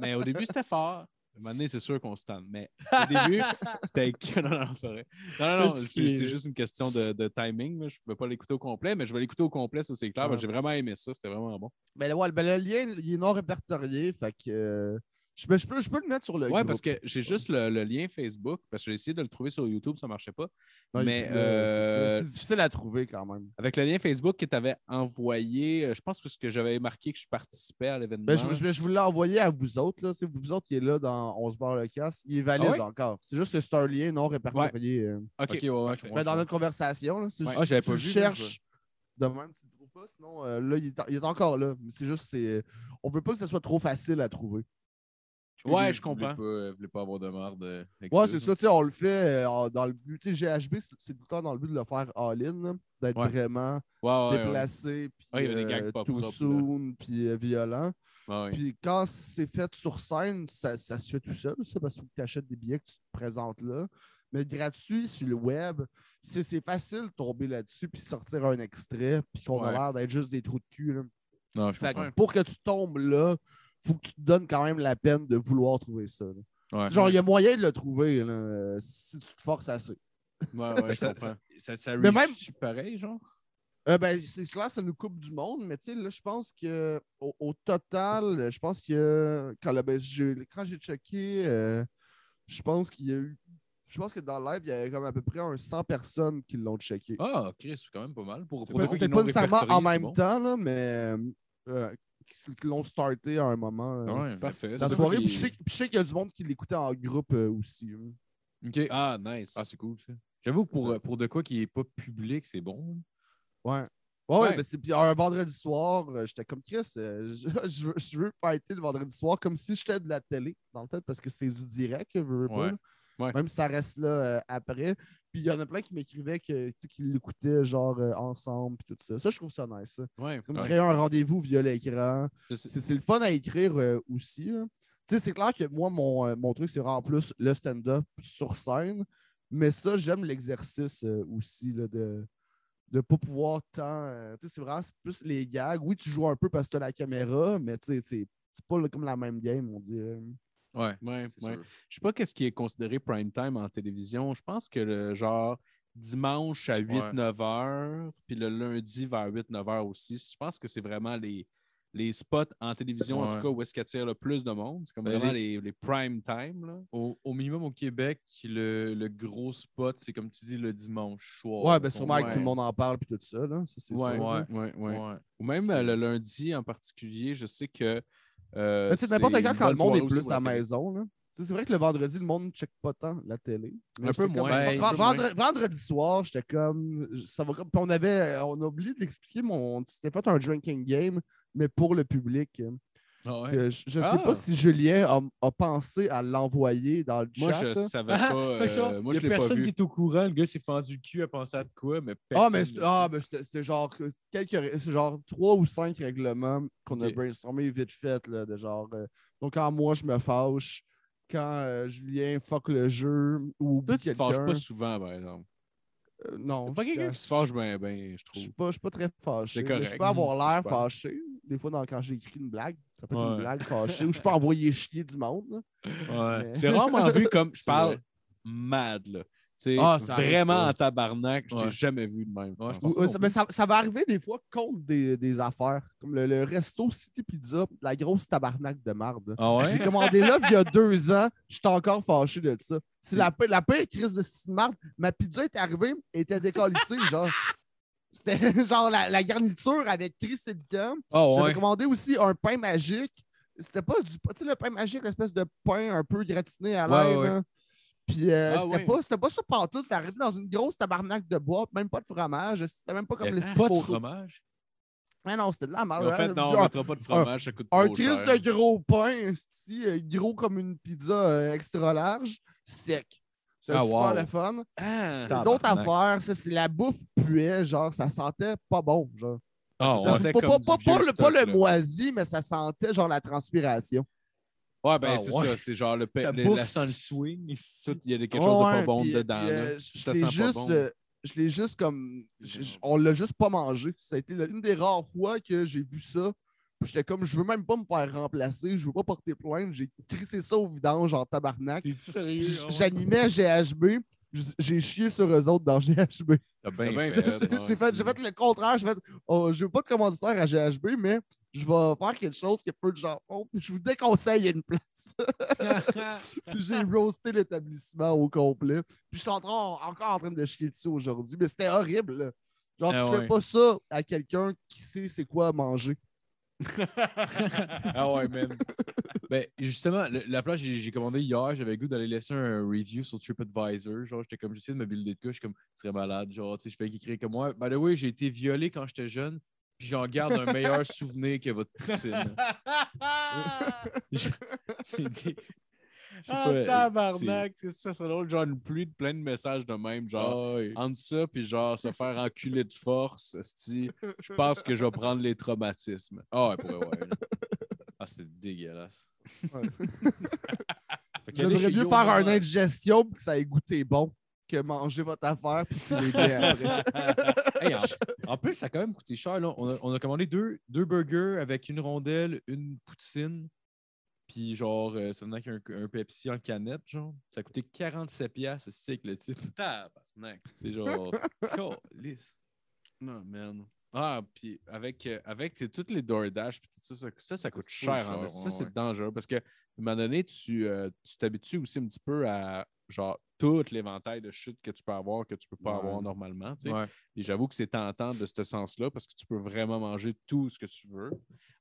mais au début, c'était fort. Année, c'est sûr qu'on se tente. Mais au début, c'était. Non, non, c'est vrai. Non, non, non, c'est c'est juste une question de, de timing. là. Je ne pouvais pas l'écouter au complet, mais je vais l'écouter au complet, ça c'est clair. Ouais. J'ai vraiment aimé ça. C'était vraiment bon. Ben, ouais, ben, le lien, il est non répertorié. Fait que euh, je, je peux, je peux le mettre sur le Ouais, groupe. parce que j'ai juste le, le lien Facebook, parce que j'ai essayé de le trouver sur YouTube, ça ne marchait pas. Mais, euh, ça. c'est difficile à trouver quand même. Avec le lien Facebook que tu avais envoyé, euh, je pense que ce que j'avais marqué que je participais à l'événement. Ben, je, je- je vous l'ai envoyé à vous autres. Là. Vous autres qui est là dans On se barre le casse, il est valide Ah ouais? encore. C'est juste que c'est un lien non répertorié. euh, Ok, Ok, ouais, parfait. comprends. ben, dans notre conversation. C'est Ouais. juste- Ah, pas là, cherches de même, tu le trouves pas. Sinon, euh, là, il est, il est encore là. Mais c'est juste, c'est, on veut pas que ce soit trop facile à trouver. Ouais, je comprends. pas- Vous voulez pas avoir de merde. euh, Ouais, c'est ça. tu sais, On le fait euh, dans le but. tu sais, GHB, c'est- tout le temps dans le but de le faire all-in, d'être Ouais. vraiment Ouais, ouais, ouais. déplacé, puis Ouais, il y avait des euh, too propres, soon, puis euh, violent. Puis quand c'est fait sur scène, ça, ça se fait tout seul, ça, parce qu'il faut que tu achètes des billets, que tu te présentes là. Mais gratuit sur le web, c'est facile de tomber là-dessus puis sortir un extrait, puis qu'on a l'air d'être juste des trous de cul. là. Non, je Fait pour que tu tombes là, faut que tu te donnes quand même la peine de vouloir trouver ça. là. Ouais. Genre, il y a moyen de le trouver là, euh, si tu te forces assez. Ouais, ouais, je ça, ça, ça, ça Mais même- pareil, genre? Euh, ben, c'est clair, ça nous coupe du monde, mais tu sais, là, je pense que au, au total, je pense que quand, le- ben, j'ai- quand j'ai checké, euh, je pense qu'il y a eu. Je pense que dans le live, il y avait comme à peu près un 100 personnes qui l'ont checké. Ah, Chris, c'est quand même pas mal. Pour, pour Peut-être pas nécessairement en même bon. temps, là, mais euh, qui, l'ont starté à un moment. euh, Ah Ouais, Parfait. La C'est soirée, puis je sais, qu'il y a du monde qui l'écoutait en groupe euh, aussi. hein. Ok. Ah, Ah, nice. c'est cool, ça. J'avoue, que pour, euh, pour de quoi qui est pas public, c'est bon. Ouais. Ouais, ouais, Ouais. ben, c'est- puis un vendredi soir, j'étais comme Chris, je, je veux, je veux fighter le vendredi soir comme si j'étais de la télé, dans le tête, parce que c'était du direct, je veux pas, Ouais. Ouais. Même si ça reste là euh, après. Puis il y en a plein qui m'écrivaient que, tu sais, qu'ils l'écoutaient genre euh, ensemble, puis tout ça. Ça, je trouve ça nice. Ça. Ouais. C'est comme Ouais. créer un rendez-vous via l'écran. C'est c'est le fun à écrire euh, aussi. là. Tu sais, c'est clair que moi, mon, euh, mon truc, c'est vraiment plus le stand-up sur scène. Mais ça, j'aime l'exercice euh, aussi là, de ne pas pouvoir tant. euh, tu sais, c'est vraiment c'est plus les gags. Oui, tu joues un peu parce que tu as la caméra, mais tu sais, c'est c'est pas là, comme la même game, on dirait. Ouais. Ouais, ouais. sûr. Je sais pas qu'est-ce qui est considéré prime time en télévision. Je pense que le genre dimanche à 8-9 heures, puis le lundi vers 8-9 heures aussi. Je pense que c'est vraiment les, les spots en télévision, en tout cas, où est-ce qu'ils attirent le plus de monde. C'est comme Ben, vraiment les- les, les prime time. Là. Au, au minimum au Québec, le, le gros spot, c'est comme tu dis le dimanche soir. Ouais, ben sûrement que tout le monde en parle puis tout ça. Là. Ça, c'est Ouais, sûr, ouais, là. ouais, ouais. Ouais. Ou même euh, le lundi en particulier, je sais que. Euh, Mais sais, n'importe c'est quand, quand le monde est plus à la maison. Là. C'est vrai que le vendredi, le monde ne check pas tant la télé. Mais Un peu comme- moins. Vend- un peu vendre- Vendredi soir, j'étais comme. Ça va comme. puis On avait. On a oublié de l'expliquer, mon. C'était fait un drinking game, mais pour le public. Ah ouais? Que je je sais Ah. pas si Julien a, a pensé à l'envoyer dans le Moi, chat. je là. savais Ah, pas. euh, moi, y je a l'ai pas personne vu. qui est au courant. Le gars s'est fendu le cul à penser à de quoi, mais Ah, mais, ah, mais c'était c'était genre que- quelques genre trois ou cinq règlements qu'on a brainstormé vite fait. Là, de genre, euh, donc, quand moi je me fâche, quand euh, Julien fuck le jeu ou Toi, tu te fâches pas souvent, par exemple. Euh, non, pas je- quelqu'un qui se fâche bien, bien, je Je trouve. suis pas, je suis pas très fâché. Correct. Je peux avoir l'air fâché. Des fois, dans- quand j'écris une blague, ça peut être une blague fâchée. ou je peux envoyer chier du monde. Ouais. Mais- J'ai rarement vu comme je parle mad, là. Ah, vraiment en tabarnak, je t'ai Ouais. jamais vu de même. Ouais, Ou- euh, ça, mais ça, ça va arriver des fois contre des, des affaires. Comme le, le resto City Pizza, la grosse tabarnak de marde. Ah ouais? J'ai commandé là il y a deux ans. Je suis encore fâché de ça. C'est la, la pire crise de style marde. Ma pizza est arrivée et était décollissée. genre. C'était genre la, la garniture avec Chris et. Ah J'avais commandé aussi un pain magique. C'était pas du. Tu sais, le pain magique, l'espèce de pain un peu gratiné à l'air. Puis euh, Ah, c'était pas, c'était pas ça partout. C'était arrivé dans une grosse tabarnak de boîte, même pas de fromage. C'était même pas comme les Pas de fromage? Mais non, c'était de la merde. En fait, hein. non, on mettra pas de fromage, ça coûte un trop crise cher. de gros pain, euh, gros comme une pizza euh, extra large, sec. C'est Ah, super wow. le fun. Ah, T'as d'autres affaires, c'est la bouffe puait, genre, ça sentait pas bon, genre. Ah Ça pas, comme pas- du pas- vieux pas le, pas le moisi, mais ça sentait genre la transpiration. Ouais, ben Ah, c'est ouais. ça, c'est genre le pa- Ta le- bouffe la- sans le swing. tout, Il y a quelque chose de Ouais, pas bon puis- dedans. là. euh, ça l'ai sent pas juste, bon. euh, je l'ai juste comme. je- je- on l'a juste pas mangé. Ça a été la- une des rares fois que j'ai vu ça. J'étais comme, je veux même pas me faire remplacer, je veux pas porter plainte. J'ai crissé ça au vidange en tabarnak. Ah. J'animais GHB. J'ai chié sur eux autres dans GHB. J'ai fait, j'ai fait le contraire. J'ai fait, oh, je veux pas de commanditaire à GHB, mais je vais faire quelque chose que peu de gens font. Je vous déconseille une place. J'ai roasté l'établissement au complet. Puis je suis en train- encore en train de chier dessus aujourd'hui, mais c'était horrible. là. Genre, Ah tu ouais. fais pas ça à quelqu'un qui sait c'est quoi manger. Ah ouais, man. ben, justement, le- la place, j'ai commandé hier, j'avais le goût d'aller laisser un review sur TripAdvisor. Genre, j'étais comme, j'essayais de me builder de suis comme, ce serait malade. Genre, tu sais, je fais écrire comme moi. By the way, j'ai été violé quand j'étais jeune, puis j'en garde un meilleur souvenir que votre poutine. Ah, euh, tabarnak! c'est- Ça serait drôle, genre une pluie de plein de messages de même, c'est- genre. Ah ouais. Entre ça, puis genre se faire enculer de force, je pense que je vais prendre les traumatismes. Ah ouais, pour vrai, ouais. là. Ah, c'était dégueulasse. Ouais. J'aimerais mieux Yo faire un indigestion pour que ça ait goûté bon que manger votre affaire puis filer bien après. Hey, en, en plus, ça a quand même coûté cher. Là. On, a, on a commandé deux, deux burgers avec une rondelle, une poutine. Puis genre, euh, ça venait avec un, un Pepsi en canette, genre. Ça coûté 47 piastres, c'est le type. C'est genre... Calisse. Non, man. Ah, puis avec, euh, avec toutes les DoorDash, puis tout ça, ça, ça, ça coûte cher. cher, ouais, esti. ça, c'est ouais. dangereux parce qu'à un moment donné, tu euh, tu t'habitues aussi un petit peu à genre tout l'éventail de shit que tu peux avoir que tu peux pas Ouais. avoir normalement. tu sais. Ouais. Et j'avoue que c'est tentant de ce sens-là parce que tu peux vraiment manger tout ce que tu veux,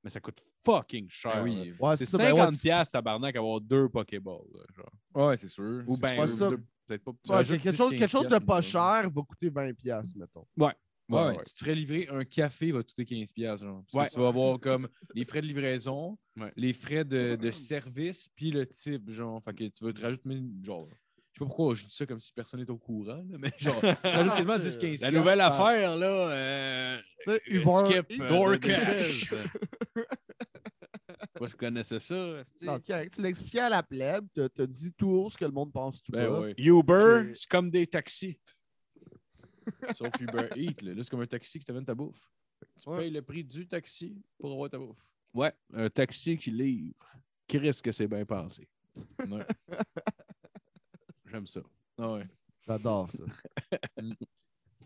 mais ça coûte fucking cher. Ah là. oui. Ouais, C'est ça, ben ouais, 50 tu- piastres, tabarnak, avoir deux Pokéballs. genre. Ouais, c'est sûr. Ou ben, pas deux- peut-être pas. Quelque 10, chose, quelque chose de 15 pas cher va coûter 20$, piastres, mettons. Ouais, Ouais, ouais. Tu te ferais livrer un café, il va te coûter 15$. piastres, Genre, parce Ouais. que tu vas avoir comme les frais de livraison, Ouais. les frais de, de service, puis le type. Genre, fait que tu vas te rajouter, genre, je sais pas pourquoi je dis ça comme si personne n'est au courant, là, mais genre, tu te rajoutes quasiment 10-15$. La nouvelle par- affaire, là, euh, Tu sais, euh, Uber Skip, euh. DoorDash. Moi, je connaissais ça. Non. Tu l'expliquais à la plèbe, t'as t'as dit tout haut ce que le monde pense tout Ben bas. ouais. Uber, c'est comme des taxis. Sauf Uber Eats, là. Là, c'est comme un taxi qui t'amène ta bouffe. Tu Ouais. payes le prix du taxi pour avoir ta bouffe. Ouais, un taxi qui livre. Qui risque que c'est bien pensé. Ouais. J'aime ça. Ah ouais. J'adore ça.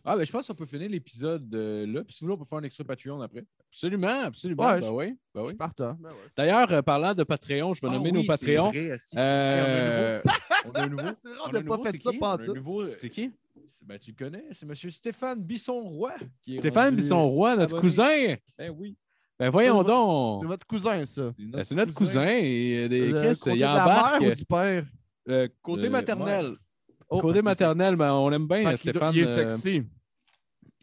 Ah, ben je pense qu'on peut finir l'épisode euh, là. Puis si vous voulez, on peut faire un extra Patreon après. Absolument, absolument. Ouais, ben je- oui, ben Je oui. partant. Ben ouais. D'ailleurs, euh, parlant de Patreon, je vais Ah nommer oui, nos Patreons. vrai. Euh, On a un nouveau? C'est vrai, On n'a pas nouveau, fait ça nouveau. C'est qui? Ben, tu le connais, c'est M. Stéphane Bisson-Roy. Stéphane rendu Bisson-Roy, notre abonné. cousin. Ben oui. Ben voyons donc. C'est votre cousin, ça. Ben, C'est notre cousin. Et, euh, des- Le Chris, côté il embarque. ou du père? Euh, côté Euh, maternel. Oh, Côté maternel, ben, on l'aime c'est- bien, doit- Stéphane. Il est euh, sexy.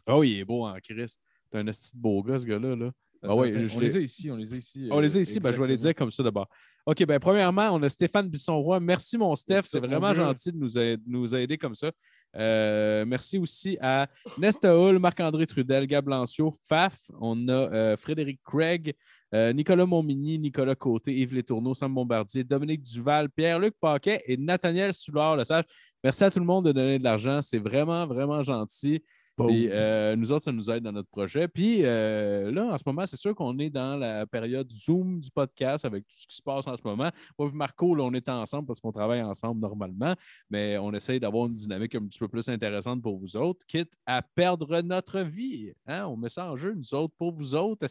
Oh, il est beau en Chris. C'est un esti de beau gars, ce gars-là. Là. Ah ouais, Attends, je on les a ici, on les a ici. On les a euh, ici, ben, je vais les dire comme ça d'abord. OK, ben, premièrement, on a Stéphane Bisson-Roy. Merci, mon Steph. C'est vraiment gentil de nous, a- de nous aider comme ça. Euh, merci aussi à Nesta Hull, Marc-André Trudel, Gab Lancio, Faf. On a euh, Frédéric Craig, Nicolas Montmigny, Nicolas Côté, Yves Létourneau, Sam Bombardier, Dominique Duval, Pierre-Luc Paquet et Nathaniel Soulard, le sage. Merci à tout le monde de donner de l'argent. C'est vraiment, vraiment gentil. Puis, euh, nous autres, ça nous aide dans notre projet. Puis euh, là, en ce moment, c'est sûr qu'on est dans la période Zoom du podcast avec tout ce qui se passe en ce moment. Moi et Marco, là, on est ensemble parce qu'on travaille ensemble normalement, mais on essaye d'avoir une dynamique un petit peu plus intéressante pour vous autres, quitte à perdre notre vie. Hein? On met ça en jeu, nous autres, pour vous autres.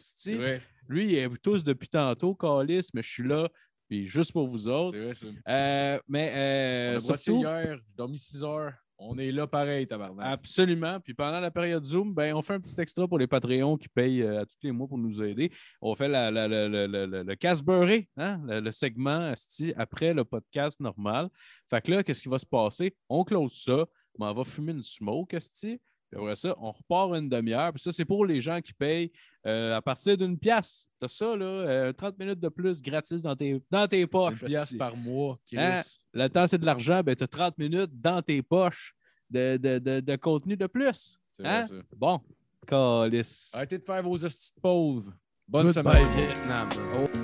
Lui, il est tous depuis tantôt, Calis, mais je suis là, puis juste pour vous autres. vrai. Euh, mais On euh, a surtout, hier, j'ai dormi 6 heures. On est là pareil, tabarnak. Absolument. Puis pendant la période Zoom, ben, on fait un petit extra pour les Patreons qui payent euh, à tous les mois pour nous aider. On fait la, la- la- le casse beurré, hein, le, le segment après le podcast normal. Fait que là, qu'est-ce qui va se passer? On close ça, mais on va fumer une smoke, asti. Puis après ça, on repart une demi-heure. Puis ça, c'est pour les gens qui payent euh, à partir d'une pièce. T'as ça, là, euh, 30 minutes de plus gratis dans tes, dans tes Une poches. pièce asti. par mois. Hein? Le temps, c'est de l'argent. Ben, tu as 30 minutes dans tes poches de, de- de- de contenu de plus. C'est vrai, Hein? ça. Bon, calice. Arrêtez de faire vos hosties de pauvres. Bonne semaine. Vietnam. Oh.